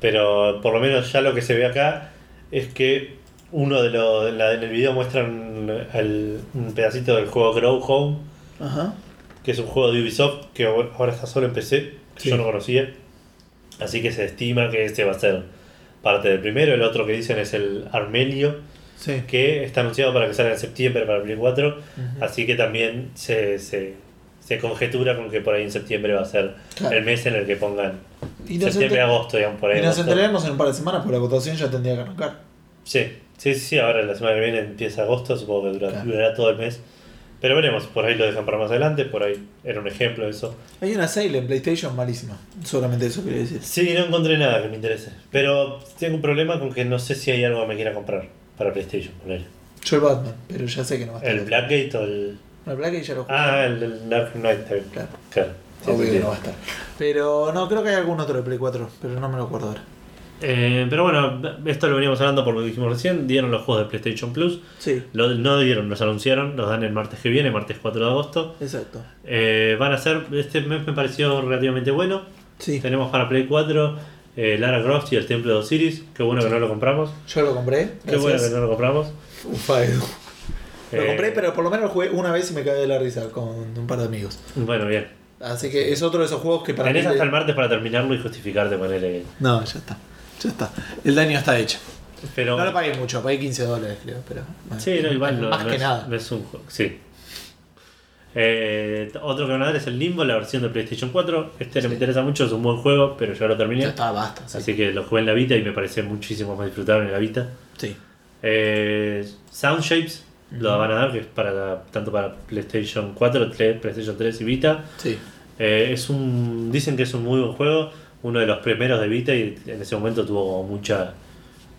Pero por lo menos ya lo que se ve acá es que uno de los en, el video muestran el- un pedacito del juego Grow Home, Ajá. que es un juego de Ubisoft que ahora está solo en PC, que Sí. yo no conocía. Así que se estima que este va a ser parte del primero. El otro que dicen es el Armelio Sí. que está anunciado para que salga en septiembre para Play 4, Ujú. así que también se, se, se conjetura con que por ahí en septiembre va a ser Claro. el mes en el que pongan Y nos, septiembre, agosto, digamos, por ahí. y nos enteraremos en un par de semanas, porque la votación ya tendría que arrancar. Sí, sí, sí, sí, ahora la semana que viene empieza agosto, supongo que dura- Claro. durará todo el mes Pero veremos, por ahí lo dejan para más adelante, por ahí era un ejemplo de eso. Hay una sale en PlayStation malísima. Solamente eso quería decir. Sí, no encontré nada que me interese. Pero tengo un problema con que no sé si hay algo que me quiera comprar para PlayStation. ponele. Yo el Batman, pero ya sé que no va a estar. El Blackgate o el. No, el Blackgate ya lo jugué. Ah, el, el Dark Knight. Claro. Claro. Sí, Obvio que no va a estar. Pero no, creo que hay algún otro de Play 4, pero no me lo acuerdo ahora. Eh, pero bueno, esto lo veníamos hablando por lo que dijimos recién. Dieron los juegos de PlayStation Plus. Sí, Lo- no dieron, los anunciaron. Los dan el martes que viene, martes 4 de agosto. exacto. Eh, van a ser, este mes me pareció relativamente bueno. Sí, Tenemos para Play 4 eh, Lara Croft y el Templo de Osiris. Qué bueno que no lo compramos. yo lo compré. Qué bueno que no lo compramos. Ufa, Edu. Lo Eh, compré, pero por lo menos lo jugué una vez y me cagué de la risa con un par de amigos. Bueno, bien. Así que es otro de esos juegos que para Tenés mí hasta le- el martes para terminarlo y justificar de manera que. No, ya está. Ya está. El daño está hecho. Pero. No lo pagué mucho, pagué 15 dólares, creo. Pero, Sí, no, igual no, Más no que es, nada. no es un juego. Sí. Eh, otro que van a dar es el Limbo, la versión de PlayStation 4. Este no me interesa mucho, es un buen juego, pero ya lo terminé. Ya está, basta. Sí. Así que lo jugué en la Vita y me parece muchísimo más disfrutable en la Vita. Sí. Eh, Sound Shapes lo van a dar, que es para tanto para PlayStation 4, 3, PlayStation 3 y Vita. Sí. Eh, es un, dicen que es un muy buen juego, uno de los primeros de Vita y en ese momento tuvo mucha,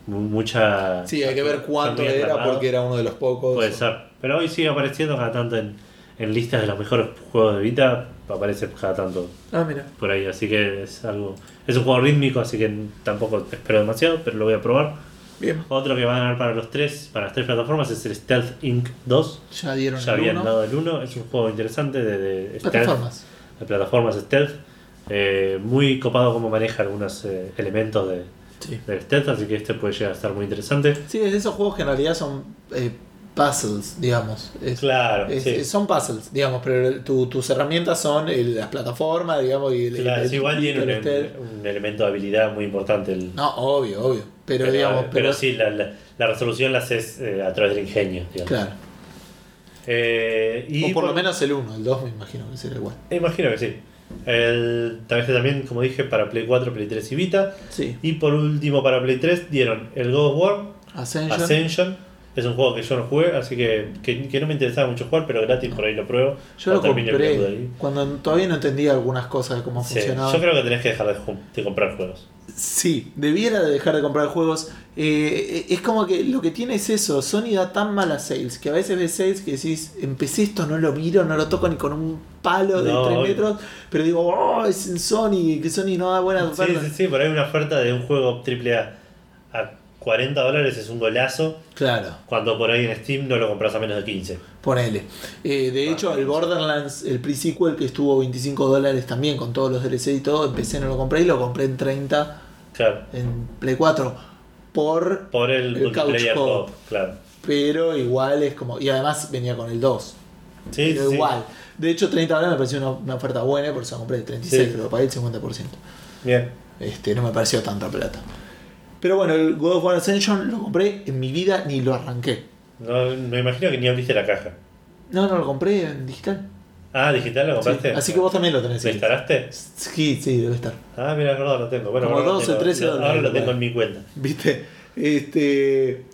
mu- mucha. Sí, hay que ver cuánto era aclamado. porque era uno de los pocos. Puede ser, pero hoy sigue apareciendo cada tanto en, en listas de los mejores juegos de Vita, aparece cada tanto Ah, mira. por ahí, así que es algo, es un juego rítmico, así que tampoco espero demasiado, pero lo voy a probar. Bien. Otro que van a dar para los tres, para las tres plataformas es el Stealth Inc. 2. Ya dieron Ya el habían uno. dado el 1, es un juego interesante de, de stealth, Plataformas. de plataformas stealth. Eh, muy copado como maneja algunos eh, elementos de, Sí. del stealth, así que este puede llegar a estar muy interesante. Sí, es de esos juegos que en realidad son eh, puzzles, digamos. Es- Claro, es- sí. Son puzzles, digamos, pero tu- tus herramientas son el- las plataformas, digamos, y el, Claro, el- igual tiene un, stealth. un elemento de habilidad muy importante. El, No, obvio, obvio. Pero, pero, digamos, pero pero, sí, la, la, la resolución la haces eh, a través del ingenio. Digamos. Claro. Eh, y o por lo menos el 1, el 2 me imagino que será igual. Imagino que sí. El, también, también, como dije, para Play 4, Play 3 y Vita. Sí. Y por último, para Play 3 dieron el God of War Ascension. Ascension. Es un juego que yo no jugué, así que, que, que no me interesaba mucho jugar, pero gratis por ahí lo pruebo. Yo lo compré ahí. cuando todavía no entendía algunas cosas de cómo Sí, funcionaba. yo creo que tenés que dejar de, comprar juegos. Sí, debiera de dejar de comprar juegos. Eh, es como que lo que tiene es eso. Sony da tan malas sales que a veces ves sales que decís, empecé esto, no lo miro, no lo toco ni con un palo de No, 3 obvio. metros. Pero digo, oh, es en Sony, que Sony no da buenas Sí, ofertas. sí, sí, por ahí una oferta de un juego AAA a 40 dólares es un golazo, Claro, cuando por ahí en Steam no lo compras a menos de 15. ponele. Eh, de Ah, hecho, el Borderlands, el pre-sequel que estuvo 25 dólares también con todos los DLC y todo, empecé, no lo compré y lo compré en 30 Claro, en Play 4. Por por el, El multiplayer couch co-op, claro. pero igual es como. Y además venía con el 2. Sí, pero sí. igual. De hecho, 30 dólares me pareció una, una oferta buena, por eso compré el 36, Sí. pero pagué el 50%. Bien. Este, no me pareció tanta plata. Pero bueno, el God of War Ascension lo compré en mi vida ni lo arranqué. No, me imagino que ni abriste la caja. No, no lo compré en digital. Ah, digital lo Sí, compraste. Así que vos también lo tenés. ¿Lo instalaste? Sí, sí, debe estar. Ah, mira, es verdad, lo tengo. Bueno, Como ahora lo 12, tengo- 13 lo- dólares, Ahora lo tengo en mi cuenta. ¿Viste? Este.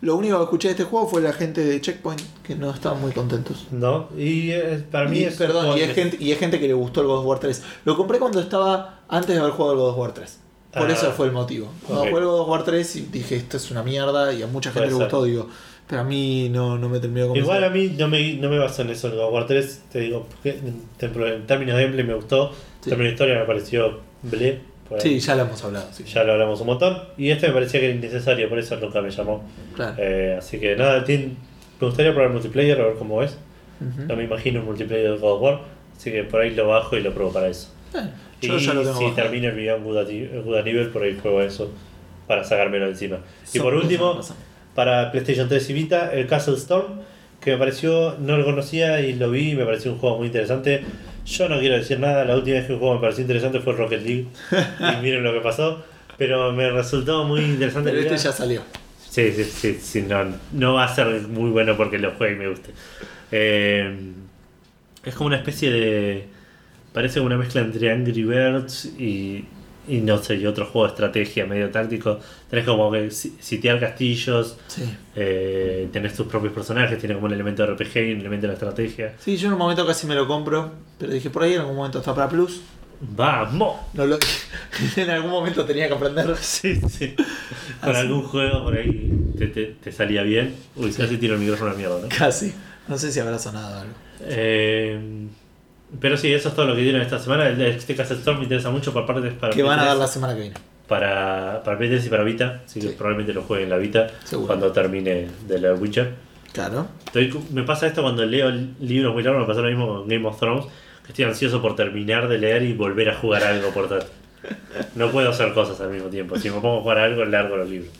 Lo único que escuché de este juego fue la gente de Checkpoint que no estaban muy contentos. No, y eh, para mí Y- es. perdón, y es, gente, y es gente que le gustó el God of War 3. Lo compré cuando estaba antes de haber jugado el God of War 3. Por Ah. eso fue el motivo. Cuando Ok. jugué el God War 3 y dije, esto es una mierda y a mucha gente Puede le ser. gustó, digo. Pero a mí no, no me terminó convencer. Igual a mí no me, no me baso en eso. El God War 3, te digo, en, en términos de gameplay me gustó. Sí. En términos de historia me pareció ble. por ahí. Sí, ya lo hemos hablado. Sí. Ya lo hablamos un montón. Y este me parecía que era innecesario, por eso nunca me llamó. Claro. Eh, así que nada, tiene- me gustaría probar multiplayer, a ver cómo es. No me imagino un multiplayer de God of War. Así que por ahí lo bajo y lo pruebo para eso. Bueno, yo y ya lo tengo si bajado. termino el Beyond Good, Nivel, por ahí juego eso para sacármelo encima. Y por último, para PlayStation 3 y Vita, el Castle Storm, que me pareció, no lo conocía y lo vi, me pareció un juego muy interesante. Yo no quiero decir nada, la última vez que un juego me pareció interesante fue Rocket League. y miren lo que pasó. Pero me resultó muy interesante. Pero este ya salió. Sí, sí, sí, sí, no, no va a ser muy bueno porque lo juegue y me guste. Eh, es como una especie de. Parece una mezcla entre Angry Birds y, y no sé, y otro juego de estrategia medio táctico. Tenés como que si- sitiar castillos, Sí. eh, tenés tus propios personajes, tiene como un elemento de RPG y un elemento de estrategia. Sí, yo en un momento casi me lo compro, pero dije por ahí en algún momento está para Plus. ¡Vamos! No lo- en algún momento tenía que aprender. Sí, sí. Con Así. algún juego por ahí te, te- te salía bien. Uy, casi tiro el micrófono a la mierda, ¿no? Casi. No sé si habrá sonado algo. Eh, pero sí, eso es todo lo que dieron esta semana. El este Castle Storm me interesa mucho por parte para Que van a dar 3, la semana que viene. para, para Play 3 y para Vita. Así que Sí. probablemente lo juegue en la Vita Seguro. cuando termine de leer Witcher. Claro. Estoy- me pasa esto cuando leo libros muy largos, me pasa lo mismo con Game of Thrones, que estoy ansioso por terminar de leer y volver a jugar algo portátil. No puedo hacer cosas al mismo tiempo. Si me pongo a jugar algo, largo los libros.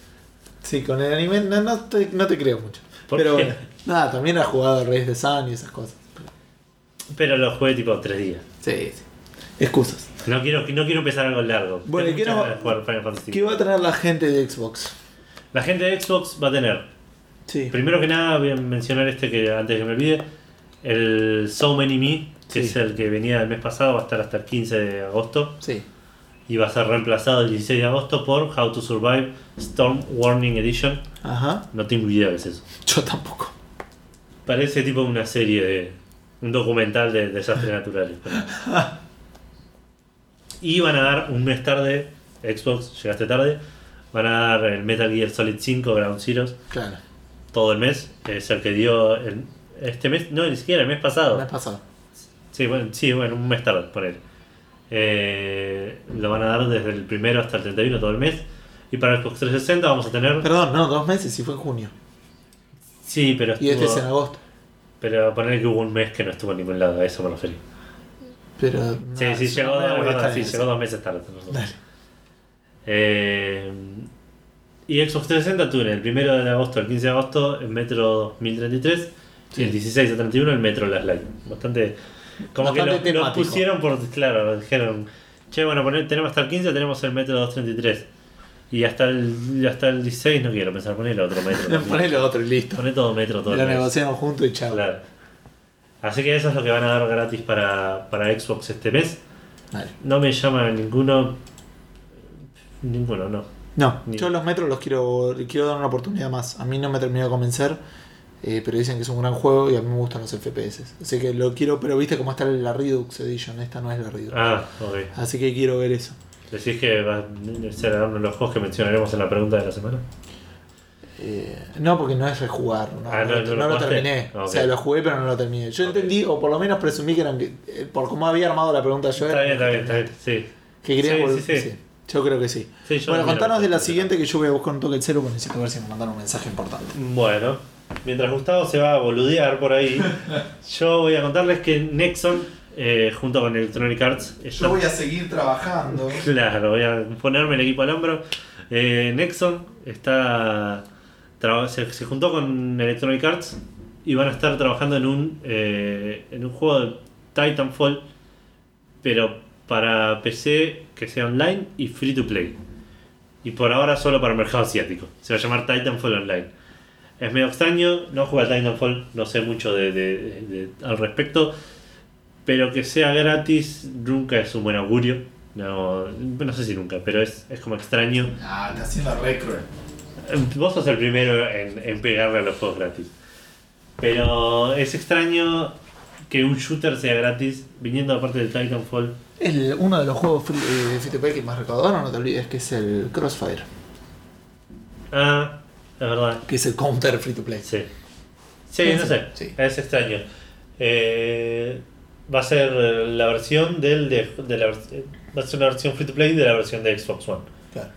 Sí, con el anime no, no te, no te creo mucho. ¿Por Pero qué? bueno, nada, también has jugado Reyes de Sun y esas cosas. Pero lo jugué tipo tres días. Sí, sí. Excusas. No quiero, no quiero empezar algo largo. Bueno, Tengo ¿y qué no- ganas de jugar Final Fantasy. ¿Qué va a tener la gente de Xbox? La gente de Xbox va a tener, Sí. primero que nada, voy a mencionar este que antes de que me olvide, el So Many Me, que Sí. es el que venía el mes pasado, va a estar hasta el 15 de agosto Sí. y va a ser reemplazado el 16 de agosto por How to Survive Storm Warning Edition. Ajá. No tengo idea es eso. Yo tampoco. Parece tipo una serie de. Un documental de desastres naturales. Y van a dar un mes tarde, Xbox, llegaste tarde, van a dar el Metal Gear Solid 5 Ground Zeroes Claro. todo el mes. Es el que dio el- este mes, no, ni siquiera el mes El pasado. mes pasado. Sí, bueno, sí, bueno, un mes tarde, por él. lo van a dar desde el primero hasta el 31 todo el mes. Y para el Xbox 360 vamos a tener. Perdón, no, dos meses y fue en junio. Sí, pero Y este es en agosto. Pero poner que hubo un mes que no estuvo en ningún lado, a eso me referí. Pero. Sí, sí, llegó, no verdad, sí, en llegó dos meses tarde. Dale. Eh, y Xbox 360 tuvo el primero de agosto al 15 de agosto el Metro 2033 Sí. y el 16 a 31 el Metro Last Light. Bastante. Como Bastante que lo, pusieron por. Claro, dijeron. Che, bueno, poner, tenemos hasta el 15, tenemos el Metro 233. Y hasta el, hasta el 16 no quiero pensar, poner el otro Metro. Ponele otro y listo. Poné todo Metro todo Lo el mes. negociaron juntos y chao. Claro. Así que eso es lo que van a dar gratis para, para Xbox este mes. No me llama ninguno. Ninguno, no. No, Ni- yo los metros los quiero, quiero dar una oportunidad más. A mí no me terminó de convencer, eh, pero dicen que es un gran juego y a mí me gustan los FPS. Así que lo quiero, pero viste cómo está la Redux Edition, esta no es la Redux. Ah, ok. Así que quiero ver eso. Decís que va a ser uno de los juegos que mencionaremos en la pregunta de la semana. Eh, no, porque no es rejugar. No, Ah, no, ¿no- no lo terminé. Ah, O sea, lo jugué, pero no lo terminé. Yo entendí, o por lo menos presumí que eran. eh, por cómo había armado la pregunta yo. Está bien, está bien, está bien. Sí. Que querías Sí, sí, sí. Yo creo que sí. Bueno, contanos de la siguiente que yo voy a buscar un toque el cero porque necesito ver si me mandaron un mensaje importante. Bueno, mientras Gustavo se va a boludear por ahí, yo voy a contarles que Nexon, eh, junto con Electronic Arts, está- a seguir trabajando. Claro, voy a ponerme el equipo al hombro. Eh, Nexon está se, se juntó con Electronic Arts y van a estar trabajando en un eh, en un juego de Titanfall, pero para PC que sea online y free to play. Y por ahora solo para el mercado asiático. Se va a llamar Titanfall Online. Es medio extraño, no juego al Titanfall, no sé mucho de, de- de- al respecto, pero que sea gratis nunca es un buen augurio. No, no sé si nunca, pero es, es como extraño. Ah, está haciendo re cruel. Vos sos el primero en, en pegarle a los juegos gratis. Pero es extraño que un shooter sea gratis viniendo aparte del Titanfall. El, uno de los juegos free, eh, free to play que más recaudaron, no te olvides, que es el Crossfire. Ah, es verdad. Que es el counter free to play. Sí. Sí, no sé. sí. Es extraño. Eh, va a ser eh, la versión del de, de la va a ser una versión free to play de la versión de Xbox One. Claro.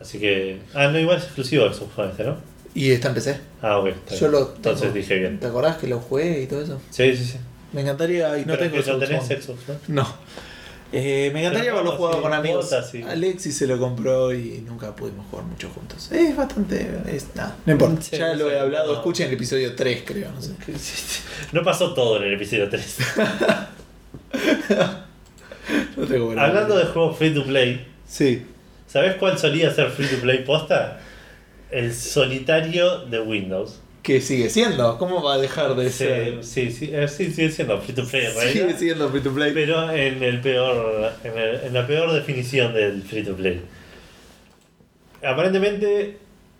Así que. Ah, no, igual es exclusivo de Xbox One este, ¿no? Y está en PC. Ah, ok. está Yo bien. lo Entonces tengo. dije bien. ¿Te acordás que lo jugué y todo eso? Sí, sí, sí. Me encantaría. Y no Pero tengo que no Xbox tenés One. Xbox, ¿no? No. Eh, me encantaría haberlo ¿cómo jugado así? con amigos. ¿Cómo así? Alexis se lo compró y nunca pudimos jugar mucho juntos. Es bastante. Es, no importa. Sí, ya lo he hablado. no. Escuchen el episodio 3, creo. No sé. No pasó todo en el episodio 3. No tengo buena Hablando de memoria. juegos free to play, Sí. ¿sabes cuál solía ser free to play posta? El solitario de Windows. Que sigue siendo. ¿Cómo va a dejar de ser? Sí, sí, sí, eh, sí, sigue siendo free to play. Sigue siendo free to play. Pero en el peor, en, el- en la peor definición del free to play. Aparentemente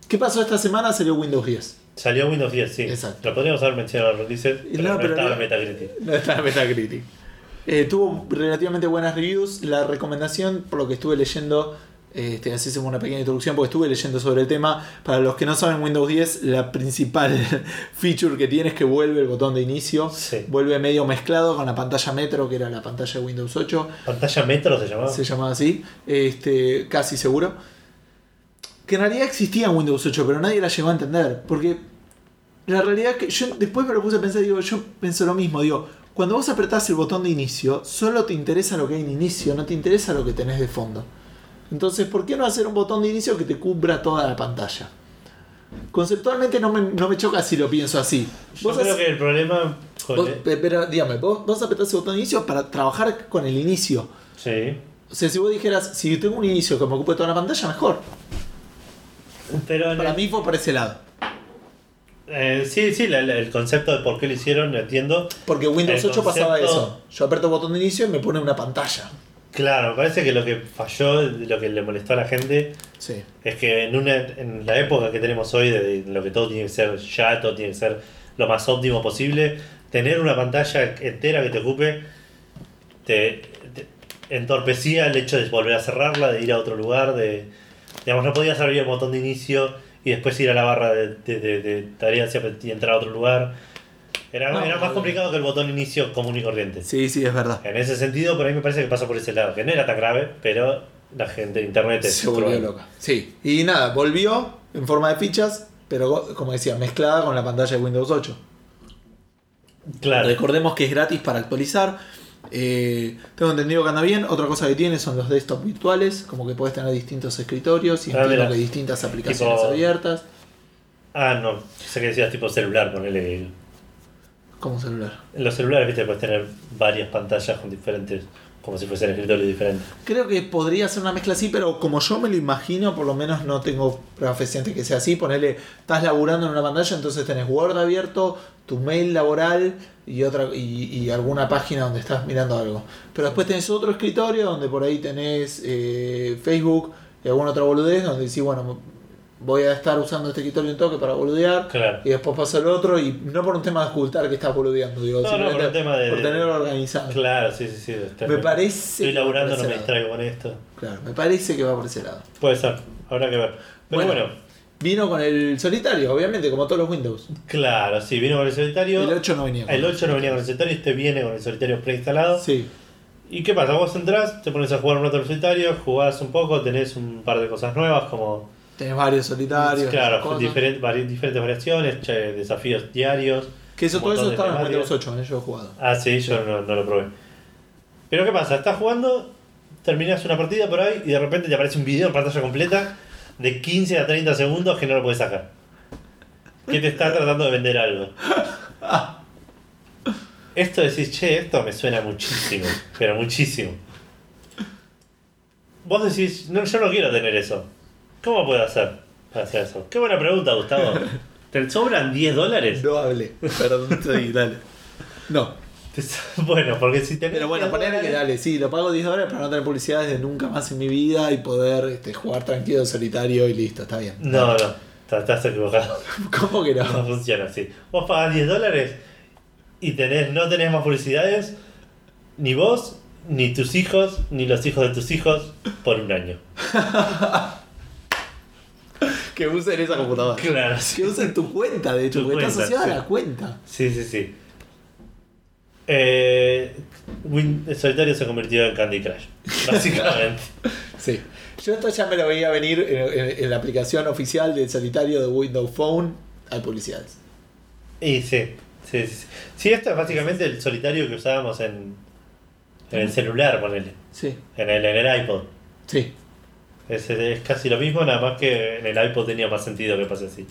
¿Qué pasó esta semana? Salió Windows 10. salió Windows 10, sí. Exacto. Lo podríamos haber mencionado en pero no, no, pero estaba no- en Metacritic. No está en Metacritic. Eh, tuvo relativamente buenas reviews. La recomendación, por lo que estuve leyendo, este, así hacemos una pequeña introducción porque estuve leyendo sobre el tema. Para los que no saben Windows 10, la principal feature que tiene es que vuelve el botón de inicio. Sí. Vuelve medio mezclado con la pantalla Metro, que era la pantalla de Windows 8. Pantalla Metro se llamaba. se llamaba así, este, casi seguro. Que en realidad existía en Windows 8, pero nadie la llegó a entender. Porque la realidad que yo después me lo puse a pensar, digo, yo pienso lo mismo, digo, cuando vos apretás el botón de inicio, solo te interesa lo que hay en inicio, no te interesa lo que tenés de fondo. Entonces, ¿por qué no hacer un botón de inicio que te cubra toda la pantalla? Conceptualmente no me, no me choca si lo pienso así. Yo creo que el problema. vos- pero dígame, vos, vos apretás el botón de inicio para trabajar con el inicio. Sí. O sea, si vos dijeras, si tengo un inicio que me ocupe toda la pantalla, mejor. Pero Para el- mí fue por ese lado. eh, sí, sí, la- la- el concepto de por qué lo hicieron, lo entiendo. Porque Windows El 8 pasaba eso. Yo aprieto el botón de inicio y me pone una pantalla. Claro, me parece que lo que falló, lo que le molestó a la gente, Sí. es que en, una, en la época que tenemos hoy, de lo que todo tiene que ser ya, todo tiene que ser lo más óptimo posible, tener una pantalla entera que te ocupe te, te entorpecía el hecho de volver a cerrarla, de ir a otro lugar, de digamos no podías abrir el botón de inicio y después ir a la barra de, de- de- de tareas y entrar a otro lugar. Era, No, era más complicado que el botón inicio común y corriente. Sí, sí, es verdad. En ese sentido, por ahí me parece que pasa por ese lado, que no era tan grave, pero la gente de internet es Se volvió loca. Sí. Y nada, volvió en forma de fichas, pero como decía, mezclada con la pantalla de Windows 8. Claro. Recordemos que es gratis para actualizar. Eh, tengo entendido que anda bien. Otra cosa que tiene son los desktops virtuales, como que puedes tener distintos escritorios y Ah, distintas aplicaciones Tipo- abiertas. Ah, no, sé que decías tipo celular, ponele. Como celular. En los celulares, viste, puedes tener varias pantallas con diferentes, como si fuesen escritorios diferentes. Creo que podría ser una mezcla así, pero como yo me lo imagino, por lo menos no tengo prueba fehaciente que sea así. Ponele, estás laburando en una pantalla, entonces tenés Word abierto, tu mail laboral y otra y, y alguna página donde estás mirando algo. Pero después tenés otro escritorio donde por ahí tenés eh, Facebook y alguna otra boludez donde decís, bueno, voy a estar usando este escritorio un toque para boludear. Claro. Y después pasa el otro, y no por un tema de ocultar que estás boludeando, digo, No, no, por un tema de- por tenerlo organizado. Claro, sí, sí, sí. Me parece. Estoy laburando, no me distraigo con esto. Claro, me parece que va por ese lado. Puede ser, habrá que ver. Pero Bueno. bueno, Vino con el solitario, obviamente, como todos los Windows. claro, sí, vino con el solitario. El 8 no venía con El 8 no venía con el solitario, este viene con el solitario preinstalado. Sí, ¿Y qué pasa? Vos entrás, te pones a jugar un rato al solitario, jugás un poco, tenés un par de cosas nuevas como tenés varios solitarios. Claro, diferentes, vari- diferentes variaciones, che, desafíos diarios. Que eso, todo eso estaba en. Windows 8, en ello he jugado. Ah, sí, yo no, no lo probé. Pero ¿qué pasa? Estás jugando, terminás una partida por ahí y de repente te aparece un video en pantalla completa de 15 a 30 segundos que no lo puedes sacar. Que te está tratando de vender algo. Esto decís, che, esto me suena muchísimo, pero muchísimo. Vos decís, no, yo no quiero tener eso. ¿Cómo puedo hacer para hacer eso? Qué buena pregunta, Gustavo. ¿Te sobran 10 dólares? No hablé, perdón, sí, dale. No, Te Bueno, porque si tenés pero bueno, 10 ponele que dale, sí, lo pago 10 dólares para no tener publicidades de nunca más en mi vida y poder este, jugar tranquilo, solitario y listo, está bien. No, no, estás- estás equivocado. ¿Cómo que No no? funciona así. Vos pagás 10 dólares y tenés, no tenés más publicidades, ni vos, ni tus hijos, ni los hijos de tus hijos, por un año. Que usen esa computadora. Claro, sí. Que usen tu cuenta, de hecho, Tu porque está asociada sí. a la cuenta. Sí, sí, sí. Eh, Win- solitario se convirtió en Candy Crush, básicamente. Sí. Yo esto ya me lo veía venir en, en- en la aplicación oficial del solitario de Windows Phone. Hay publicidades. y sí, sí, sí. Sí, esto es básicamente el solitario que usábamos en, en el celular, ponele. Sí, En el, en el iPod. sí. Es, es casi lo mismo, nada más que en el iPod tenía más sentido que pase así.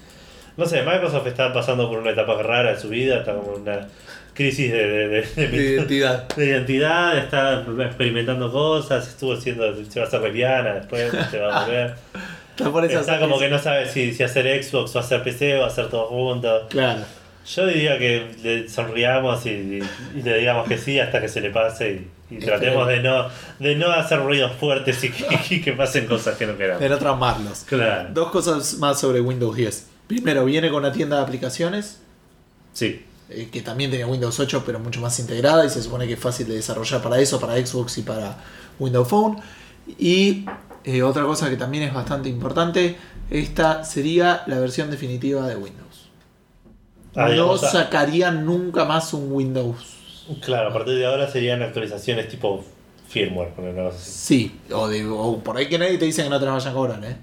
No sé, Microsoft está pasando por una etapa rara en su vida, está como una crisis de, de, de- de- De identidad. de identidad, está experimentando cosas, estuvo siendo, se va a hacer lesbiana después, se va a volver. Está por eso Está como que no sabe si, si hacer Xbox o hacer PC o hacer todo junto. Claro. Yo diría que le sonriamos y, le digamos que sí hasta que se le pase y, y tratemos de no, de no hacer ruidos fuertes y que, y que pasen cosas que no queramos. De no traumarlos. Claro. Dos cosas más sobre Windows 10. Primero, viene con una tienda de aplicaciones, Sí. eh, que también tenía Windows 8, pero mucho más integrada y se supone que es fácil de desarrollar para eso, para Xbox y para Windows Phone. Y eh, otra cosa que también es bastante importante, esta sería la versión definitiva de Windows. No ah, sacarían nunca más un Windows. Claro, a partir de ahora serían actualizaciones tipo firmware, por una cosa así. Sí, o, de- o por ahí que nadie te dice que no te la vayan a cobrar, ¿eh?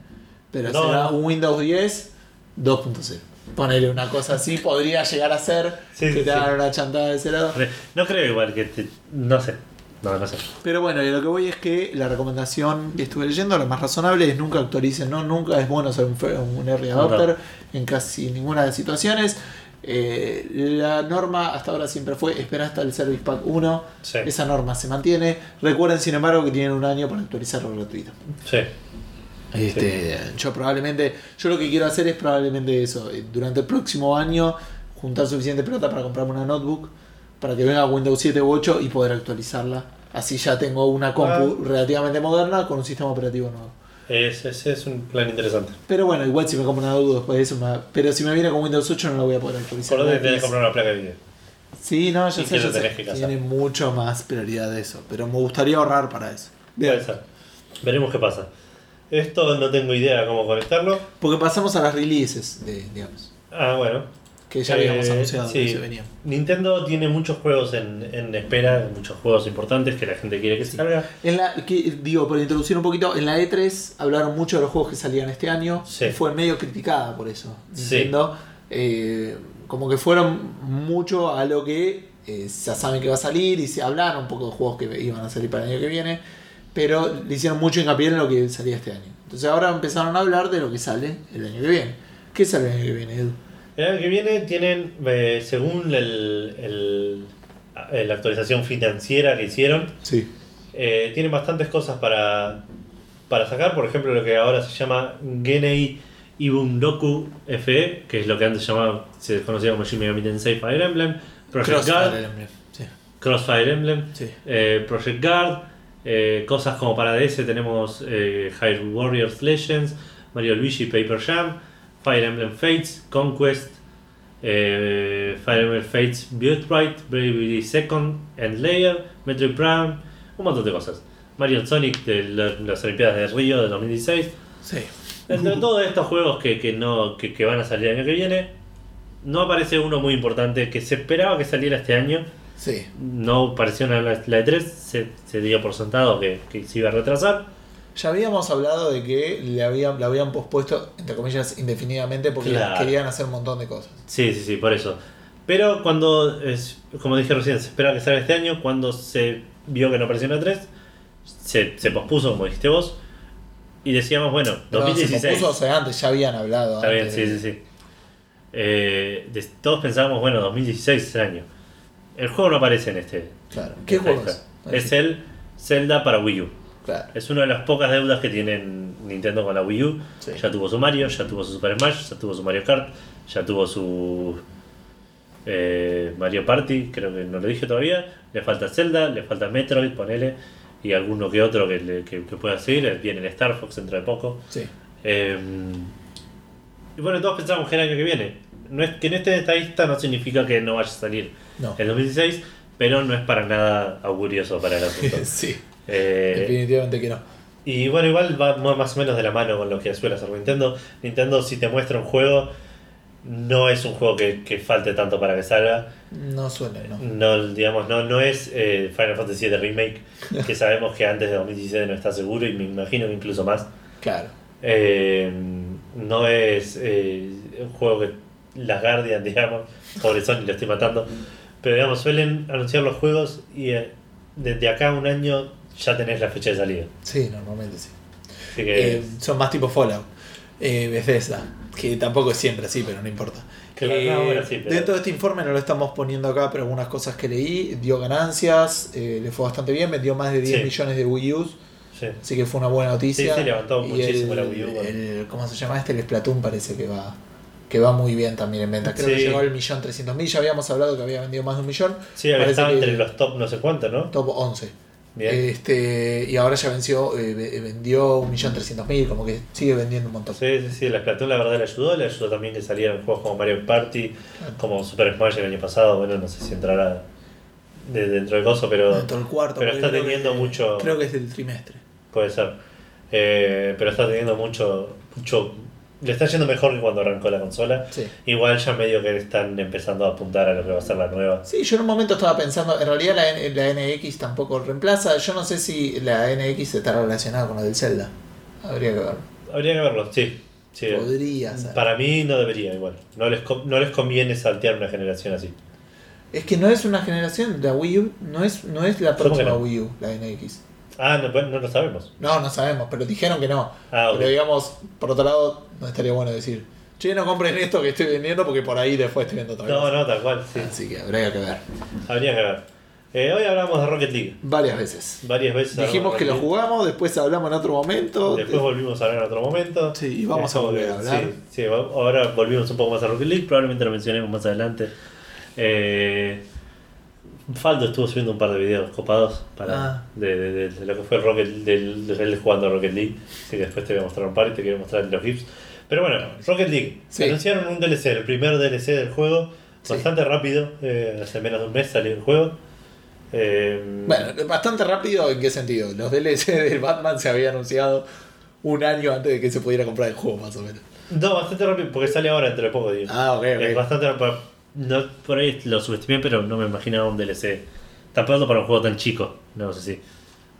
Pero No, será no. un Windows 10 2.0. Ponele una cosa así, podría llegar a ser Sí, que sí, te sí. hagan una chantada de ese lado. No creo igual que te- no sé. No, no sé. Pero bueno, lo que voy es que la recomendación que estuve leyendo, lo más razonable es nunca actualicen, ¿no? Nunca es bueno ser un, un early adopter en casi ninguna de las situaciones. Eh, la norma hasta ahora siempre fue esperar hasta el Service Pack 1. Sí. Esa norma se mantiene. Recuerden, sin embargo, que tienen un año para actualizarlo gratuito. Sí. Este, Yo probablemente, yo lo que quiero hacer es probablemente eso, eh, durante el próximo año juntar suficiente plata para comprarme una notebook, para que venga Windows 7 u 8 y poder actualizarla. Así ya tengo una compu Ah. relativamente moderna con un sistema operativo nuevo. Es- Ese es un plan interesante. Pero bueno, igual si me compro una notebook después de eso, me- pero si me viene con Windows 8 no lo voy a poder actualizar. Por que tenés que comprar una placa de video. Sí, no, Y ya que sé, ya sé. Tiene mucho más prioridad de eso, pero me gustaría ahorrar para eso. Bien. Puede ser. Veremos qué pasa. Esto no tengo idea cómo conectarlo. Porque pasamos a las releases, de, digamos, Ah, bueno. Que ya habíamos Eh, anunciado que se venían. Nintendo tiene muchos juegos en, en espera, muchos juegos importantes que la gente quiere que Sí. salga. En la, que, digo, por introducir un poquito, en la E3 hablaron mucho de los juegos que salían este año. Sí. y Fue medio criticada por eso. Nintendo. Eh, como que fueron mucho a lo que eh, ya saben que va a salir y se hablaron un poco de juegos que iban a salir para el año que viene. Pero le hicieron mucho hincapié en lo que salía este año. Entonces ahora empezaron a hablar de lo que sale el año que viene. ¿Qué sale el año que viene, Edu? El año que viene tienen, eh, según el, el- la actualización financiera que hicieron, Sí. eh, tienen bastantes cosas para, para sacar. Por ejemplo, lo que ahora se llama Genei Ibundoku FE, que es lo que antes llamaba, se conocía como Shin Megami Tensei Fire Emblem, Project Crossfire Guard, Emblem, Sí. Crossfire Emblem, Sí. eh, Project Guard, eh, cosas como para DS tenemos eh, Hyrule Warriors Legends, Mario Luigi Paper Jam, Fire Emblem Fates, Conquest, eh, Fire Emblem Fates Birthright, Bravery Second, End Layer, Metroid Prime, un montón de cosas. Mario Sonic de la- las Olimpiadas de Río de 2016. Sí. Entre todos estos juegos que, que no, que, que van a salir el año que viene, no aparece uno muy importante que se esperaba que saliera este año. Sí. No apareció en la, la E3, se, se dio por sentado que, que se iba a retrasar. Ya habíamos hablado de que le habían, la habían pospuesto, entre comillas, indefinidamente porque Claro. querían hacer un montón de cosas. Sí, sí, sí, por eso. Pero cuando, es, como dije recién, se esperaba que salga este año, cuando se vio que no apareció en la E3, se, se pospuso, como dijiste vos, y decíamos, bueno, Pero se 2016. pospuso, o sea, antes ya habían hablado. Está bien, antes sí, sí, sí. Eh, de- todos pensábamos, bueno, 2016 es el año. El juego no aparece en este. Claro. ¿Qué juego es? Es el Zelda para Wii U. Claro. Es una de las pocas deudas que tienen Nintendo con la Wii U. Sí. Ya tuvo su Mario, ya tuvo su Super Smash, ya tuvo su Mario Kart, ya tuvo su eh, Mario Party, creo que no lo dije todavía. Le falta Zelda, le falta Metroid, ponele, y alguno que otro que, le- que, que pueda seguir. Viene el Star Fox dentro de poco. Sí. Eh, y bueno, todos pensamos que el año que viene. No es, que no esté en esta lista no significa que no vaya a salir No. en 2016, pero no es para nada augurioso para el asunto. sí. Eh, Definitivamente que no. y bueno, igual va más o menos de la mano con lo que suele hacer Nintendo. Nintendo si te muestra un juego, no es un juego que, que falte tanto para que salga. No suena, no. No, digamos, no, no es eh, Final Fantasy VII Remake, que sabemos que antes de 2016 no está seguro y me imagino que incluso más. Claro. Eh, no es eh, un juego que las Guardian, digamos, pobre Sony lo estoy matando. Pero digamos, suelen anunciar los juegos y desde acá a un año ya tenés la fecha de salida. Sí, normalmente sí. Así que Eh, son más tipo Fallout. Eh, Bethesda. Que tampoco es siempre así, pero no importa. Claro, Eh, no, bueno, sí, pero- Dentro de este informe no lo estamos poniendo acá, pero algunas cosas que leí. Dio ganancias, eh, le fue bastante bien, vendió más de 10 Sí. millones de Wii U. Sí. Así que fue una buena noticia. Sí, sí, levantó Y muchísimo el, la Wii U, bueno. el- ¿Cómo se llama este? El Splatoon parece que va que va muy bien también en venta. Creo que llegó al millón trescientos mil. Ya habíamos hablado que había vendido más de un millón. Sí, había estado entre los top no sé cuánto, ¿no? Top 11. Bien. Este, y ahora ya venció, eh, ve- vendió un millón trescientos mil, como que sigue vendiendo un montón. Sí, sí, sí, la Splatoon la verdad le ayudó, le ayudó también que salieran juegos como Mario Party, como Super Smash el año pasado, bueno, no sé si entrará de- dentro del coso, pero Dentro del cuarto. pero está teniendo que- mucho- Creo que es del trimestre. puede ser. Eh, pero está teniendo mucho, mucho, le está yendo mejor que cuando arrancó la consola. Sí. Igual ya medio que están empezando a apuntar a lo que va a ser la nueva. Sí, yo en un momento estaba pensando, en realidad la, la NX tampoco reemplaza. Yo no sé si la NX está relacionada con la del Zelda. Habría que ver. Habría que verlo, sí. sí. Podría ser. Para mí no debería igual. No les, no les conviene saltear una generación así. Es que no es una generación, la Wii U no es, no es la ¿Cómo que próxima no? Wii U, la NX. Ah, no, pues, no lo sabemos. No, no sabemos, pero dijeron que no. Ah, ok. Pero digamos, por otro lado, no estaría bueno decir, che, no compren esto que estoy vendiendo porque por ahí después estoy viendo otra No, cosa. no, tal cual, sí. Así que habría que ver. Habría que ver. Eh, hoy hablamos de Rocket League. Varias veces. Varias veces. Dijimos que lo jugamos, después hablamos en otro momento. Después volvimos a hablar en otro momento. Sí, y vamos a volver a hablar. Sí, sí, ahora volvimos un poco más a Rocket League. Probablemente lo mencionemos más adelante. Eh, Faldo estuvo subiendo un par de videos copados para, Ah. de, de- de- de lo que fue Rocket, del, de él jugando a Rocket League. Así que después te voy a mostrar un par y te quiero mostrar los GIFs. Pero bueno, Rocket League. Sí. Anunciaron un DLC, el primer DLC del juego. Sí. Bastante rápido. eh, hace menos de un mes salió el juego. Eh, Bueno, bastante rápido, ¿en qué sentido? Los DLC del Batman se había anunciado un año antes de que se pudiera comprar el juego, más o menos. No, bastante rápido porque sale ahora entre poco, digo. Ah, ok, Es ok. bastante rápido. No, por ahí lo subestimé, pero no me imaginaba un DLC. Tan pronto para un juego tan chico, no sé si.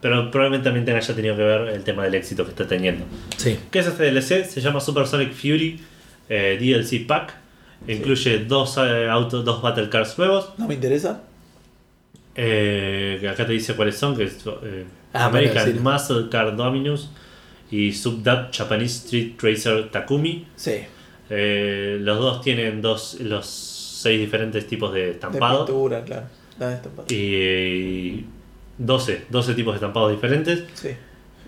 Pero probablemente también tenga ya tenido que ver el tema del éxito que está teniendo. Sí. ¿Qué es este DLC? Se llama Super Sonic Fury eh, DLC Pack. Incluye dos eh, autos, dos Battle Cars nuevos. ¿No me interesa? Eh, acá te dice cuáles son, que es Ah, American. Muscle Car Dominus y Subdub Japanese Street Racer Takumi. Sí. Los dos tienen dos, los seis diferentes tipos de De estampado pintura, claro. La de estampado. y 12, 12 tipos de estampados diferentes. Sí.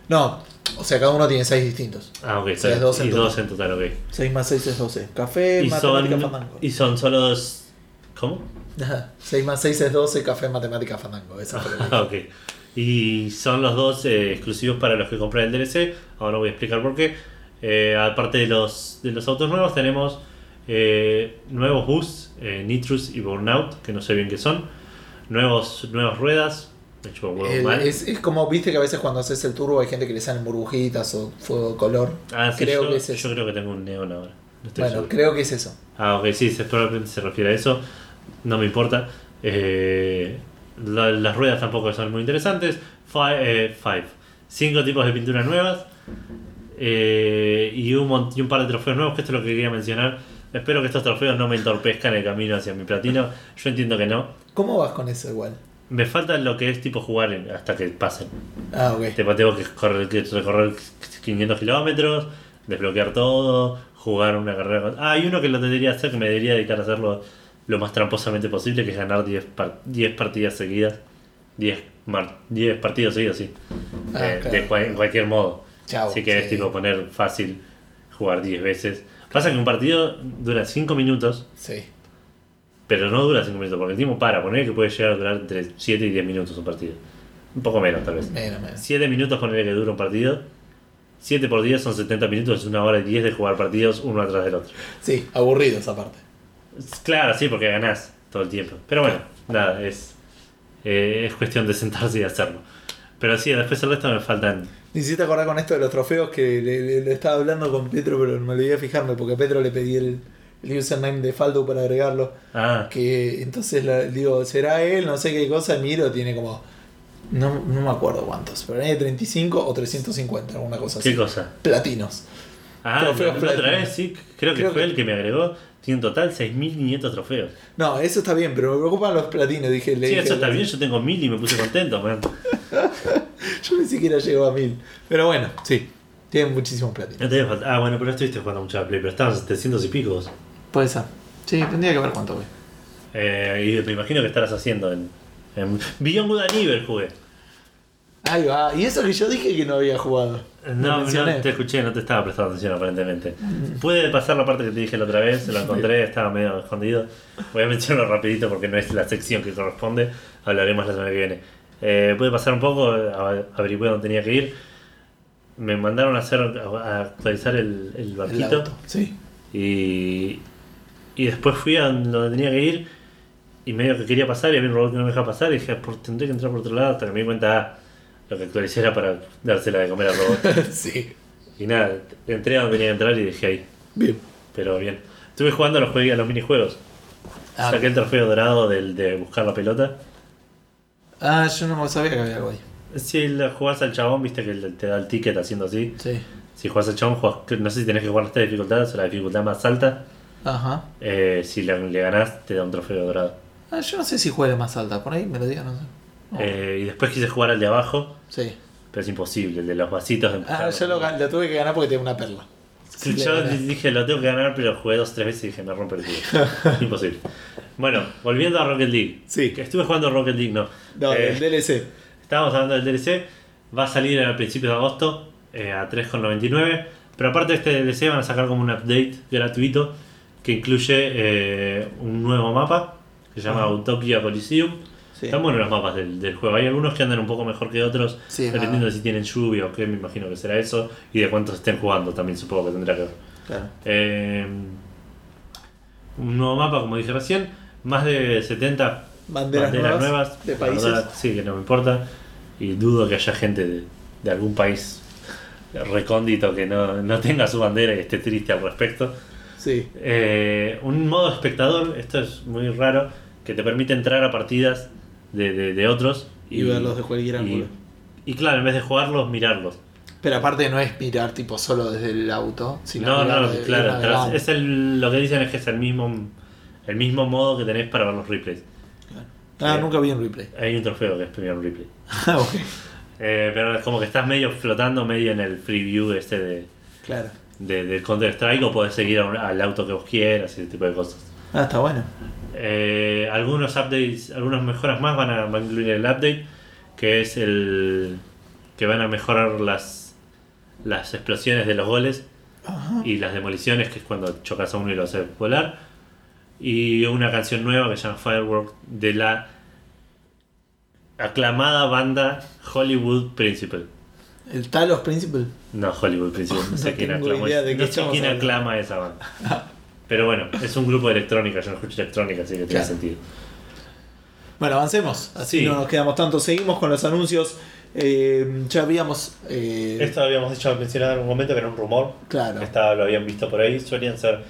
No, o sea, cada uno tiene 6 distintos. Ah, ok, sea, es dos en y total. dos en total, ok. 6 más 6 es 12. Café, Y matemática, son, fandango. y son solo dos. ¿Cómo? 6 más 6 es 12, café, matemática, fandango. Esa fue la Ah, ok. Y son los dos eh, exclusivos para los que compran el DLC. Ahora voy a explicar por qué. Eh, aparte de los, de los autos nuevos, tenemos eh, nuevos boosts, eh, Nitrous y Burnout, que no sé bien qué son. Nuevos, nuevas ruedas. Me El- es, es como, viste que a veces cuando haces el turbo hay gente que le salen burbujitas o fuego de color. Ah, sí, creo yo, que es eso. yo creo que tengo un neón ahora. No Bueno, seguro. creo que es eso. Ah, ok, sí, se, probablemente se refiere a eso. No me importa. Eh, la- las ruedas tampoco son muy interesantes. Five, eh, five. Cinco tipos de pinturas nuevas. Eh, y, un, y un par de trofeos nuevos, que esto es lo que quería mencionar. Espero que estos trofeos no me entorpezcan el camino hacia mi platino. Yo entiendo que no. ¿Cómo vas con eso igual? Me falta lo que es tipo jugar en- hasta que pasen. Ah, ok. Te tengo que, correr, que recorrer 500 kilómetros, desbloquear todo, jugar una carrera. con- Ah, hay uno que lo debería hacer, que me debería dedicar a hacerlo lo más tramposamente posible, que es ganar 10, par- 10 partidas seguidas. 10, mar- 10 partidos seguidos, sí. Ah, Eh, claro. de en cualquier modo. Chau, Así que es tipo poner fácil jugar 10 veces. Pasa que un partido dura 5 minutos, Sí. pero no dura 5 minutos, porque el tiempo para, poner que puede llegar a durar entre 7 y 10 minutos un partido. Un poco menos, tal vez. Menos, menos. 7 minutos ponerle que dura un partido. 7 por 10 son 70 minutos, es una hora y 10 de jugar partidos uno atrás del otro. Sí, aburrido esa parte. Claro, sí, porque ganás todo el tiempo. Pero bueno, nada, es, eh, es cuestión de sentarse y hacerlo. Pero sí, después el resto me faltan. Me hiciste acordar con esto de los trofeos que le, le- le estaba hablando con Petro, pero me olvidé de fijarme porque a Petro le pedí el, el username de Faldo para agregarlo. Ah, Que entonces la- digo, ¿será él? No sé qué cosa. Miro, tiene como. No, no me acuerdo cuántos, pero hay 35 o 350, alguna cosa así. ¿qué cosa? Platinos. Ah, Trofeos la- la otra vez sí, creo que Creo fue que- el que me agregó. Tiene en total 6.500 trofeos. No, eso está bien, pero me preocupan los platinos. Dije, le Sí, dije, eso está bien, yo tengo 1.000 y me puse contento, man. Yo ni siquiera llego a mil. Pero bueno, sí, tienen muchísimos platinos. No Ah, bueno, pero estuviste jugando mucho a la Play, pero estaban 700 y pico. Puede ser. Sí, tendría que ver cuánto voy. Eh, y me imagino que estarás haciendo en, en Beyond Good Evil jugué. Ahí va. Y eso que yo dije que no había jugado. No, no te escuché, no te estaba prestando atención aparentemente. Pude pasar la parte que te dije la otra vez, lo encontré, estaba medio escondido. Voy a mencionarlo rapidito porque no es la sección que corresponde, hablaremos la semana que viene. Eh, pude pasar un poco, averigué dónde tenía que ir. Me mandaron a hacer a actualizar el, el El barquito auto. Sí. y, y después fui a donde tenía que ir y medio que quería pasar y había un robot que no me dejaba pasar y dije, por, tendré que entrar por otro lado hasta que me di cuenta, ah, lo que actualicé era para dársela de comer al robot. sí. Y nada, entré a donde tenía que entrar y dejé ahí. Bien. Pero bien. Estuve jugando a los, juegos, a los minijuegos. Ah, Saqué el trofeo dorado del de buscar la pelota. Ah, yo no sabía que había algo ahí. Si le jugás al chabón, viste que te da el ticket haciendo así. Sí. Si jugás al chabón, jugás- no sé si tenés que jugar esta dificultad o la dificultad más alta. Ajá. Eh, si le, le ganás, te da un trofeo dorado. Ah, yo no sé si juegue más alta. Por ahí me lo digan, no sé. No. Eh, y después quise jugar al de abajo, Sí. pero es imposible, el de los vasitos de Ah, yo lo, lo tuve que ganar porque tenía una perla. Sí, yo dije, lo tengo que ganar, pero jugué dos tres veces y dije, me rompe el culo. Imposible. Bueno, volviendo a Rocket League. Sí. Que estuve jugando Rocket League, no. No, Eh, el DLC. Estábamos hablando del DLC. Va a salir a principios de agosto eh, a 3,99. Pero aparte de este DLC van a sacar como un update gratuito que incluye eh, un nuevo mapa que se llama. Utopia Coliseum. Sí. Están buenos los mapas del, del juego. Hay algunos que andan un poco mejor que otros, Sí, dependiendo de si tienen lluvia o qué, me imagino que será eso, y de cuántos estén jugando también supongo que tendrá que ver. Claro. Eh, un nuevo mapa, como dije recién, más de 70 Banderas, banderas, nuevas, nuevas, de países. verdad, sí, que no me importa. Y dudo que haya gente de, de algún país recóndito que no, no tenga su bandera y esté triste al respecto. Sí. Eh, un modo espectador, esto es muy raro, que te permite entrar a partidas de, de- de otros Y verlos de cualquier ángulo. Y claro, en vez de jugarlos, mirarlos. Pero aparte no es mirar tipo solo desde el auto, sino No, no, claro, es el, lo que dicen es que es el mismo, el mismo modo que tenés para ver los replays. Ah, Eh, nunca vi un replay. Hay un trofeo que es Premier Replay. Ah, ok. Eh, pero es como que estás medio flotando, medio en el free view este de, Claro. de, del Counter Strike o podés seguir un- al auto que vos quieras y ese tipo de cosas. Ah, está bueno. Eh, algunos updates, algunas mejoras más van a, van a incluir el update, que es el que van a mejorar las, las explosiones de los goles Ajá. y las demoliciones, que es cuando chocas a uno y lo haces volar. Y una canción nueva que se llama Firework de la aclamada banda Hollywood Principle. El Talos Principle. No, Hollywood Principle, no sé No quién idea esa- de qué no sé quién aclama esa banda. Pero bueno, es un grupo de electrónica, yo no escucho electrónica, así que tiene sentido. Bueno, avancemos. Así Sí. no nos quedamos tanto. Seguimos con los anuncios. Eh, ya habíamos. eh, Esto habíamos dicho mencionado en un momento que era un rumor. Claro. Estaba, lo habían visto por ahí. Solían ser.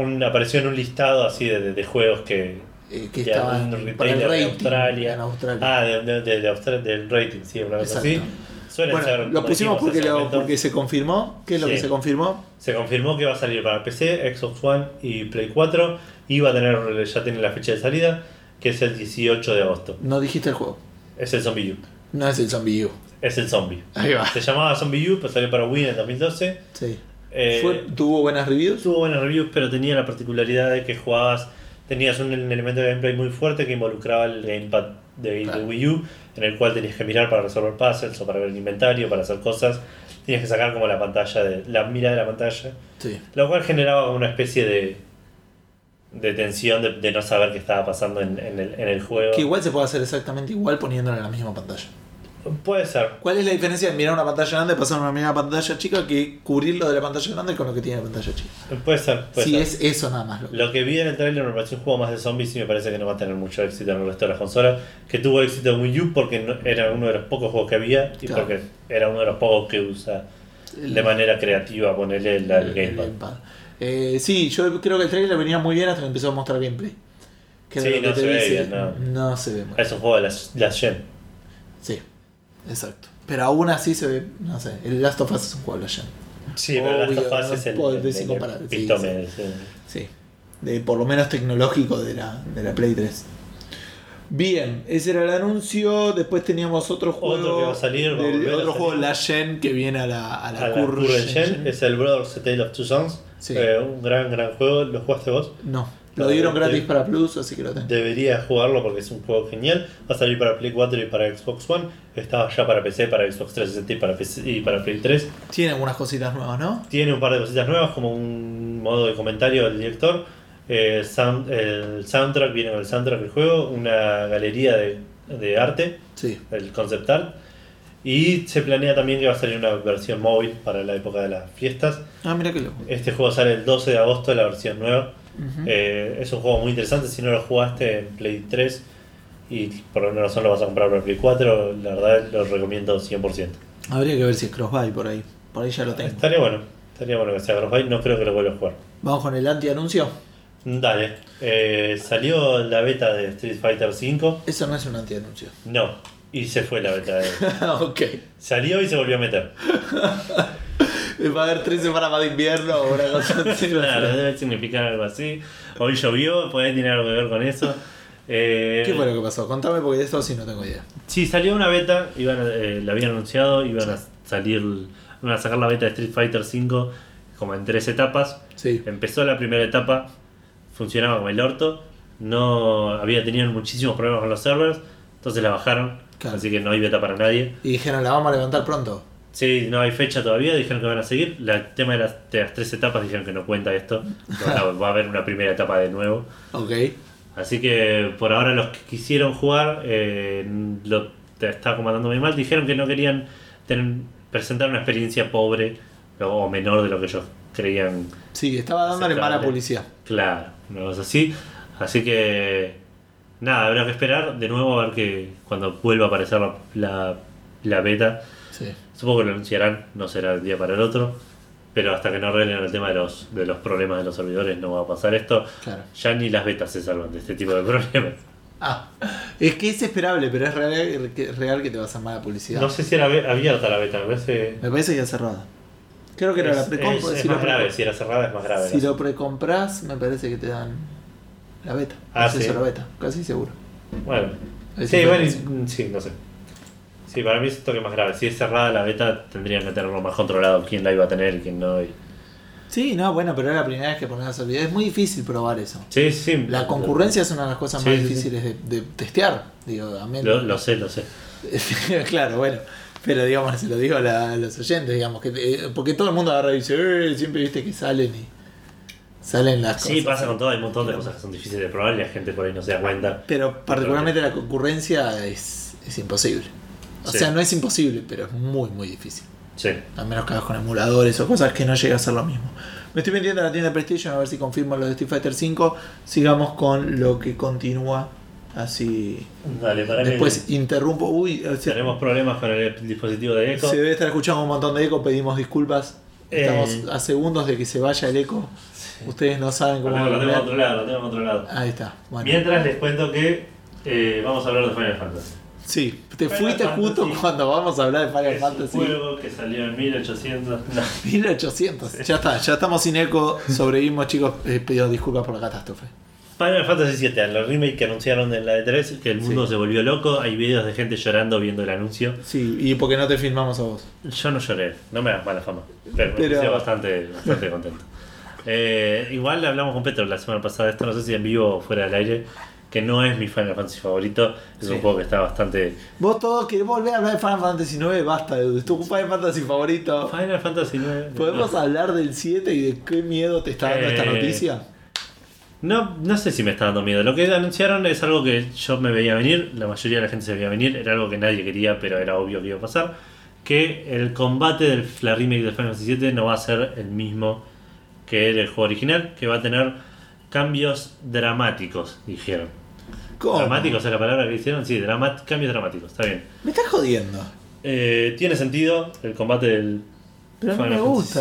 Un, apareció en un listado así de, de- de juegos que. eh, que de estaban para el de Australia. En Australia. Ah, de, de, Australia, del rating, sí, una cosa así. Suelen bueno, ser. lo pusimos porque, lo, porque se confirmó. ¿Qué es lo que se confirmó? Se confirmó que va a salir para PC, Xbox One y Play 4. Y va a tener, ya tiene la fecha de salida, que es el 18 de agosto. No dijiste el juego. Es el Zombie U. No es el Zombie U. Es el Zombie. Ahí va. Se llamaba Zombie U, pero salió para Wii en el 2012. Sí. Eh, Fue- ¿Tuvo buenas reviews? Tuvo buenas reviews, pero tenía la particularidad de que jugabas, tenías un elemento de gameplay muy fuerte que involucraba el gamepad de, de Claro. Wii U, en el cual tenías que mirar para resolver puzzles o para ver el inventario, para hacer cosas. Tenías que sacar como la pantalla, de la mira de la pantalla, Sí. lo cual generaba una especie de, de tensión de, de no saber qué estaba pasando en, en el, en el juego. Que igual se puede hacer exactamente igual poniéndolo en la misma pantalla. Puede ser. ¿Cuál es la diferencia de mirar una pantalla grande, pasar una misma pantalla chica, que cubrirlo de la pantalla grande con lo que tiene la pantalla chica? Puede ser. Puede ser. es eso nada más. Lo Lo que vi en el trailer me pareció un juego más de zombies y me parece que no va a tener mucho éxito en el resto de las consolas. Que tuvo éxito en Wii U porque no- era uno de los pocos juegos que había y Claro. porque era uno de los pocos que usa de manera creativa ponerle el, el el gamepad. Eh, sí, yo creo que el trailer venía muy bien hasta que empezó a mostrar gameplay. Que Sí, lo que no se ve bien, no. no se ve mal. Es un juego de las, las Gen. Sí, exacto. Pero aún así se ve, no sé, el Last of Us es un juego de la Gen. Sí, pero Last Obvio, of Us no es el, el- el sí, epítome, sí. Sí, de, por lo menos tecnológico de la, de la Play 3. Bien, ese era el anuncio. Después teníamos otro juego. Otro que va a salir, a del- a otro juego salir. La Gen que viene a la, a la, A la Gen. Gen es el Brothers A Tale of Two Sons. Sí. Eh, un gran, gran juego. ¿Lo jugaste vos? No, Lo dieron gratis para Plus, así que lo tengo. Deberías jugarlo porque es un juego genial. Va a salir para Play 4 y para Xbox One. Estaba ya para PC, para Xbox 360 y para, PC, y para Play 3. Tiene algunas cositas nuevas, ¿no? Tiene un par de cositas nuevas, como un modo de comentario del director. eh, sound- el soundtrack viene con el soundtrack del juego. Una galería de, de arte, Sí. el concept art. Y se planea también que va a salir una versión móvil para la época de las fiestas. Ah, mira qué loco. Este juego sale el 12 de agosto, la versión nueva. Eh, es un juego muy interesante. Si no lo jugaste en Play 3 y por alguna razón lo vas a comprar para Play 4, la verdad lo recomiendo 100%. Habría que ver si es crossbuy por ahí. Por ahí ya lo tengo. Estaría bueno, estaría bueno que sea Crossbuy. No creo que lo vuelva a jugar. Vamos con el anti-anuncio. Dale, eh, salió la beta de Street Fighter V. Eso no es un anti-anuncio. No, y se fue la beta. De... ok. Salió y se volvió a meter. Va a haber tres semanas más de invierno o una cosa así. Claro, debe significar algo así. Hoy llovió, puede tener algo que ver con eso. Eh, ¿Qué fue lo que pasó? Contame porque de esto sí no tengo idea. Sí, salió una beta, iban a- eh, la habían anunciado, iban a salir, iban a sacar la beta de Street Fighter V como en tres etapas. Sí. Empezó la primera etapa, funcionaba como el orto, no había tenido muchísimos problemas con los servers, entonces la bajaron, Claro. así que no hay beta para nadie. Y dijeron, la vamos a levantar pronto. Sí, no hay fecha todavía, dijeron que van a seguir. La- El tema de las, de las tres etapas dijeron que no cuenta esto, va a haber una primera etapa de nuevo. Ok. Así que por ahora los que quisieron jugar eh, lo está comandando muy mal. Dijeron que no querían tener- presentar una experiencia pobre o, menor de lo que ellos creían. Sí, estaba dándole mala publicidad. Claro, una cosa así. Así que nada, habrá que esperar de nuevo a ver que cuando vuelva a aparecer la, la, la beta. Sí. Supongo que lo anunciarán, no será el día para el otro. Pero hasta que no arreglen el tema de los, de los problemas de los servidores no va a pasar esto. Claro. Ya ni las betas se salvan de este tipo de problemas. Ah, es que es esperable, pero es real que, real que te va a hacer mala publicidad. No sé si era abierta la beta, me parece. Me parece que era cerrada. Creo que era la precompra. es- es si, más grave, si era cerrada es más grave. si lo precompras, me parece que te dan la beta. Ah, acceso sí. a la beta, casi seguro. Bueno, sí, bueno, y- sí, no sé. Sí, para mí es esto que es más grave. Si es cerrada la beta, tendrían que tenerlo más controlado. Quién la iba a tener y quién no. y- Sí, no, bueno, pero es la primera vez que la servidor. Es muy difícil probar eso. Sí, sí. La concurrencia es una de las cosas Sí, más sí, sí. difíciles de, de testear. Digo, a menos- Lo, lo sé, lo sé. claro, bueno. Pero digamos, se lo digo a, la- a los oyentes, digamos, que eh, porque todo el mundo agarra y dice, eh, siempre viste que salen y salen las Sí, cosas. pasa con todo. Hay un montón de cosas que son difíciles de probar y la gente por ahí no se da cuenta. Pero particularmente la concurrencia es, es imposible. O Sí. sea, no es imposible, pero es muy, muy difícil. Sí. A menos que hagas con emuladores o cosas que no llega a ser lo mismo. Me estoy metiendo en la tienda de PlayStation a ver si confirmo lo de Street Fighter V. Sigamos con lo que continúa. Así. Dale, para Después que interrumpo. Uy, o sea, tenemos problemas con el dispositivo de Echo. se debe estar escuchando un montón de eco. Pedimos disculpas. Estamos Eh. a segundos de que se vaya el eco. Ustedes no saben cómo. lo tengo volver. controlado, lo tengo controlado. Ahí está. Bueno. Mientras les cuento que eh, vamos a hablar de Final Fantasy. Sí, te Final fuiste Fantasy. justo cuando vamos a hablar de Final Es un Fantasy. juego que salió en 1800. No. 1800. Ya está, ya estamos sin eco. Sobrevivimos, chicos. Eh, pido disculpas por la catástrofe. Final Fantasy VII, la remake que anunciaron en la E3, que el mundo Sí. se volvió loco. Hay videos de gente llorando viendo el anuncio. Sí, y porque no te filmamos a vos. Yo no lloré, no me das mala fama, pero me Pero- puse bastante, bastante contento. Eh, igual hablamos con Petro la semana pasada, esto no sé si en vivo o fuera del aire, que no es mi Final Fantasy favorito, es Sí. un juego que está bastante... Vos todos querés volver a hablar de Final Fantasy 9, basta. Es tu Final Fantasy favorito. Final Fantasy 9... ¿Podemos hablar del 7 y de qué miedo te está dando esta Eh, noticia? No, no sé si me está dando miedo. Lo que anunciaron es algo que yo me veía venir, la mayoría de la gente se veía venir, era algo que nadie quería, pero era obvio que iba a pasar. Que el combate de la remake de Final Fantasy VII no va a ser el mismo que el juego original, que va a tener cambios dramáticos, dijeron. ¿Cómo? ¿Dramáticos es la palabra que hicieron? Sí, drama- cambios dramáticos, está bien. Me estás jodiendo. Eh, tiene sentido el combate del Pero no Final me gusta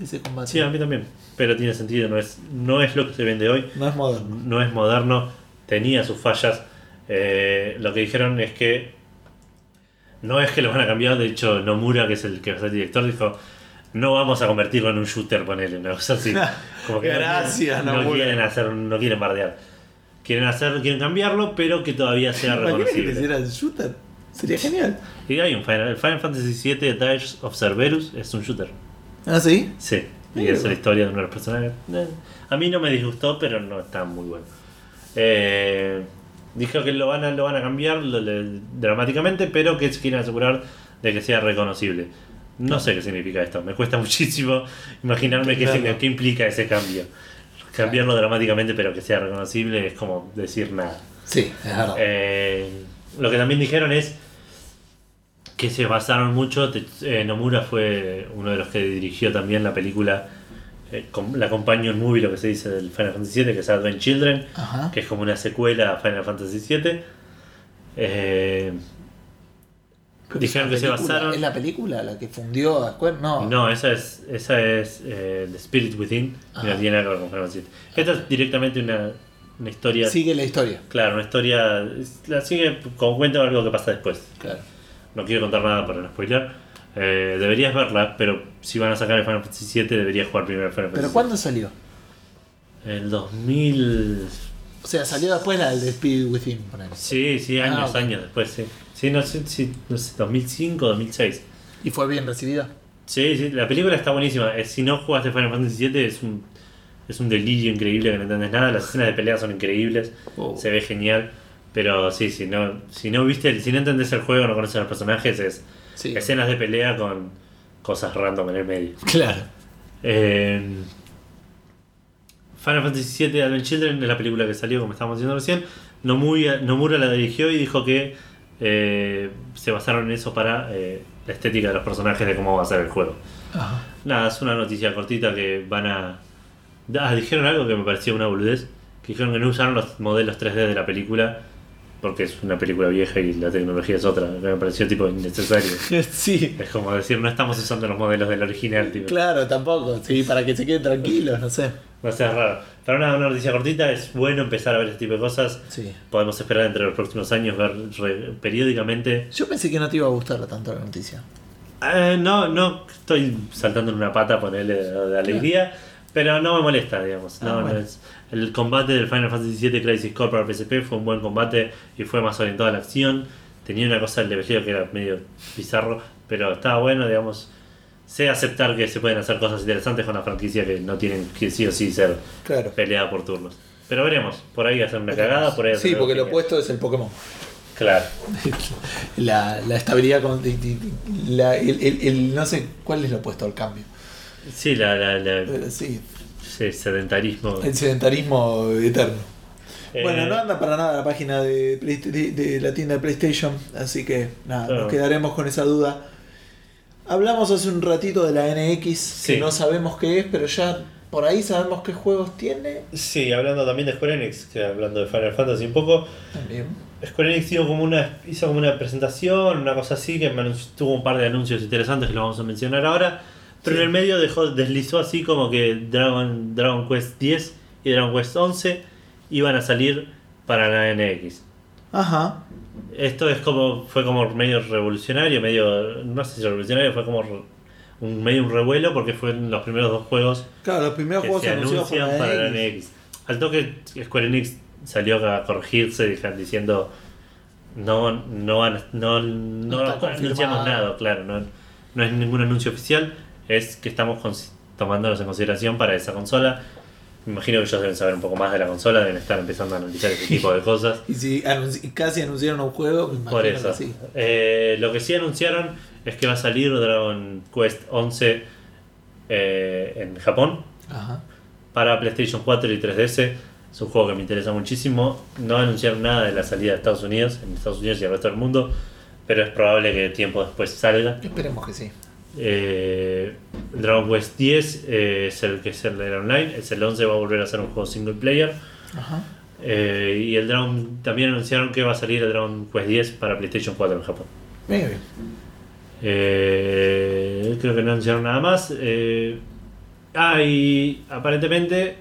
ese combate. Sí, a mí también. Pero tiene sentido, no es, no es lo que se vende hoy. No es moderno. no es moderno, tenía sus fallas. Eh, lo que dijeron es que no es que lo van a cambiar, de hecho Nomura, que es el que va a ser director, dijo no vamos a convertirlo en un shooter, ponele, una cosa así. Como que no Gracias, quieren- no, quieren hacer, no quieren bardear. Quieren hacer, quieren cambiarlo, pero que todavía sea que reconocible. hiciera el shooter. Sería genial. Y hay un Final, el Final Fantasy VII Tales of Cerberus es un shooter. ¿Ah, sí? Sí. y Mira. es la historia de uno de los personajes. Eh, a mí no me disgustó, pero no está muy bueno. Eh, dijo que lo van a, lo van a cambiar lo- le- dramáticamente, pero que quieren asegurar de que sea reconocible. No sé qué significa esto, me cuesta muchísimo imaginarme qué, Claro. qué implica ese cambio. Cambiarlo dramáticamente, pero que sea reconocible, es como decir nada. Sí, es verdad. Eh, lo que también dijeron es que se basaron mucho. Eh, Nomura fue uno de los que dirigió también la película, eh, com- la companion movie, lo que se dice del Final Fantasy VII, que es Advent Children, Ajá. que es como una secuela a Final Fantasy VII. Pero dijeron que se basaron- ¿Es la película la que fundió a Square? No. no, esa es, esa es eh, The Spirit Within, y no tiene nada que ver con Final Fantasy VII. Esta es directamente una, una historia. Sigue la historia. Claro, una historia. La sigue como cuenta algo que pasa después. Claro. No quiero contar nada para no spoiler. Eh, deberías verla, pero si van a sacar el Final Fantasy VII, deberías jugar primero el Final ¿Pero Fantasy cuándo salió? El 2000. O sea, salió después la del Spirit Within, ponele. Sí, sí, años, Ah, ok. años después, sí. Sí, no sé, sí, no sé, 2005, 2006. ¿Y fue bien recibida? Sí, sí, la película está buenísima. Eh, Si no jugaste Final Fantasy VII, es un, es un delirio increíble que no entiendes nada. Las escenas de pelea son increíbles, Oh. se ve genial. Pero sí, si no, si no viste, si no entendés el juego, no conoces a los personajes, es Sí. escenas de pelea con cosas random en el medio. Claro. Eh, Final Fantasy VII Advent Children es la película que salió, como estábamos diciendo recién. Nomura, Nomura la dirigió y dijo que eh, se basaron en eso para eh, la estética de los personajes, de cómo va a ser el juego. Ajá. Nada, es una noticia cortita que van a. Ah, dijeron algo que me pareció una boludez. Que dijeron que no usaron los modelos 3D de la película porque es una película vieja y la tecnología es otra. Me pareció tipo innecesario. Sí. Es como decir, no estamos usando los modelos del original, tipo. Claro, tampoco. Sí, para que se queden tranquilos, no sé. No sea raro. Pero nada, una noticia cortita, es bueno empezar a ver este tipo de cosas. Sí. Podemos esperar entre los próximos años ver re- periódicamente. Yo pensé que no te iba a gustar tanto la noticia. Eh, no, no estoy saltando en una pata ponerle de, de alegría, pero no me molesta, digamos. No, Ah, no bueno. es- el combate del Final Fantasy VII Crisis Core para PSP fue un buen combate y fue más orientado a la acción. Tenía una cosa del leveleo que era medio bizarro, pero estaba bueno, digamos. Sé aceptar que se pueden hacer cosas interesantes con la franquicia que no tienen que sí o sí ser Claro. peleada por turnos. Pero veremos, por ahí hacer una cagada, por ahí Sí, porque lo opuesto es el Pokémon. Claro. La, la estabilidad con. la- el, el- el- no sé cuál es lo opuesto al cambio. Sí, la, la, Eh, Sí, sí, sedentarismo. el sedentarismo eterno. Eh, Bueno, no anda para nada la página de, Play- de, de la tienda de PlayStation, así que nada, Claro. nos quedaremos con esa duda. Hablamos hace un ratito de la NX, que Sí. no sabemos qué es, pero ya por ahí sabemos qué juegos tiene. Sí, hablando también de Square Enix, que hablando de Final Fantasy un poco, También. Square Enix hizo como una, hizo como una presentación, una cosa así, que tuvo un par de anuncios interesantes que los vamos a mencionar ahora, pero Sí. en el medio dejó, deslizó así como que Dragon, Dragon Quest 10 y Dragon Quest 11 iban a salir para la NX. Ajá. Esto es como, fue como medio revolucionario, medio, no sé si revolucionario, fue como un medio un revuelo porque fueron los primeros dos juegos Claro, los primeros que juegos se anuncian la para la NX. Al toque Square Enix salió a corregirse diciendo no no van- no, no, está anunciamos nada, claro, no, no es ningún anuncio oficial, es que estamos tomándolos en consideración para esa consola. Me imagino que ellos deben saber un poco más de la consola, deben estar empezando a analizar ese tipo de cosas. Y si anunci- casi anunciaron un juego, me imagino Por eso. que sí. Eh, lo que sí anunciaron es que va a salir Dragon Quest 11 eh, en Japón Ajá. para PlayStation 4 y 3DS. Es un juego que me interesa muchísimo. No anunciaron nada de la salida de Estados Unidos, en Estados Unidos y el resto del mundo, pero es probable que tiempo después salga. Esperemos que sí. Eh, Dragon Quest 10 eh, es el que es el de online, el 11 va a volver a ser un juego single player. Eh, y el Dragon también anunciaron que va a salir el Dragon Quest 10 para PlayStation 4 en Japón. Muy bien. Eh, creo que no anunciaron nada más. Eh, ah, y aparentemente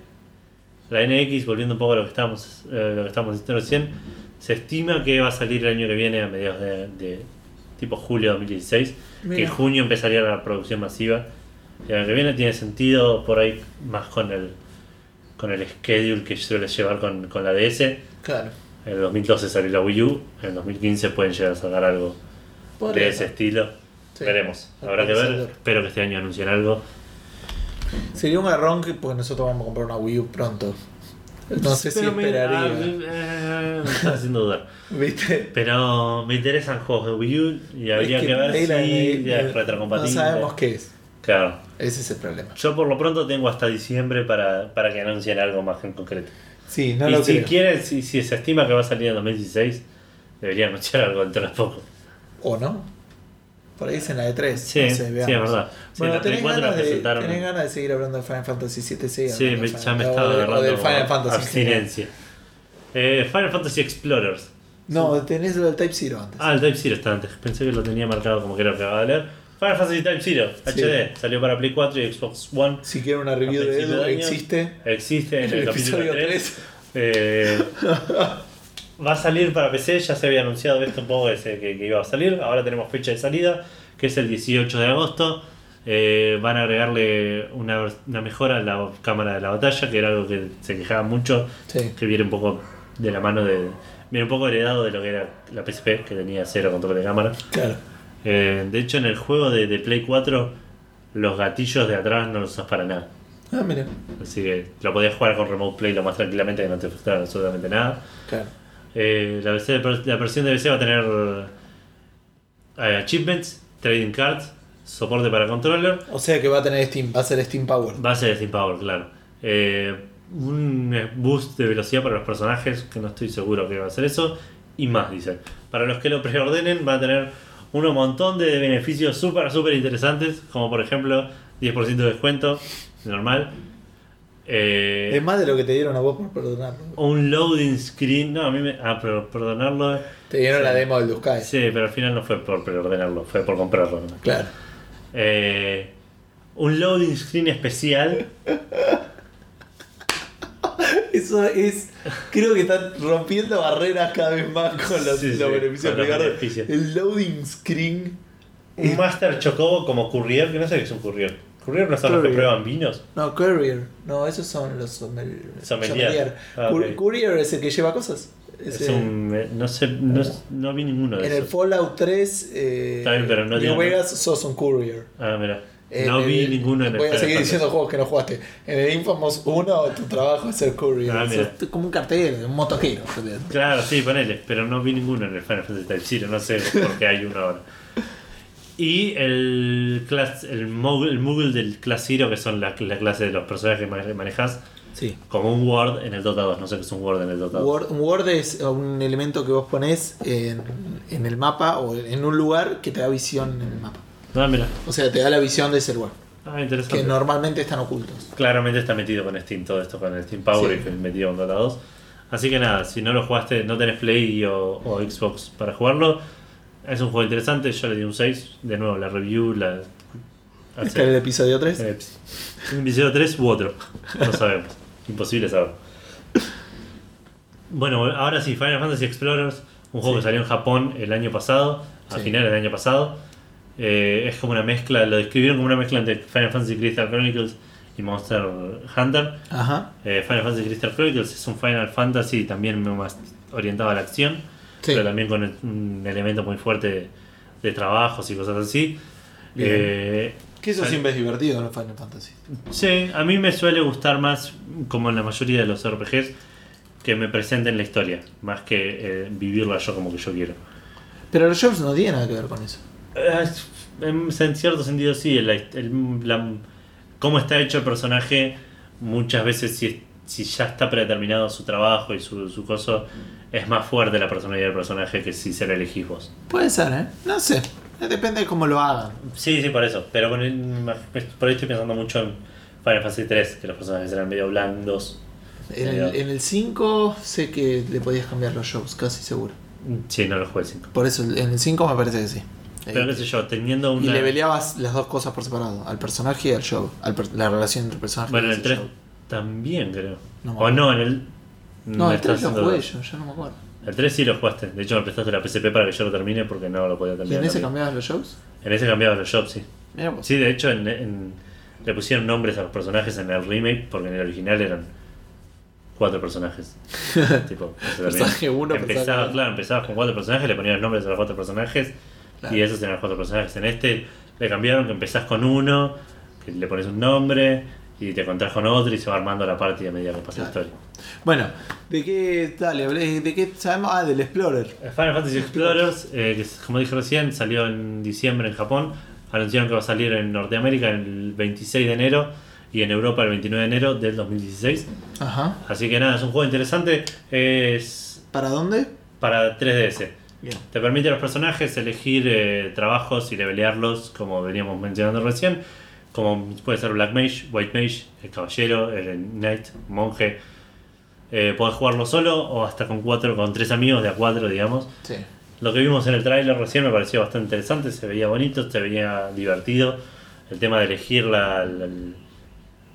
la NX, volviendo un poco a lo que estamos, lo que estamos diciendo recién, se estima que va a salir el año que viene a mediados de, tipo julio de 2016 que en junio empezaría la producción masiva. Y el año que viene tiene sentido por ahí más con el con el schedule que suele llevar con, con la DS. Claro. En el 2012 salió la Wii U, en el 2015 pueden llegar a sacar algo de ese estilo. Veremos, habrá que ver. Espero que este año anuncien algo. Sería un garrón que, porque nosotros vamos a comprar una Wii U pronto. No sé si me- esperaría. ah, eh, me está haciendo dudar. ¿Viste? Pero me interesan juegos de Wii U y habría Es que, ver si ya es No retrocompatible. sabemos qué es. Claro. Ese es el problema. Yo por lo pronto tengo hasta diciembre para, para que anuncien algo más en concreto. Sí, no y lo si creo. quieren, si, si se estima que va a salir en 2016, debería anunciar algo dentro de poco. ¿O no? Por ahí dicen la de 3. Sí, no sé, sí, es verdad. Sí, Bueno, la ¿tenés, 34 la ganas de, presentaron. ¿tenés ganas de seguir hablando de Final Fantasy 7? Sí, Sí, me- ya me estaba de- agarrando O del Final Fantasy. abstinencia. Eh, Final Fantasy Explorers. No, tenés lo del Type Zero antes. Ah, el Type Zero está antes. Pensé que lo tenía marcado como que era lo que acababa de leer. Final Fantasy Type Zero, Sí. HD. Salió para Play 4 y Xbox One. Si quieren una review A de Edu, existe. Existe en el, El capítulo episodio 3. 3. Eh, va a salir para PC, ya se había anunciado esto un poco que, que iba a salir. Ahora tenemos fecha de salida, que es el 18 de agosto. Eh, van a agregarle una, una mejora a la cámara de la batalla, que era algo que se quejaba mucho, Sí. que viene un poco de la mano de. Viene un poco heredado de lo que era la PSP, que tenía cero control de cámara. Claro. Eh, de hecho, en el juego de, de Play 4, los gatillos de atrás no los usas para nada. Ah, mira. Así que lo podías jugar con Remote Play lo más tranquilamente, que no te afectaba absolutamente nada. Claro. Eh, la, versión de- la versión de PC va a tener eh, achievements, trading cards, soporte para controller, O sea que va a tener Steam, va a ser Steam Power. base de Steam Power, claro. Eh, un boost de velocidad para los personajes, que no estoy seguro que va a ser eso, y más, dice. Para los que lo preordenen, va a tener un montón de beneficios súper, súper interesantes, como por ejemplo 10% de descuento, normal. Eh, Es más de lo que te dieron a vos por perdonarlo. un loading screen. No, a mí me. Ah, pero perdonarlo. Te dieron Sí. la demo del Duskai. Sí, pero al final no fue por preordenarlo, fue por comprarlo. ¿no? Claro. Eh, un loading screen especial. Eso es. Creo que están rompiendo barreras cada vez más con los, Sí, sí, los beneficios con los Ricardo. beneficios. El loading screen. Un Master Chocobo como Courier, que no sé qué es un Courier. Courier no son los que Courier. prueban vinos. No, Courier. No, esos son los sommel- Sommelier. Ah, Cour- ok. Courier es el que lleva cosas. Es Ese- un. eh, No sé, no, no vi ninguno de en el esos. Fallout 3, eh, bien, pero no digo- Vegas sos un Courier. Ah, mira. En No vi el- ninguno en el Voy a seguir diciendo juegos que no jugaste. En el Infamous 1, tu trabajo es ser Courier. Ah. Sos como un cartel, un motoquero. Claro, sí, ponele, pero no vi ninguno en el Final Fantasy Type Zero, no sé por qué hay uno ahora. Y el class, el Moogle, el Moogle del Class Zero, que son la, la clase de los personajes que mane- manejas, Sí. como un Word en el Dota 2, no sé qué es un Word en el Dota 2. Word, un Word es un elemento que vos pones en, en el mapa o en un lugar que te da visión en el mapa. Ah, mira, O sea, te da la visión de ese lugar. ah, Que interesante. normalmente están ocultos. Claramente está metido con Steam todo esto, con el Steam Power Sí. y que metido con Dota 2. Así que nada, si no lo jugaste, no tenés Play o, o Xbox para jugarlo, es un juego interesante, yo le di un 6, de nuevo la review, la... Está en el episodio 3. Eh, un episodio 3 u otro. No sabemos. Imposible saber. Bueno, ahora sí, Final Fantasy Explorers, un juego Sí. que salió en Japón el año pasado, a Sí. finales del año pasado. Eh, es como una mezcla, lo describieron como una mezcla entre Final Fantasy Crystal Chronicles y Monster Hunter. Ajá. Eh, Final Fantasy Crystal Chronicles es un Final Fantasy también más orientado a la acción, Sí. pero también con un elemento muy fuerte de, de trabajos y cosas así. Eh, Que eso siempre es divertido en los Final Fantasy. Sí, a mí me suele gustar más, como en la mayoría de los RPGs, que me presenten la historia, más que eh, vivirla yo como que yo quiero. Pero los jobs no tienen nada que ver con eso. Eh, En, en cierto sentido sí, el, el- la- cómo está hecho el personaje, muchas veces si, si ya está predeterminado su trabajo y su, su coso, es más fuerte la personalidad del personaje que si se la elegís vos. Puede ser, ¿eh? No sé. Depende de cómo lo hagan. Sí, sí, por eso, pero el- por ahí estoy pensando mucho en Final Fantasy 3, que los personajes eran medio blandos. En el, en el 5 sé que le podías cambiar los jobs, casi seguro. Sí, no lo jugué el 5. Por eso en el 5 me parece que sí. Pero qué sé yo, teniendo y una. le peleabas las dos cosas por separado, al personaje y al per- la relación entre el personaje Bueno, y en el 3 job. también creo. No o no, en el. No, el 3 estás lo jugué yo, yo no me acuerdo. El 3 sí lo jugaste. De hecho, me prestaste la PSP para que yo lo termine porque no lo podía ¿Y terminar. en ese cambiabas los jobs? En ese cambiaba los jobs, sí. Mira vos. Sí, de hecho, en, en- le pusieron nombres a los personajes en el remake porque en el original eran cuatro personajes. tipo. Personaje uno, empezaba, personaje- claro, empezabas con cuatro personajes, le ponían los nombres a los cuatro personajes Claro. y esos eran los cuatro personajes. En este le cambiaron que empezás con uno, que le pones un nombre y te encontrás con otro y se va armando la partida a medida que pasa la Claro. historia. Bueno, ¿de qué dale? ¿De qué sabemos? Ah, del Explorer. Final Fantasy Explorers, eh, que como dije recién, salió en diciembre en Japón. Anunciaron que va a salir en Norteamérica el 26 de enero y en Europa el 29 de enero del 2016. Ajá. Así que nada, es un juego interesante. Es ¿Para dónde? para 3DS. Bien. Te permite a los personajes elegir eh, trabajos y levelearlos, como veníamos mencionando recién. Como puede ser Black Mage, White Mage, el Caballero, el Knight, Monje. Eh, podés jugarlo solo o hasta con cuatro, con tres amigos de a cuatro, digamos. Sí. Lo que vimos en el tráiler recién me pareció bastante interesante, se veía bonito, se veía divertido. El tema de elegir la, la,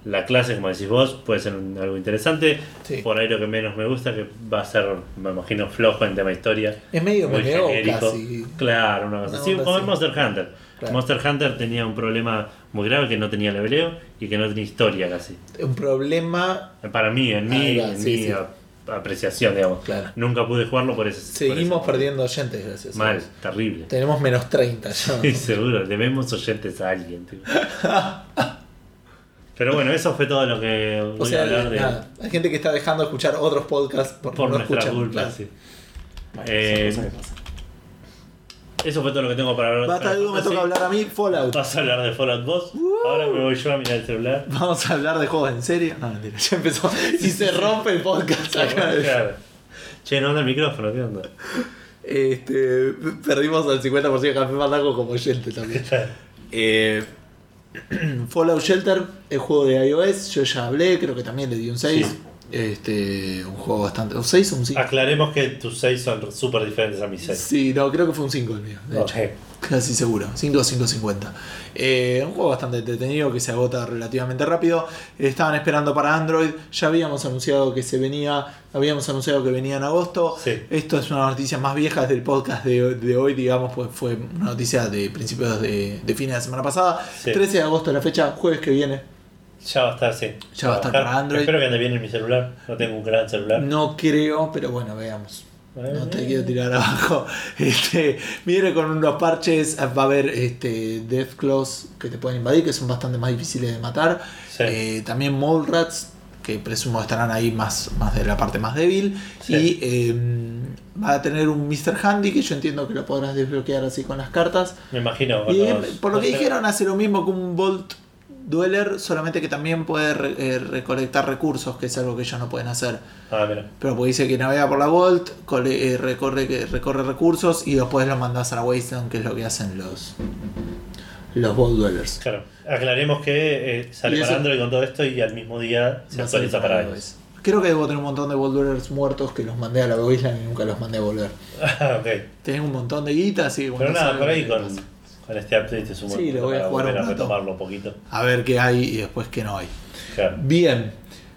la clase, como decís vos, puede ser un- algo interesante. Sí. Por ahí lo que menos me gusta, que va a ser, me imagino, flojo en tema historia. Es medio Muy genérico. casi. Claro, una cosa Una así. Como en Monster Hunter. Claro. Monster Hunter tenía un problema muy grave que no tenía leveleo y que no tenía historia casi. Un problema. Para mí, en mi, Ahí va, en sí, mi sí. a- apreciación, digamos. Claro. Nunca pude jugarlo por eso. Seguimos perdiendo oyentes, gracias. Mal, terrible. Tenemos menos 30 ya. Sí, seguro, debemos oyentes a alguien. tío. Pero bueno, eso fue todo lo que voy O sea, a hablar de nada, hay gente que está dejando de escuchar otros podcasts porque por no nuestra escuchan. culpa. claro. sí. Bueno, Eh, son cosas que pasan. Eso fue todo lo que tengo para hablar Basta de me toca hablar a mí, Fallout. Vas a hablar de Fallout 2. Ahora me voy yo a mirar el celular. Vamos a hablar de juegos en serio. No, mentira, ya empezó. Y se rompe el podcast acá. Claro. Che, no anda el micrófono, ¿qué onda? Este, perdimos al 50% de Café Fandango como oyente también. Eh, Fallout Shelter, el juego de iOS, yo ya hablé, creo que también le di un 6. Sí. Este, un juego bastante. ¿Un 6 o un 5? Aclaremos que tus 6 son súper diferentes a mis 6. Sí, no, creo que fue un 5 el mío. De hecho. Casi seguro, 5 o 5.50. Eh, un juego bastante entretenido que se agota relativamente rápido. Estaban esperando para Android. Ya habíamos anunciado que se venía. Habíamos anunciado que venía en agosto. Sí. Esto es una noticia más vieja del podcast de, de hoy, digamos, pues fue una noticia de principios de, de fines de semana pasada. Sí. 13 de agosto la fecha, jueves que viene. Ya va a estar, sí. Ya va a estar para Android. Espero que ande bien en mi celular. No tengo un gran celular. No creo, pero bueno, veamos. No te quiero tirar abajo. Este, viene con unos parches. Va a haber este, Death Claws que te pueden invadir, que son bastante más difíciles de matar. Sí. Eh, también Mole Rats, que presumo estarán ahí más, más de la parte más débil. Sí. Y eh, va a tener un Mr. Handy, que yo entiendo que lo podrás desbloquear así con las cartas. Me imagino. Y eh, por lo que sé. dijeron, hace lo mismo que un Bolt Dweller, solamente que también puede re- eh, recolectar recursos, que es algo que ellos no pueden hacer. Ah, mira. Pero porque dice que navega por la Vault, cole- eh, recorre, recorre recursos y después los mandas a la Wasteland, que es lo que hacen los los Vault Dwellers. Claro. Aclaremos que eh, sale Y para eso- Android con todo esto y al mismo día se actualiza para iOS. Creo que debo tener un montón de Vault Dwellers muertos que los mandé a la Wasteland y nunca los mandé a volver. Ah, ok. Tenés un montón de guita, así que Pero nada, por ahí ¿qué con, con este update es un Sí, lo voy a jugar volver un a retomarlo un poquito. A ver qué hay y después qué no hay. Claro. Bien.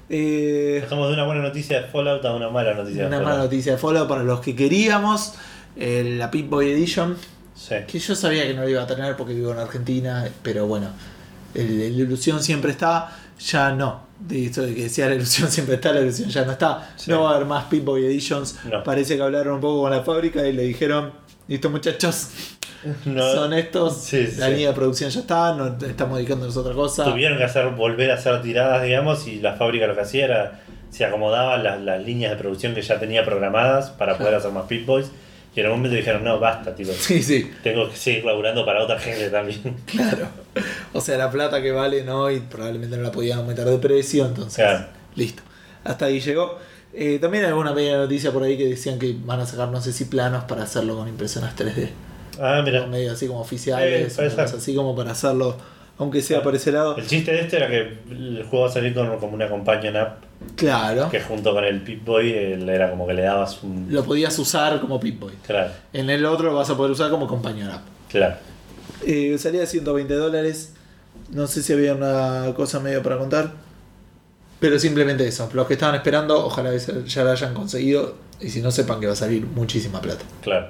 Eh, Pasamos de una buena noticia de Fallout a una mala noticia de una mala noticia de Fallout para los que queríamos. eh, la Pip Boy Edition. Sí. Que yo sabía que no lo iba a tener porque vivo en Argentina, pero bueno, el- la ilusión siempre está, ya no. De esto de que decía la ilusión siempre está, la ilusión ya no está. Sí. No va a haber más Pip-Boy Editions. No. Parece que hablaron un poco con la fábrica y le dijeron, listo muchachos, No, son estos, Sí, la sí. línea de producción ya está, no estamos dedicándonos a otra cosa. Tuvieron que hacer, volver a hacer tiradas, digamos, y la fábrica lo que hacía era, se acomodaba las, las líneas de producción que ya tenía programadas para poder hacer más Pit Boys. Y en algún momento dijeron, no, basta, tipo, Sí, sí, tengo que seguir laburando para otra gente también. claro. O sea, la plata que vale no, y probablemente no la podían aumentar de precio, entonces, Claro. listo. Hasta ahí llegó. Eh, también hay alguna media noticia por ahí que decían que van a sacar, no sé si planos para hacerlo con impresoras 3D. Ah, mira. Medio así como oficiales, Eh, ser. así como para hacerlo, aunque sea Claro. por ese lado. El chiste de este era que el juego va a salir con, como una companion app Claro, que junto con el Pip Boy él era como que le dabas un. lo podías usar como Pip-Boy. Claro, En el otro lo vas a poder usar como Companion App. claro. Eh, salía de 120 dólares. No sé si había una cosa medio para contar. Pero simplemente eso. Los que estaban esperando, ojalá ya la hayan conseguido. Y si no, sepan que va a salir muchísima plata. Claro.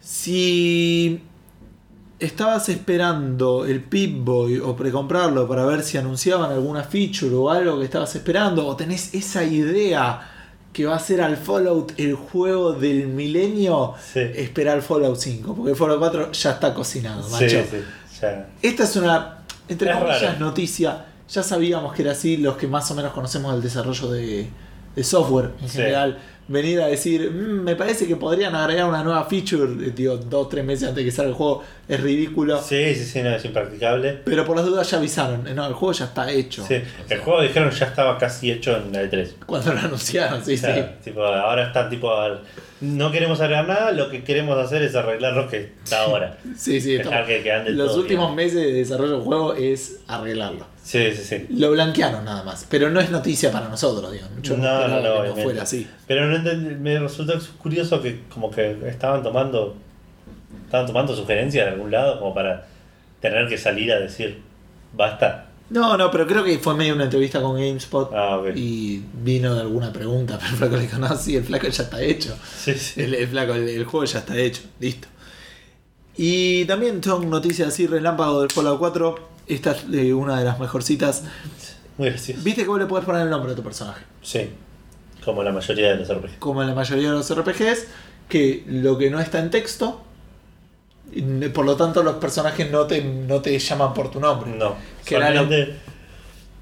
Si estabas esperando el Pip-Boy o precomprarlo para ver si anunciaban alguna feature o algo que estabas esperando, o tenés esa idea que va a ser al Fallout el juego del milenio, Sí. espera el Fallout 5, porque el Fallout 4 ya está cocinado, Sí, macho. sí. sea, Esta es una, entre Es comillas, raro. noticia. Ya sabíamos que era así los que más o menos conocemos del desarrollo de, de software en Sí. general. Venir a decir, "Mm, me parece que podrían agregar una nueva feature, eh, digo, dos tres meses antes de que salga el juego, es ridículo. sí, sí, sí, no, es impracticable. Pero por las dudas ya avisaron, eh, no, el juego ya está hecho. Sí, el juego dijeron ya estaba casi hecho en la E3. Cuando lo anunciaron, sí, O sea, sí. tipo, ahora están tipo, al- no queremos agregar nada, lo que queremos hacer es arreglar lo que está ahora. Sí, sí, todo. que, Los todo últimos meses de desarrollo del juego es arreglarlo. Sí, sí, sí. Lo blanquearon nada más, pero no es noticia para nosotros, digo. Yo no, No, no, no, que no obviamente. fuera así. Pero no me resultó curioso que como que estaban tomando estaban tomando sugerencias de algún lado como para tener que salir a decir basta. No, no, pero creo que fue medio una entrevista con GameSpot Ah, y vino de alguna pregunta, pero el flaco le dijo, no, sí, el flaco ya está hecho. Sí, sí. El, el flaco, el, el juego ya está hecho, listo. Y también son noticias así, relámpago del Fallout 4. Esta es eh, una de las mejorcitas. Muy gracioso. Viste que vos le podés poner el nombre de tu personaje. Sí. Como la mayoría de los RPG. Como en la mayoría de los RPGs, que lo que no está en texto, por lo tanto los personajes no te, no te llaman por tu nombre. No. Que lo-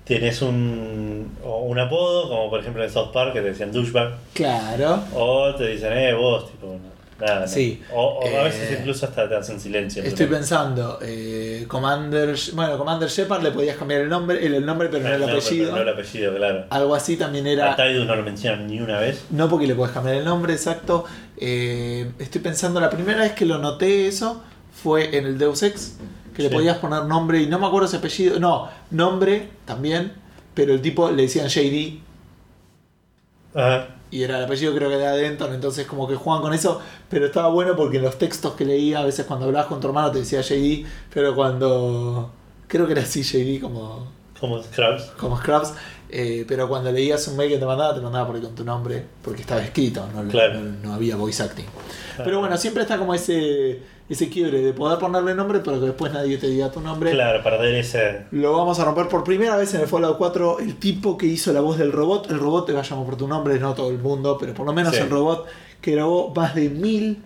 tienes un, un apodo, como por ejemplo en South Park que te decían douchebag. Claro. O te dicen, eh, vos, tipo, no. Sí. O, a Eh, veces incluso hasta te hacen silencio. Estoy pero- pensando, eh, Commander, bueno, Commander Shepard le podías cambiar el nombre, el, el nombre pero no el pero apellido. No el apellido, claro. Algo así también era. A Tidus no lo mencionan ni una vez. No porque le puedes cambiar el nombre, exacto. Eh, estoy pensando, la primera vez que lo noté eso fue en el Deus Ex, que le podías poner nombre y no me acuerdo ese apellido. No, nombre también, pero el tipo le decían JD Ajá. Y era el apellido creo que era Denton, entonces como que juegan con eso, pero estaba bueno porque en los textos que leía, a veces cuando hablabas con tu hermano te decía JD, pero cuando... Creo que era así JD como, Como Scrubs. como Scrubs, eh, pero cuando leías un mail que te mandaba, te mandaba por ahí con tu nombre, porque estaba escrito, no, Claro. no- no había voice acting. Claro. Pero bueno, siempre está como ese, ese quiebre de poder ponerle nombre, pero que después nadie te diga tu nombre. Claro, perder ese. Lo vamos a romper por primera vez en el Fallout 4. El tipo que hizo la voz del robot, el robot te va a llamar por tu nombre, no todo el mundo, pero por lo menos Sí. el robot que grabó más de mil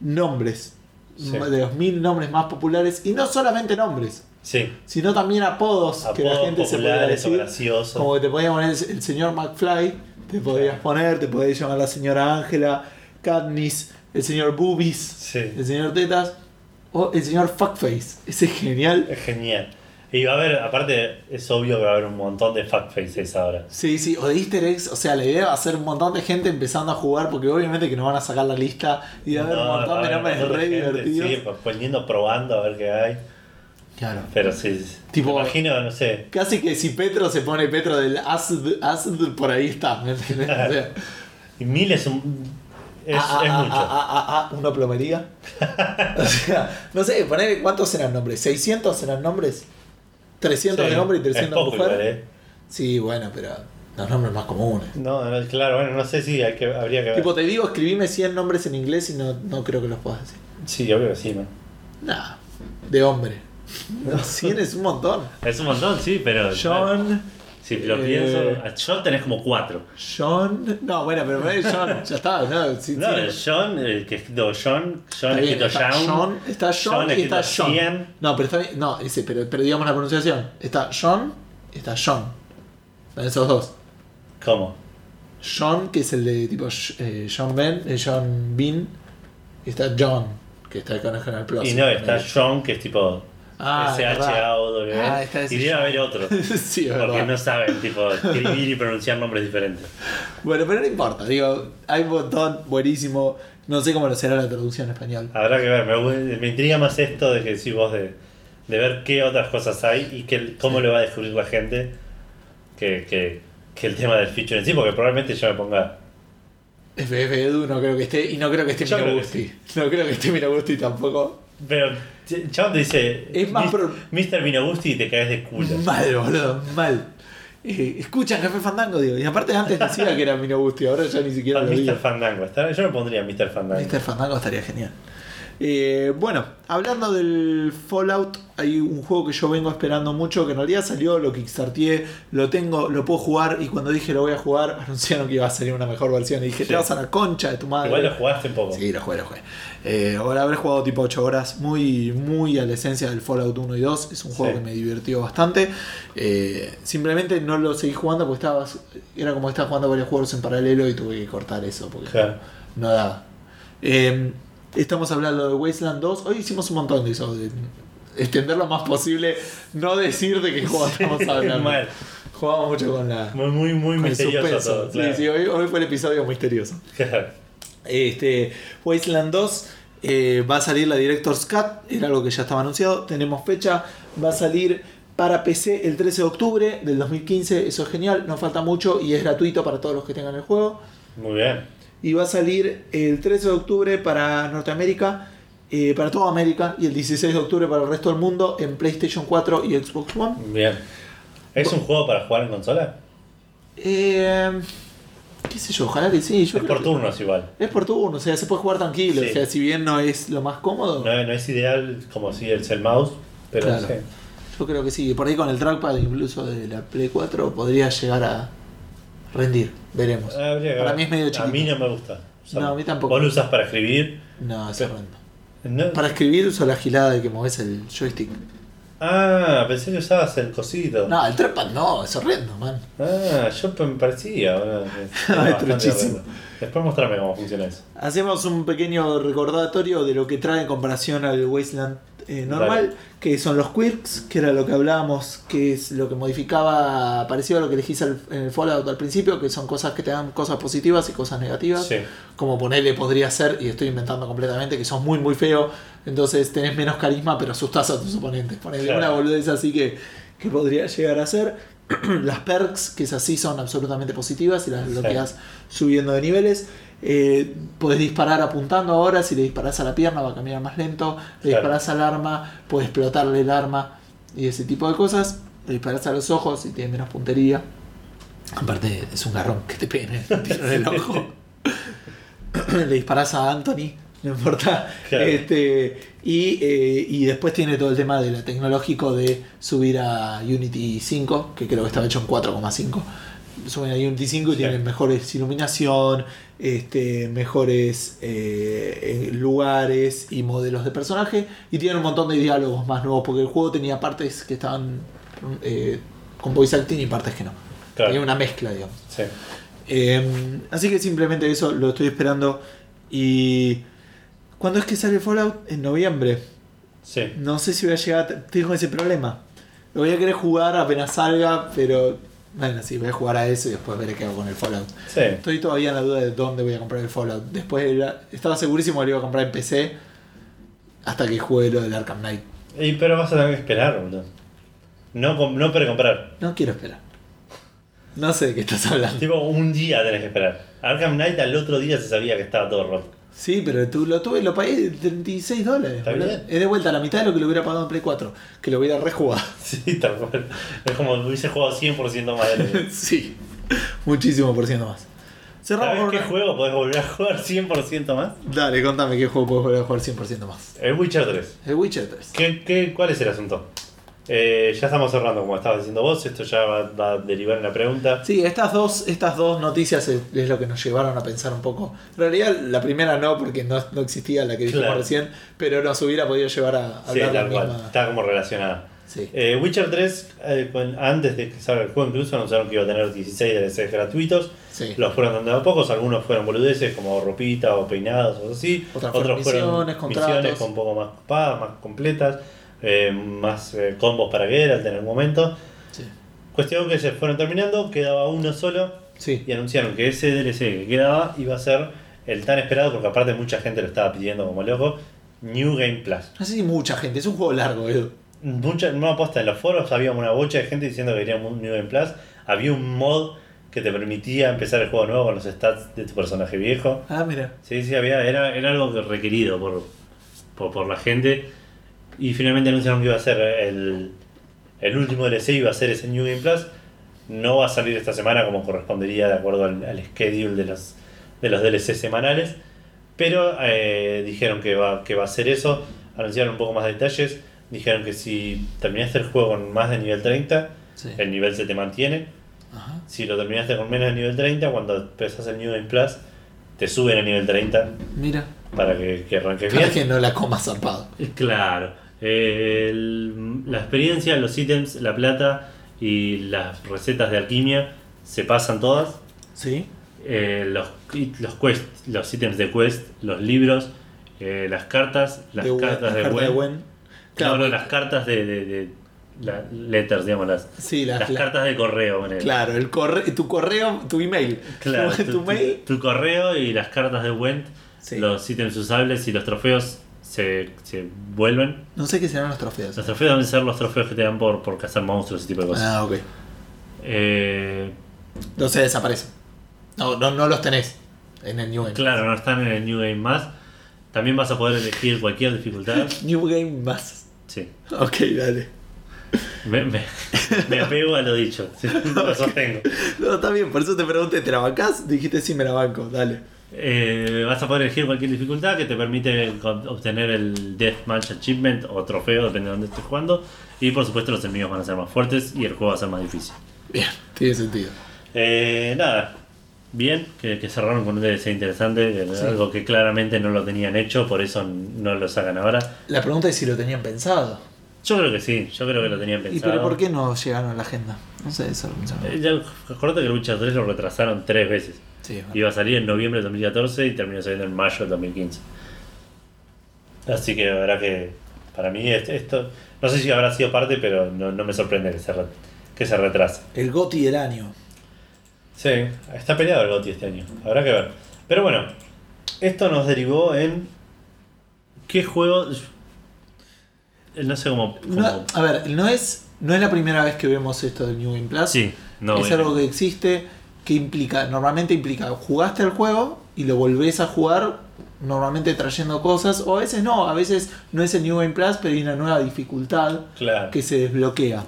nombres. Sí. De los mil nombres más populares. Y no solamente nombres, Sí. sino también apodos, que la gente se podía o decir. Como que te podías poner el, el señor McFly, te podías poner, te podías llamar la señora Ángela, Katniss, el señor Boobies, Sí. el señor Tetas, o el señor Fuckface. Ese es genial. Es genial. Y va a haber, aparte, es obvio que va a haber un montón de fuckfaces ahora. Sí, sí, o de easter eggs, o sea, la idea va a ser un montón de gente empezando a jugar, porque obviamente que no van a sacar la lista y va a haber un montón de nombres re divertidos. Sí, pues, poniendo, probando a ver qué hay. Claro. Pero sí. Tipo- me imagino, no sé. Casi que si Petro se pone Petro del Asd, por ahí está, ¿me entiendes? O sea, Y mil es un. Es, ah, ah, es mucho. ah, ah, ah, una plomería. o sea, no sé, poner cuántos serán nombres, ¿600 serán nombres? ¿300 Sí, de hombre y es 300 de mujer? ¿eh? Sí, bueno, pero los nombres más comunes. No, no, claro, bueno, no sé si hay que, habría que ver. Tipo, te digo, escribime 100 nombres en inglés y no, no creo que los puedas decir. Sí, obvio que sí, man. Nah, de hombre. 100 es un montón. Es un montón, sí, pero. John, Si lo eh, pienso. A John tenés como cuatro. John. No, bueno, pero John, ya está. No, si- No, el John, el que escrito John, John escrito John. John, está John, y está John. No, pero está bien. No, ese, pero, pero digamos la pronunciación. Está John, está John. Son esos dos. ¿Cómo? John, que es el de tipo eh, John Ben, eh, John Bean. Y está John, que está con el Plus. Y no, está John, que es tipo Ah, S-H-A-O-W. Ah, está ese y debe haber otro. sí, Porque verdad. no saben, tipo, escribir y pronunciar nombres diferentes. Bueno, pero no importa. Digo, hay un montón buenísimo. No sé cómo lo será la traducción en español. Habrá que ver, me, me intriga más esto de que decís vos de, de ver qué otras cosas hay y que, cómo Sí. lo va a descubrir la gente que, que, que el tema del feature en sí, porque probablemente yo me ponga. FF Edu no creo que esté. Y no creo que esté Miragusti. No creo que esté Miragusti tampoco. Pero ch- Chabón te dice Es más "Mis- pro- Mr. Vinogusti y te caes de culo. Mal, boludo, mal. Eh, escuchan Café Fandango, digo. Y aparte antes decía que era Minogusti, ahora ya ni siquiera lo Mr. Fandango. Yo me pondría Mr. Fandango. Mr. Fandango estaría genial. Eh, bueno, hablando del Fallout, hay un juego que yo vengo esperando mucho, que en realidad salió, lo kickstarteé, lo tengo, lo puedo jugar y cuando dije lo voy a jugar, anunciaron que iba a salir una mejor versión y dije, Sí. te vas a la concha de tu madre. Igual lo jugaste un poco. Sí, lo jugué, lo jugué. Eh, ahora habré jugado tipo 8 horas, muy, muy a la esencia del Fallout 1 y 2. Es un juego Sí. que me divirtió bastante. Eh, simplemente no lo seguí jugando porque estaba, era como que estaba jugando varios juegos en paralelo y tuve que cortar eso porque Claro. no daba. Eh, estamos hablando de Wasteland 2. Hoy hicimos un montón de eso, de extender lo más posible, no decir de qué juego estamos hablando. Mal. Jugamos mucho con la. Muy, muy, muy misterioso todo. Sí, claro. sí, hoy, hoy fue el episodio misterioso. Este, Wasteland 2 eh, va a salir la Director's Cut, era algo que ya estaba anunciado. Tenemos fecha, va a salir para PC el 13 de octubre del 2015. Eso es genial, no falta mucho y es gratuito para todos los que tengan el juego. Muy bien. Y va a salir el 13 de octubre para Norteamérica, eh, para toda América, y el 16 de octubre para el resto del mundo en PlayStation 4 y Xbox One. Bien. ¿Es un juego para jugar en consola? Eh, ¿Qué sé yo? Ojalá que sí. Yo Es por que- turnos igual. Es por turno, o sea, se puede jugar tranquilo. Sí. O sea, si bien no es lo más cómodo. No, no es ideal como si el mouse, pero Claro. sí. Yo creo que sí, por ahí con el trackpad incluso de la Play 4 podría llegar a rendir, veremos. Habría que Para mí es medio A chiquito. mí no me gusta. No, a mí tampoco. Vos lo usas para escribir. No, es horrendo. No. Para escribir uso la gilada de que moves el joystick. Ah, pensé que usabas el cosito. No, el trackpad no, es horrendo, man. Ah, yo me parecía. que Es. Después mostrame cómo funciona eso. Hacemos un pequeño recordatorio de lo que trae en comparación al Wasteland eh, normal, Dale. que son los quirks, que era lo que hablábamos, que es lo que modificaba, parecido a lo que elegís al- en el Fallout al principio, que son cosas que te dan cosas positivas y cosas negativas. Sí. Como ponerle podría ser, y estoy inventando completamente, que sos muy muy feo, entonces tenés menos carisma, pero asustás a tus oponentes. Ponerle Claro. una boludez así que, que podría llegar a ser. las perks, que esas sí son absolutamente positivas y las bloqueas subiendo de niveles. Eh, podés disparar apuntando ahora, si le disparás a la pierna va a caminar más lento, le Claro. disparás al arma, puedes explotarle el arma y ese tipo de cosas. Le disparás a los ojos y tiene menos puntería. Aparte es un garrón que te pene un tiro en el ojo. le disparás a Anthony, no importa. Claro. Este, y, eh, y después tiene todo el tema de lo tecnológico de subir a Unity 5, que creo que estaba hecho en 4,5. Suben a Unity 5 y Sí. tienen mejores iluminación, este, mejores eh, eh, lugares y modelos de personaje. Y tienen un montón de diálogos más nuevos, porque el juego tenía partes que estaban eh, con voice acting y partes que no. Claro. Tenía una mezcla, digamos. Sí. Eh, así que simplemente eso lo estoy esperando. Y. ¿Cuándo es que sale Fallout? En noviembre. Sí. No sé si voy a llegar. a- Tengo ese problema. Lo voy a querer jugar apenas salga, pero. Bueno, sí, voy a jugar a eso y después veré qué hago con el Fallout. Sí. Estoy todavía en la duda de dónde voy a comprar el Fallout. Después era- estaba segurísimo que lo iba a comprar en PC. Hasta que juegue lo del Arkham Knight. Y, pero vas a tener que esperar, boludo. No, com- no precomprar. No quiero esperar. No sé de qué estás hablando. Tipo, un día tenés que esperar. Arkham Knight al otro día se sabía que estaba todo roto. Sí, pero tú lo tuve, lo pagué 36 dólares. Está bien. Es de vuelta a la mitad de lo que lo hubiera pagado en Play 4. Que lo hubiera rejugado. Sí, tal cual. Es como si hubiese jugado 100% más de que- sí, muchísimo por ciento más. Cerramos ¿Sabes qué una- juego podés volver a jugar 100% más? Dale, contame qué juego puedes volver a jugar 100% más. El Witcher 3. El Witcher 3. ¿Qué, qué, cuál es el asunto? Eh, ya estamos cerrando, como estabas diciendo vos. Esto ya va, va a derivar en la pregunta. Sí, estas dos, estas dos noticias es, es lo que nos llevaron a pensar un poco. En realidad, la primera no, porque no, no existía la que dijimos Claro. recién, pero nos hubiera podido llevar a Sí, hablar la tal cual. misma. Está como relacionada. Sí. Eh, Witcher 3, eh, antes de que salga el juego, incluso anunciaron que iba a tener 16 DLCs gratuitos. Sí. Los fueron dando a pocos, algunos fueron boludeces como ropita o peinados o así. Otras Otros fueron fueron misiones, contratos. misiones con un poco más copadas, más completas, eh, más eh, combos para Geralt en el momento. Sí. Cuestión que se fueron terminando, quedaba uno solo Sí. y anunciaron que ese DLC que quedaba iba a ser el tan esperado, porque aparte mucha gente lo estaba pidiendo como loco, New Game Plus. No sé si mucha gente, es un juego largo, Edu. Mucha, no aposta, en los foros había una bocha de gente diciendo que quería un New Game Plus. Había un mod que te permitía empezar el juego nuevo con los stats de tu personaje viejo. Ah, mira. Sí, sí, había, era, era algo que requerido por, por, por la gente. Y finalmente anunciaron que iba a ser el, el último DLC, iba a ser ese New Game Plus. No va a salir esta semana como correspondería de acuerdo al, al schedule de los, de los DLC semanales. Pero eh, dijeron que va, que va a ser eso, anunciaron un poco más de detalles, dijeron que si terminaste el juego con más de nivel 30, Sí. el nivel se te mantiene. Ajá. Si lo terminaste con menos de nivel 30, cuando empezás el New Game Plus, te suben a nivel 30 Mira, para que, que arranques para bien. que no la comas zarpado. Claro. Eh, el- la experiencia, los ítems, la plata y las recetas de alquimia se pasan todas. ¿Sí? Eh, los, los quest, los ítems de quest, los libros, eh, las cartas, las De cartas las de cartas Wen. Wen. Claro, no, no, las cartas de, de, de- la- letters, digamos, las, Sí, las- las la- cartas de correo. Claro, el corre tu correo, tu email. Claro, tu, tu, tu- mail. tu correo y las cartas de Went, Sí. los ítems usables y los trofeos se, se vuelven. No sé qué serán los trofeos. Los trofeos deben ser los trofeos que te dan por, por cazar monstruos, ese tipo de cosas. Ah, ok. Eh, se desaparecen. No, no, no los tenés en el New Game. claro, no están en el New Game más. También vas a poder elegir cualquier dificultad. New Game más. Sí. Ok, dale. Me, me- me apego a lo dicho. sí, lo sostengo. No, está bien, por eso te pregunté, ¿te la bancás? Dijiste sí, me la banco, dale. Eh, vas a poder elegir cualquier dificultad que te permite obtener el Deathmatch Achievement o trofeo, depende de dónde estés jugando. Y por supuesto, los enemigos van a ser más fuertes y el juego va a ser más difícil. Bien, tiene sentido. Eh, nada, bien, que, que cerraron con un DLC interesante, Sí. algo que claramente no lo tenían hecho, por eso no lo sacan ahora. La pregunta es si lo tenían pensado. Yo creo que sí, yo creo que lo tenían ¿Y pensado. pero por qué no llegaron a la agenda? No sé, eso lo pensaba. Eh, ya, acuérdate que Witcher 3 lo retrasaron tres veces. Sí. Iba a salir en noviembre de 2014 y terminó saliendo en mayo del 2015. Así que la verdad que para mí est- esto, no sé si habrá sido parte, pero no, no me sorprende que se, re- que se retrase. El GOTI del año. Sí, está peleado el GOTY este año, habrá que ver. Pero bueno, esto nos derivó en ¿Qué juego? Eh, No sé cómo. cómo- No, a ver, no es, no es la primera vez que vemos esto del New Game Plus. Sí, no. es algo que existe, que implica, normalmente implica, jugaste el juego y lo volvés a jugar, normalmente trayendo cosas, o a veces no, a veces no es el New Game Plus, pero hay una nueva dificultad Claro. que se desbloquea.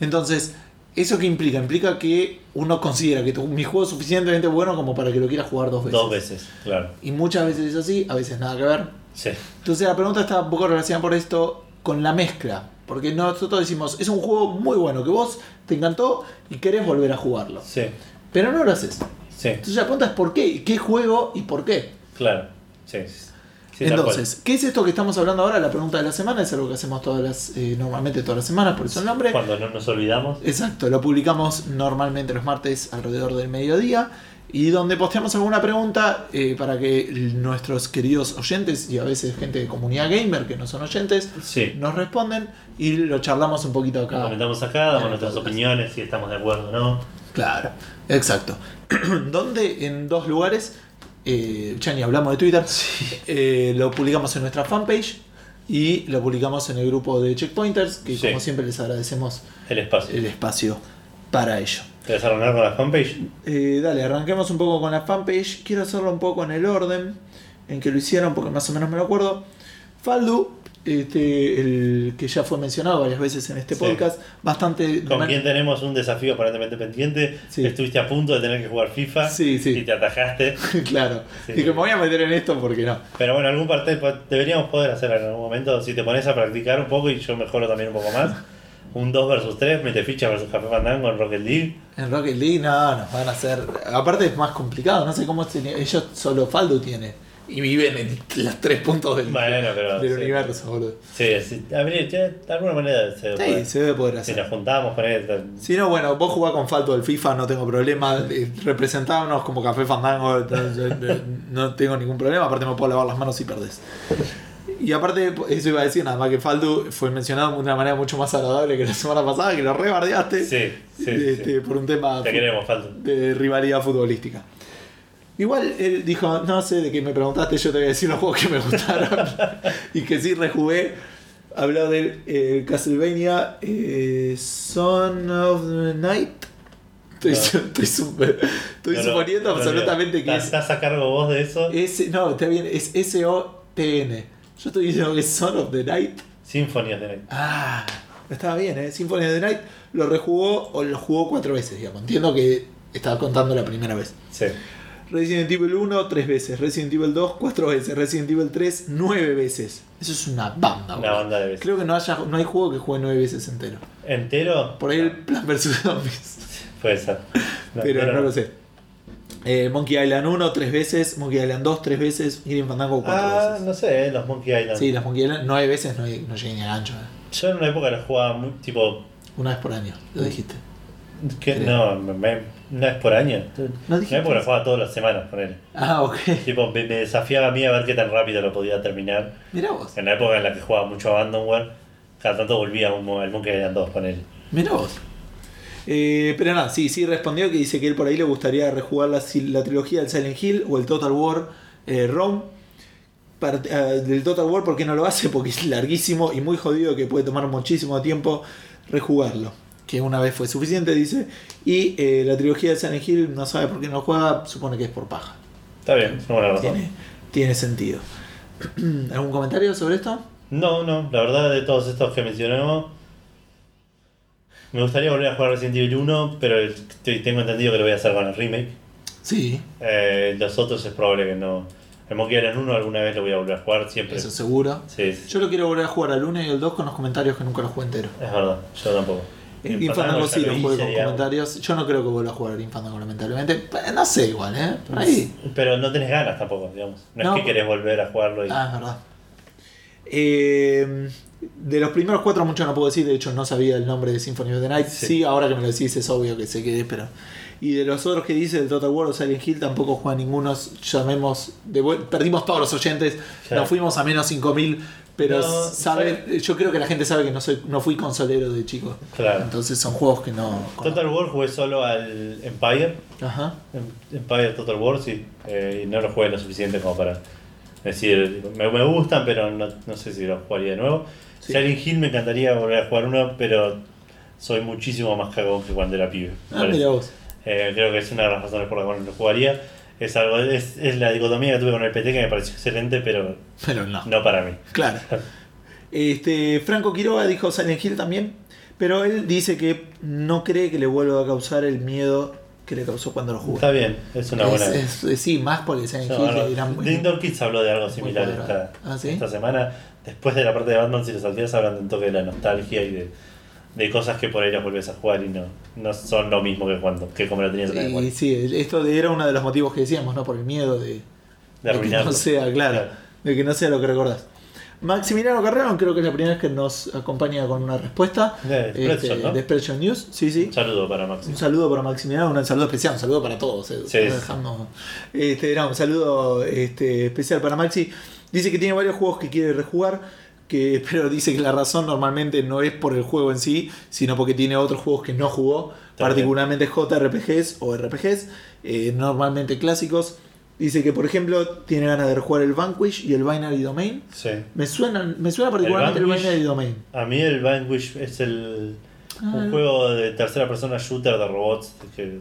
Entonces, ¿eso qué implica? Implica que uno considera que tu- mi juego es suficientemente bueno como para que lo quiera jugar dos veces. Dos veces, claro. Y muchas veces es así, a veces nada que ver. Sí, Entonces la pregunta está un poco relacionada por esto con la mezcla. Porque nosotros decimos, es un juego muy bueno que vos te encantó y querés volver a jugarlo. sí, Pero no lo haces. sí, Entonces la pregunta es por qué, qué juego y por qué. claro. Sí, sí Entonces, ¿qué es esto que estamos hablando ahora? La pregunta de la semana es algo que hacemos todas las, eh, normalmente todas las semanas, por eso el nombre. Cuando no nos olvidamos. Exacto, lo publicamos normalmente los martes alrededor del mediodía y donde posteamos alguna pregunta eh, para que nuestros queridos oyentes y a veces gente de comunidad gamer que no son oyentes Sí. nos responden y lo charlamos un poquito Lo acá. comentamos acá, damos nuestras podcast. opiniones, si estamos de acuerdo o no. Claro, exacto. donde en dos lugares, eh, ya ni hablamos de Twitter, eh, lo publicamos en nuestra fanpage y lo publicamos en el grupo de Checkpointers, que Sí. como siempre les agradecemos El espacio. el espacio para ello. ¿Querés arrancar con la fanpage? Eh, dale, arranquemos un poco con la fanpage. Quiero hacerlo un poco en el orden en que lo hicieron, porque más o menos me lo acuerdo. Faldu, este, el que ya fue mencionado varias veces en este Sí. podcast, bastante. Con quien tenemos un desafío aparentemente pendiente. Sí. Estuviste a punto de tener que jugar FIFA Sí, sí. y te atajaste. claro. Sí. Dije, me voy a meter en esto porque no. Pero bueno, algún parte deberíamos poder hacer en algún momento. Si te pones a practicar un poco y yo mejoro también un poco más. Un 2 vs 3, mete ficha versus Café Fandango en Rocket League. En Rocket League, no, nos van a hacer. Aparte, es más complicado. No sé cómo ellos solo Faldu tiene. Y viven en los tres puntos del, Bueno, pero. del sí. universo, boludo. Sí, sí. Habría- de alguna manera se Sí, puede. se debe poder Si hacer. nos juntamos con él. Si no, bueno, vos jugás con Falto del FIFA, no tengo problema. Representarnos como Café Fandango, no, tengo ningún problema. Aparte, me puedo lavar las manos si perdés. Y aparte, eso iba a decir, nada más que Faldo fue mencionado de una manera mucho más agradable que la semana pasada, que lo rebardeaste Sí, sí, este, sí. por un tema Te queremos, Faldo. de rivalidad futbolística. Igual él dijo, no sé de qué me preguntaste, yo te voy a decir los juegos que me gustaron y que sí rejugué. Habló del eh, Castlevania eh, Son of the Night. Estoy, No. estoy, su- estoy No, suponiendo no, absolutamente que ¿Estás, es, estás a cargo vos de eso? es- No, está bien, es S-O-T-N. Yo estoy diciendo que es Son of the Night. Symphony of the Night. Ah, estaba bien, ¿eh? Symphony of the Night lo rejugó o lo jugó cuatro veces, digamos. Entiendo que estaba contando la primera vez. Sí. Resident Evil 1 3 veces, Resident Evil 2 4 veces, Resident Evil 3 9 veces. Eso es una banda, Una boludo. banda de veces. Creo que no, haya, no hay juego que juegue 9 veces entero. ¿Entero? Por ahí el Plan vs Zombies. Puede ser. No, pero no lo sé. Eh, Monkey Island 1 3 veces, Monkey Island 2 3 veces, Grim Fandango 4 Ah, veces. no sé, los Monkey Island. Sí, las Monkey Island 9 veces no, no llegué ni al ancho. eh. Yo en una época los jugaba muy, tipo. Una vez por año, lo dijiste. No, me, me- una vez por año. No En una dijiste. época los jugaba todas las semanas con él. Ah, ok. Tipo, me, me desafiaba a mí a ver qué tan rápido lo podía terminar. Mirá vos. En la época en la que jugaba mucho Abandonware, cada tanto volvía a al Monkey Island 2 con él. Mirá vos. Eh, pero nada, sí, sí respondió que dice que él por ahí le gustaría rejugar la, la trilogía del Silent Hill o el Total War eh, Rome. Part- eh, del Total War, ¿por qué no lo hace? Porque es larguísimo y muy jodido que puede tomar muchísimo tiempo rejugarlo. Que una vez fue suficiente, dice. Y eh, la trilogía del Silent Hill no sabe por qué no juega, supone que es por paja. Está bien, es una buena razón. Tiene, tiene sentido. ¿Algún comentario sobre esto? No, no, la verdad de todos estos que mencionamos, me gustaría volver a jugar Resident Evil 1, pero estoy- tengo entendido que lo voy a hacer con el remake. Sí, Eh, los otros es probable que no. El Monkey Island 1 alguna vez lo voy a volver a jugar, siempre. eso seguro. Sí, sí, Yo lo quiero volver a jugar al 1 y al 2 con los comentarios que nunca los jugué entero. es verdad, yo tampoco. Infandango Fandango sí lo hice, con comentarios. Yo no creo que vuelva a jugar Infandango, lamentablemente. Eh, No sé, igual, ¿eh? Por ahí. Pero no tenés ganas tampoco, digamos. No, No. es que querés volver a jugarlo y. Ah, es verdad. Eh, de los primeros cuatro, mucho no puedo decir. De hecho, no sabía el nombre de Symphony of the Night. Sí, Sí. ahora que me lo decís, es obvio que sé qué es, pero. Y de los otros que dice del Total War o Silent Hill, tampoco juega ninguno. Llamemos. de perdimos todos los oyentes. Claro. Nos fuimos a menos 5000. Pero No, sabe, yo creo que la gente sabe que no soy no fui consolero de chico. Claro. Entonces son juegos que no. Total War jugué solo al Empire. Ajá. Em- Empire Total War, sí. eh, y no lo jugué lo suficiente como para decir, me, me gustan, pero no, no sé si lo jugaría de nuevo. Sí. Silent Hill me encantaría volver a jugar uno, pero soy muchísimo más cagón que cuando era pibe. Ah, mira vos. Eh, creo que es una de las razones por las cuales no lo jugaría. Es, algo, es, es la dicotomía que tuve con el PT que me pareció excelente, pero Pero no. no para mí. Claro. Este, Franco Quiroga dijo Silent Hill también, pero él dice que no cree que le vuelva a causar el miedo que le causó cuando lo jugó. Está bien, es una buena. es- es- sí, más porque Silent No, Hill no, era muy... The Indoor Kids habló de algo similar esta, ¿Ah, sí? esta semana. Después de la parte de Batman, si lo salteas, hablan de un toque de la nostalgia y de, de cosas que por ahí las vuelves a jugar y no, no son lo mismo que cuando que como lo tenías en la memoria. sí, esto era uno de los motivos que decíamos, ¿no? Por el miedo de, De de que no sea, claro, Claro. de que no sea lo que recordás. Maximiliano Carrero creo que es la primera vez que nos acompaña con una respuesta De Spreadshot, este, ¿no? de Spreadshot News. Sí, sí. Un saludo para Maxi. Un saludo para Maximiliano, un saludo especial, un saludo para todos. eh, Sí, sí. este, no, un saludo este, especial para Maxi. Dice que tiene varios juegos que quiere rejugar, que, pero dice que la razón normalmente no es por el juego en sí, sino porque tiene otros juegos que no jugó, Está particularmente JRPGs o RPGs, eh, normalmente clásicos. Dice que, por ejemplo, tiene ganas de rejugar el Vanquish y el Binary Domain. Sí. Me suena, me suena particularmente el, Vanquish- Binary Domain. A mí el Vanquish es el Ah. un juego de tercera persona shooter de robots que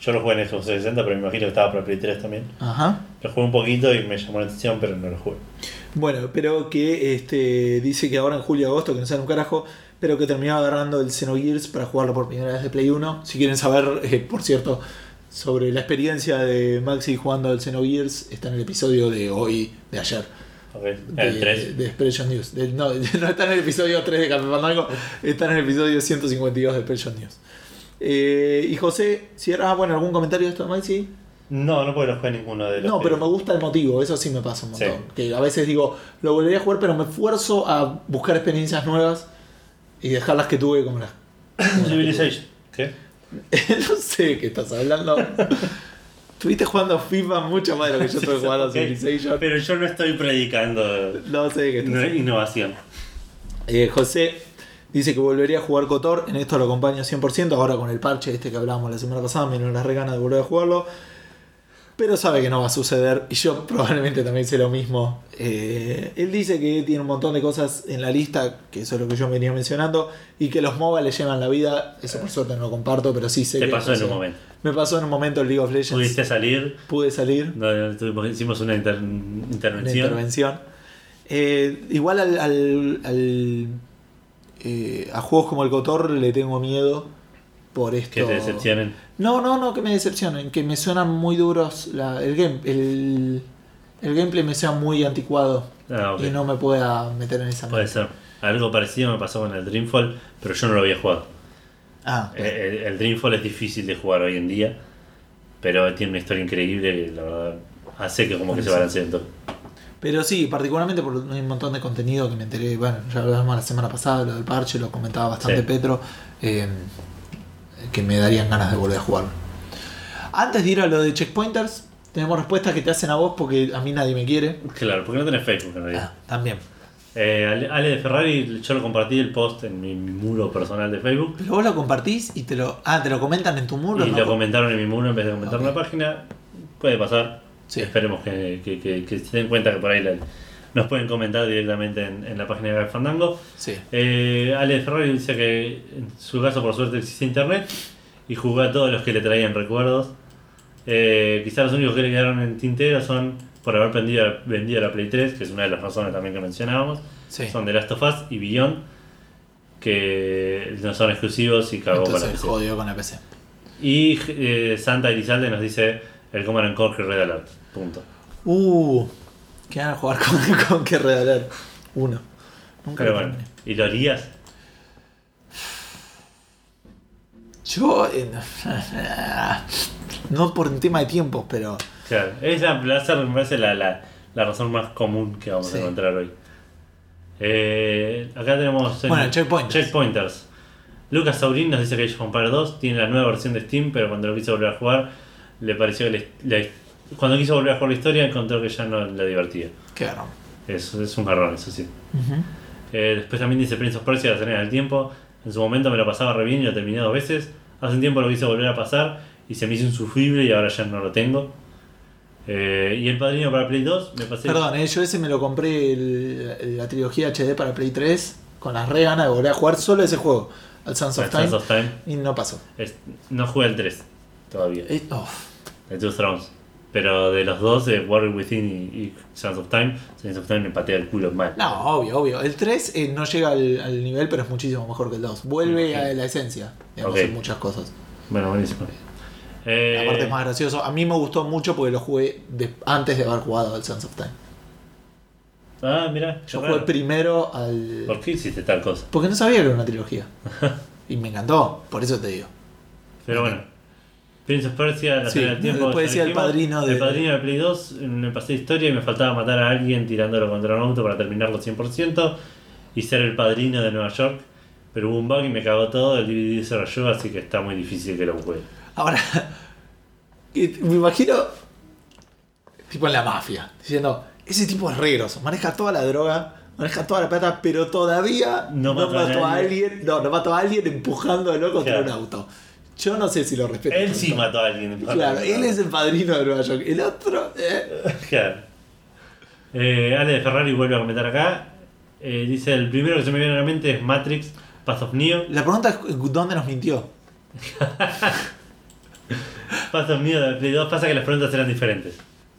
yo lo jugué en Xbox 360, pero me imagino que estaba para Play 3 también. Ajá. Lo jugué un poquito y me llamó la atención, pero no lo jugué. Bueno, pero que este, dice que ahora en julio y agosto, que no sabe un carajo, pero que terminaba agarrando el Xenogears para jugarlo por primera vez de Play 1. Si quieren saber, eh, por cierto, sobre la experiencia de Maxi jugando al Xenogears, está en el episodio de hoy, de ayer. Ok, De, El 3. de Expression News. No, no está en el episodio 3 de Café Fandango, está en el episodio 152 de Expression News. Eh, y José, si ah, bueno, ¿algún comentario de esto de Maxi? No, no puedo jugar ninguno de los. No, pero me gusta el motivo, eso sí me pasa un Sí. montón. Que a veces digo, lo volvería a jugar, pero me esfuerzo a buscar experiencias nuevas y dejar las que tuve como las. Civilization. ¿Qué? no sé qué estás hablando. Estuviste jugando FIFA mucho más de lo que yo estuve jugando a Civilization. Pero yo no estoy predicando No sé qué estás innovación. Eh, José dice que volvería a jugar Cotor. En esto lo acompaño 100%. Ahora con el parche este que hablábamos la semana pasada, me dieron las reganas de volver a jugarlo. Pero sabe que no va a suceder. Y yo probablemente también sé lo mismo. Eh, él dice que tiene un montón de cosas en la lista, que eso es lo que yo venía mencionando. Y que los MOBA le llevan la vida. Eso por suerte no lo comparto, pero sí sé Te que. pasó en un momento. Me pasó en un momento el League of Legends. Pudiste salir, Pude salir. no, no, tuvimos- hicimos una inter- Una intervención. intervención. Eh, igual al, al- al, eh, a juegos como el Cotor le tengo miedo por esto. Que te decepcionen. No, no, no, que me decepcionen, que me suenan muy duros. la- el, game, el, el gameplay me sea muy anticuado Ah, ok. y no me pueda meter en esa. Puede ser. Algo parecido me pasó con el Dreamfall, pero yo no lo había jugado. Ah, Eh, El, el Dreamfall es difícil de jugar hoy en día, pero tiene una historia increíble que la verdad hace que como que se balancee en todo. Pero sí, particularmente por un montón de contenido que me enteré, bueno, ya hablamos la semana pasada, lo del parche, lo comentaba bastante Sí. Petro, eh, que me darían ganas de volver a jugar. Antes de ir a lo de checkpointers, tenemos respuestas que te hacen a vos porque a mí nadie me quiere. Claro, porque no tenés Facebook en realidad. Ah, también. Eh, Ale- de Ferrari, yo lo compartí el post en mi, mi muro personal de Facebook. Pero vos lo compartís y te lo. Ah, te lo comentan en tu muro. Y ¿no? lo comentaron en mi muro en vez de comentar Ok. en la página. Puede pasar. Sí. Esperemos que, que- que- que se den cuenta que por ahí la- nos pueden comentar directamente en, en la página de Fandango. Sí. Eh, Ale Ferrari dice que en su caso por suerte existe internet y jugó a todos los que le traían recuerdos. Eh, quizás los únicos que le quedaron en tintero son por haber vendido, vendido la Play 3, que es una de las razones también que mencionábamos. Sí. Son The Last of Us y Beyond, que no son exclusivos y cagó con la Entonces PC. jodió con la PC. Y eh, Santa Elizalde nos dice el Command and Conquer Red Alert. Punto. Uh, que van a jugar con, con que regalar uno. Nunca Pero lo bueno, terminé. ¿y lo harías? Yo. eh, no por un tema de tiempos, pero. Claro, es la, la- esa me parece la, la, la razón más común que vamos Sí. a encontrar hoy. Eh, acá tenemos. en- Bueno, checkpointers. Checkpointers. Lucas Saurín nos dice que Age of Empires 2 tiene la nueva versión de Steam, pero cuando lo quiso volver a jugar, le pareció que le- cuando quiso volver a jugar la historia, encontró que ya no le divertía. Qué garrón. Es, es un garrón, eso sí. Eh, después también dice Prince of Persia, la Serena del Tiempo. En su momento me lo pasaba re bien y lo terminé dos veces. Hace un tiempo lo quise volver a pasar y se me hizo insufrible y ahora ya no lo tengo. Eh, y el padrino para Play 2 me pasé. Perdón, eh, yo ese me lo compré el- la trilogía HD para Play 3 con las re ganas de volver a jugar solo ese juego, al Sons of Time, Sands of Time. y no pasó. Es- no jugué el 3 todavía, Eh, oh, el Two Thrones. Pero de los dos, de Warrior Within y, y Sons of Time, Sons of Time me patea el culo mal. No, obvio, obvio. El 3 eh, no llega al, al nivel, pero es muchísimo mejor que el 2. Vuelve a la esencia, digamos, Ok. en muchas cosas. Bueno, buenísimo. Eh, Aparte es más gracioso. A mí me gustó mucho porque lo jugué de- antes de haber jugado al Sons of Time. Ah, mira, Yo jugué primero al... ¿Por qué hiciste tal cosa? Porque no sabía que era una trilogía. y me encantó, por eso te digo. Pero bueno. Prince of Persia, la Sí, del tiempo. después decía el padrino de- El padrino de Play 2, me pasé historia y me faltaba matar a alguien tirándolo contra un auto para terminarlo 100% y ser el padrino de Nueva York. Pero hubo un bug y me cagó todo, el DVD se rayó, así que está muy difícil que lo juegue. Ahora, me imagino, tipo en la mafia, diciendo, ese tipo es re grosso, maneja toda la droga, maneja toda la plata, pero todavía No no, mató a a alguien, no, no mató a alguien empujándolo contra Claro. un auto. Yo no sé si lo respeto. Él sí mató a alguien. Claro, él es el padrino de Nueva York. El otro, eh. Claro. Eh, Ale de Ferrari vuelve a comentar acá. Eh, dice: El primero que se me viene a la mente es Matrix, Path of Neo. La pregunta es: ¿dónde nos mintió? Path of Neo de Play 2 pasa que las preguntas eran diferentes.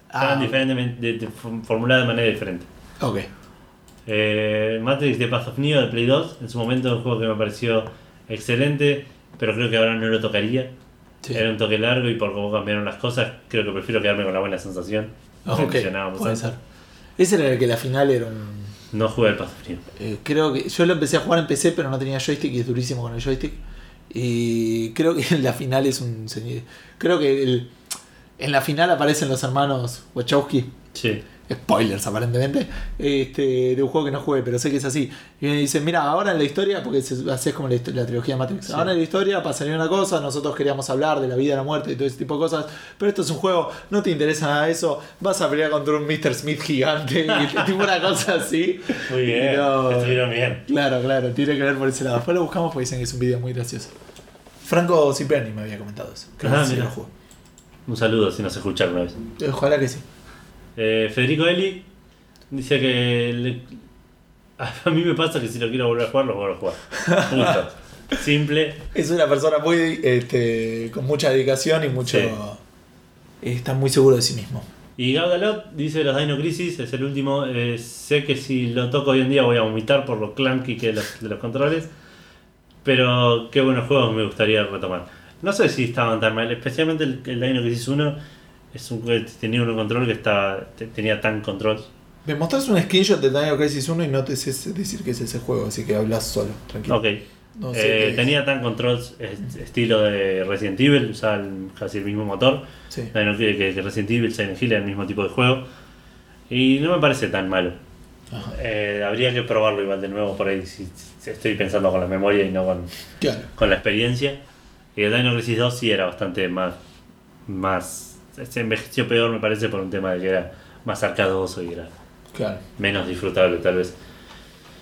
Ah, Estaban de- de- formuladas de manera diferente. Ok. Eh, Matrix de Path of Neo de Play 2, en su momento un juego que me pareció excelente, pero creo que ahora no lo tocaría. Sí. Era un toque largo y por cómo cambiaron las cosas, creo que prefiero quedarme con la buena sensación. Como Ok, mencionábamos puede ser. Ese era el que la final era un. No jugué al Path of Neo. Eh, creo que yo lo empecé a jugar en PC, pero no tenía joystick y es durísimo con el joystick. Y creo que en la final es un. Creo que el- en la final aparecen los hermanos Wachowski. Sí. Spoilers aparentemente. Este, de un juego que no jugué, pero sé que es así. Y me dicen, mira, ahora en la historia, porque se- así es como la, la trilogía de Matrix. Sí. Ahora en la historia pasaría una cosa, nosotros queríamos hablar de la vida, la muerte y todo ese tipo de cosas. Pero esto es un juego, no te interesa nada de eso. Vas a pelear contra un Mr. Smith gigante. y tipo una cosa así. Muy bien, No. estuvieron bien. Claro, claro, tiene que ver por ese lado. Después lo buscamos porque dicen que es un video muy gracioso. Franco Cipriani me había comentado eso. Creo Ah, que sí mira. lo jugó. Un saludo si nos escucharon una vez. Ojalá que sí. Eh, Federico Eli dice que le- a mí me pasa que si lo quiero volver a jugar, lo vuelvo a jugar. Punto. Simple. Es una persona muy este, con mucha dedicación y mucho. Sí. Está muy seguro de sí mismo. Y Gaudalot dice los Dino Crisis, es el último. eh, sé que si lo toco hoy en día voy a vomitar por lo clunky que es los- de los controles. Pero qué buenos juegos me gustaría retomar. No sé si estaban tan mal, especialmente el, el Dino Crisis 1 es un juego que tenía un control que está, te- tenía tan control. Me mostrás un screenshot de Dino Crisis 1 y no te sé decir que es ese juego, así que hablas solo, tranquilo. Ok. No sé Eh, tenía tan control est- estilo de Resident Evil, usaba el- casi el mismo motor. Sí. Dino- que, Resident Evil, Silent Hill era el mismo tipo de juego. Y no me parece tan malo. Eh, habría que probarlo igual de nuevo por ahí si, si estoy pensando con la memoria y no con, Claro. con la experiencia. Y el Dino Crisis 2 sí era bastante más. más se envejeció peor, me parece, por un tema de que era más arcadoso y era Claro. menos disfrutable, tal vez.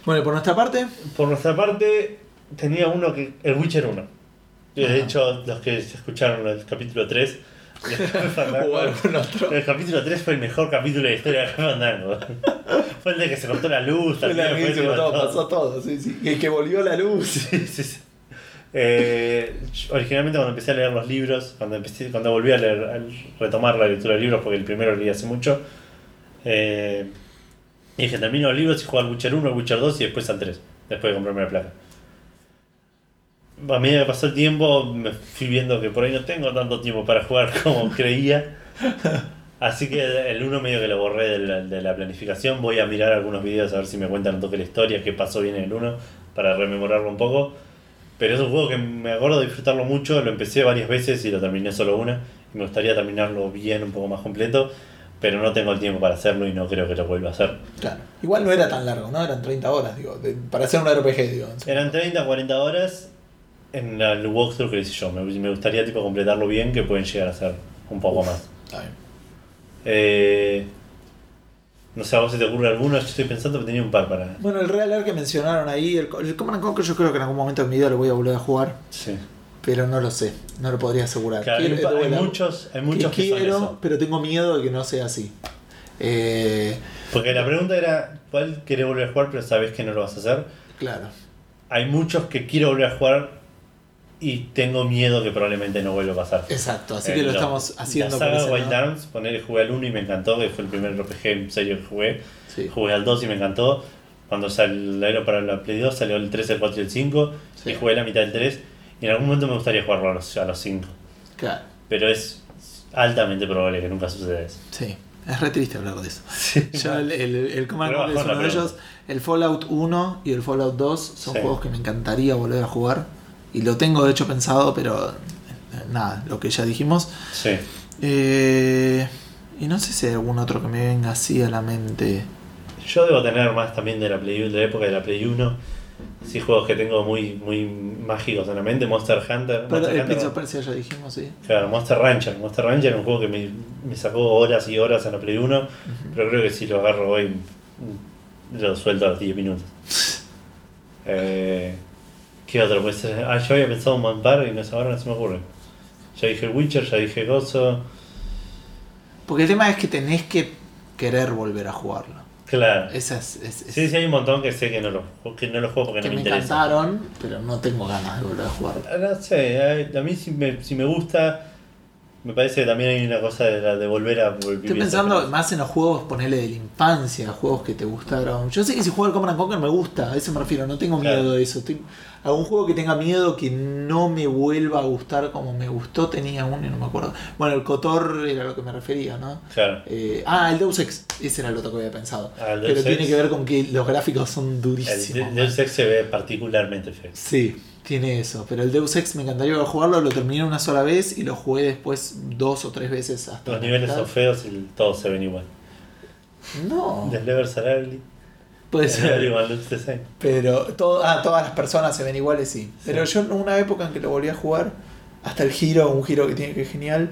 Bueno, y por nuestra parte, Por nuestra parte, tenía uno que. El Witcher 1. De Ajá. hecho, los que escucharon el capítulo 3. o algún otro. El capítulo 3 fue el mejor capítulo de la historia de Fandango. fue el de que se cortó la luz, Fue también, la fue el que todo, mató. pasó todo, sí, sí. El que volvió la luz. Sí, sí, sí. Eh, originalmente cuando empecé a leer los libros, cuando empecé, cuando volví a leer, a retomar la lectura de libros, porque el primero leí hace mucho, eh, dije termino los libros y juego al Witcher 1, al Witcher 2 y después al 3, después de comprarme la placa. A medida que pasó el tiempo, me fui viendo que por ahí no tengo tanto tiempo para jugar como creía. Así que el 1 medio que lo borré de la, de la planificación. Voy a mirar algunos videos a ver si me cuentan un toque la historia, qué pasó bien en el 1, para rememorarlo un poco. Pero es un juego que me acuerdo de disfrutarlo mucho, lo empecé varias veces y lo terminé solo una. Y me gustaría terminarlo bien, un poco más completo, pero no tengo el tiempo para hacerlo y no creo que lo vuelva a hacer. Claro. Igual no era tan largo, ¿no? Eran 30 horas, digo. de- para hacer un RPG, digo. Eran 30, 40 horas en el walkthrough que hice yo. Me, me gustaría tipo completarlo bien, que pueden llegar a ser un poco más. Está bien. Eh, no sé, a vos se te ocurre alguno, yo estoy pensando que tenía un par para... Bueno, el Real Air que mencionaron ahí, el, el Command and Conquer yo creo que en algún momento de mi vida lo voy a volver a jugar, Sí. pero no lo sé, no lo podría asegurar. Claro, hay, Quiero- hay vuelta, muchos, hay muchos que, que son quiero, eso. pero tengo miedo de que no sea así. Eh, Porque la pregunta era, ¿cuál querés volver a jugar pero sabes que no lo vas a hacer? claro. Hay muchos que quiero volver a jugar y tengo miedo que probablemente no vuelva a pasar. Exacto, así Eh, que lo lo- estamos haciendo La saga Wild. Arms, poner jugué al 1 y me encantó, que fue el primer RPG en serio que jugué. Sí. Jugué al 2 y me encantó. Cuando salieron para la Play 2 salió el 3, el 4 y el 5. Sí. Y jugué la mitad del 3. Y en algún momento me gustaría jugarlo a los, a los 5. Claro, Pero es altamente probable que nunca suceda eso. sí. Es re triste hablar de eso. Yo el, el, el Command es uno de ellos. El Fallout 1 y el Fallout 2 son Sí. juegos que me encantaría volver a jugar. Y lo tengo de hecho pensado, pero eh, nada, lo que ya dijimos. Sí. Eh, y no sé si hay algún otro que me venga así a la mente. Yo debo tener más también de la Play 1, de la época de la Play 1. Sí, juegos que tengo muy, muy mágicos en la mente. Monster Hunter. Pero Monster el Hunter Prince of Persia ya dijimos, sí. Claro, Monster Rancher. Monster Rancher es un juego que me, me sacó horas y horas en la Play 1, pero creo que si lo agarro hoy mm, lo suelto a los 10 minutos. Eh, ¿Qué otro puede ser? Ah, yo había pensado un Manpar y no, sé, ahora no se me ocurre. Ya dije Witcher, ya dije Gozo. Porque el tema es que tenés que querer volver a jugarlo. Claro. Esa es, Sí, sí, hay un montón que sé que no lo, que no lo juego porque que no me me interesa. encantaron, pero no tengo ganas de volver a jugarlo. Ah, No sé, eh, a mí si me, si me gusta, me parece que también hay una cosa de, la, de volver a vivir Estoy pensando más en los juegos, ponerle de la infancia, juegos que te gustaron. Yo sé que si juego al Command and Conquer me gusta, a eso me refiero, no tengo Claro. miedo de eso. Estoy- algún juego que tenga miedo que no me vuelva a gustar como me gustó, tenía uno y no me acuerdo. Bueno, el Cotor era lo que me refería, ¿no? Claro. Eh, ah, el Deus Ex, ese era el otro que había pensado. Ah, el Pero tiene que ver con que los gráficos son El durísimos. man. Deus Ex se ve particularmente feo. Sí, tiene eso. Pero el Deus Ex me encantaría jugarlo, lo terminé una sola vez y lo jugué después dos o tres veces hasta. Los niveles mitad. son feos y todos se ven igual. No, are ugly. Puede ser. Same. Pero todo, ah, todas las personas se ven iguales, sí. Pero yo en una época en que lo volví a jugar, hasta el giro, un giro que tiene que es genial.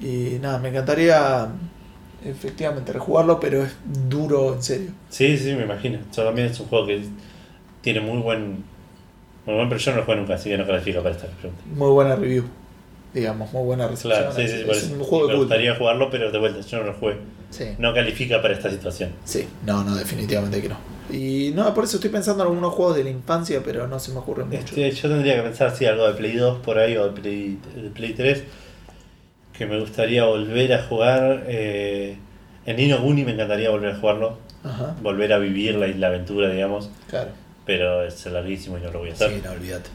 Y nada, me encantaría efectivamente rejugarlo, pero es duro, en serio. Sí, sí, me imagino. Yo también es un juego que tiene muy buen. Muy buen, pero yo no lo juego nunca, así que no califica para esta pregunta. Muy buena review, digamos, muy buena recepción. Claro, sí, es, sí, es un juego me gustaría jugarlo, pero de vuelta, yo no lo jugué. Sí. No califica para esta situación. Sí, no, no, definitivamente que no. Y no, por eso estoy pensando en algunos juegos de la infancia, pero no se me ocurren mucho. Este, yo tendría que pensar si algo de Play 2 por ahí o de Play, de Play 3 que me gustaría volver a jugar. Eh, en Nino Guni me encantaría volver a jugarlo, Ajá, volver a vivir la, la aventura, digamos, claro. pero es larguísimo y no lo voy a hacer. Sí, no, olvídate.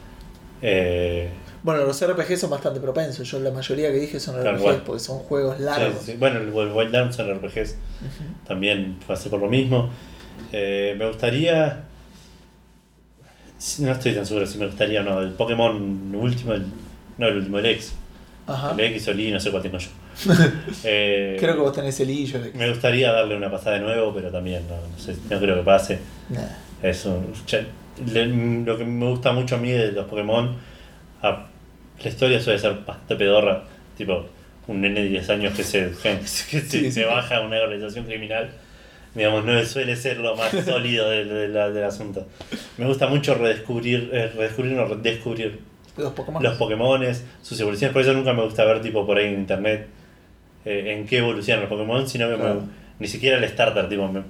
Eh, Bueno, los RPG son bastante propensos. Yo la mayoría que dije son RPGs porque son juegos largos. sí, sí. Bueno, el Wild Arms en RPGs Ujú. también pasé por lo mismo. Eh, me gustaría. No estoy tan seguro si me gustaría o no. El Pokémon último, el- no el último, el X. Ajá. El X o el Y, no sé cuál tengo yo. Eh, Creo que vos tenés el I, yo el X. Me gustaría darle una pasada de nuevo, pero también no, no sé, no creo que pase. Nah. Eso, ya- le- lo que me gusta mucho a mí de los Pokémon, a- la historia suele ser bastante pedorra, tipo un nene de 10 años que se, que se, Sí, se sí. baja a una organización criminal, digamos, no suele ser lo más sólido del, del- del asunto. Me gusta mucho redescubrir, eh, redescubrir o redescubrir Los Pokémon. los Pokémones, sus evoluciones, por eso nunca me gusta ver tipo por ahí en internet eh, en qué evolucionan los Pokémon, sino que me- ni siquiera el starter, tipo, me-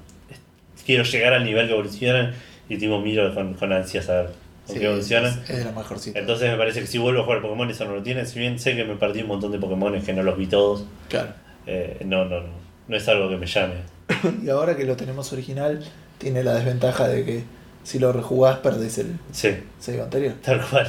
quiero llegar al nivel que evolucionan y tipo miro con, con ansias a ver con Sí, evolucionan. es, es de lo mejorcito. Entonces me parece que si vuelvo a jugar Pokémon eso no lo tiene, si bien sé que me perdí un montón de Pokémon que no los vi todos, Claro. eh, no, no, no, no es algo que me llame. Y ahora que lo tenemos original, tiene la desventaja de que si lo rejugás perdés el Sí, save anterior. tal cual.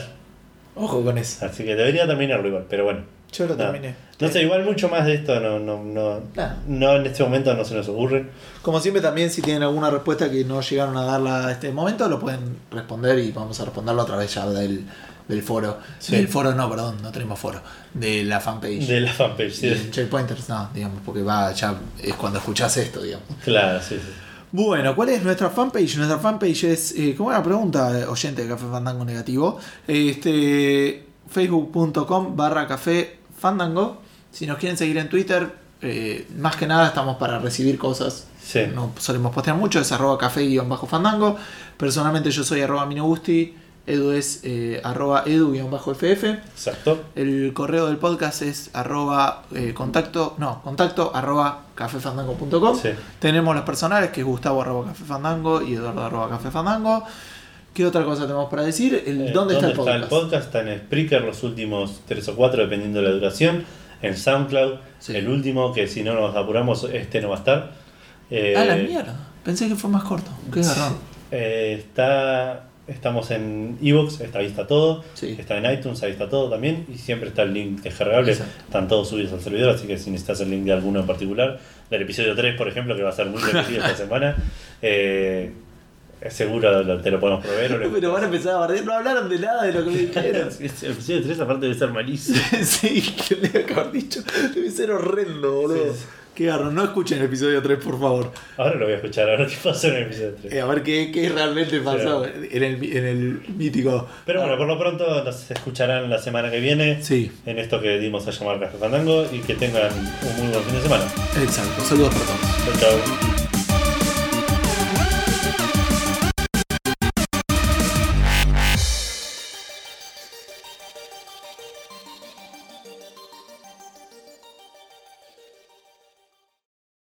Ojo con eso. Así que debería terminarlo igual, pero bueno. Yo lo No. terminé. No sé, igual mucho más de esto no, no, no, Nah. no en este momento no se nos ocurre. Como siempre también si tienen alguna respuesta que no llegaron a darla a este momento, lo pueden responder y vamos a responderlo a través ya del, del foro. Sí. Del foro no, perdón, no tenemos foro. De la fanpage. De la fanpage, sí. Checkpointers no, digamos, porque va ya es cuando escuchás esto, digamos. Claro, sí, sí. Bueno, ¿cuál es nuestra fanpage? Nuestra fanpage es, eh, ¿cómo era la pregunta, eh, oyente de Café Fandango Negativo? Este, facebook.com barra Café Fandango. Si nos quieren seguir en Twitter, eh, más que nada estamos para recibir cosas. Sí. No solemos postear mucho, es arroba café-fandango. Personalmente yo soy arroba minogusti, Edu es eh, arroba edu-ff. Exacto. El correo del podcast es arroba eh, contacto, no, contacto arroba cafefandango.com. Sí. Tenemos los personales que es Gustavo arroba cafefandango y Eduardo arroba cafefandango. ¿Qué otra cosa tenemos para decir? El, Eh, ¿dónde, está el podcast? Está en Spreaker los últimos 3 o 4, dependiendo de la duración. En SoundCloud, Sí. el último, que si no nos apuramos, este no va a estar. Eh, Ah, la mierda. Pensé que fue más corto. Qué garrón. eh, está, estamos en Evox, está, ahí está todo. Sí. Está en iTunes, ahí está todo también. Y siempre está el link descargable. Exacto. Están todos subidos al servidor, así que si necesitas el link de alguno en particular, del episodio 3, por ejemplo, que va a ser muy repetido esta semana, eh, seguro te lo podemos proveer. o lo- Pero van a empezar a bardear. No hablaron de nada de lo que me dijeron. El episodio 3 aparte debe ser malísimo. sí, que le que haber dicho. Debe ser horrendo, boludo. Sí. Qué garrón. No escuchen el episodio 3, por favor. Ahora lo voy a escuchar, a ver qué pasó en el episodio 3. Eh, a ver qué, qué realmente pasó en el, en el mítico. Pero bueno, por lo pronto nos escucharán la semana que viene Sí, en esto que dimos a llamar Café Fandango y que tengan un muy buen fin de semana. exacto. Saludos para todos. Chau, chau.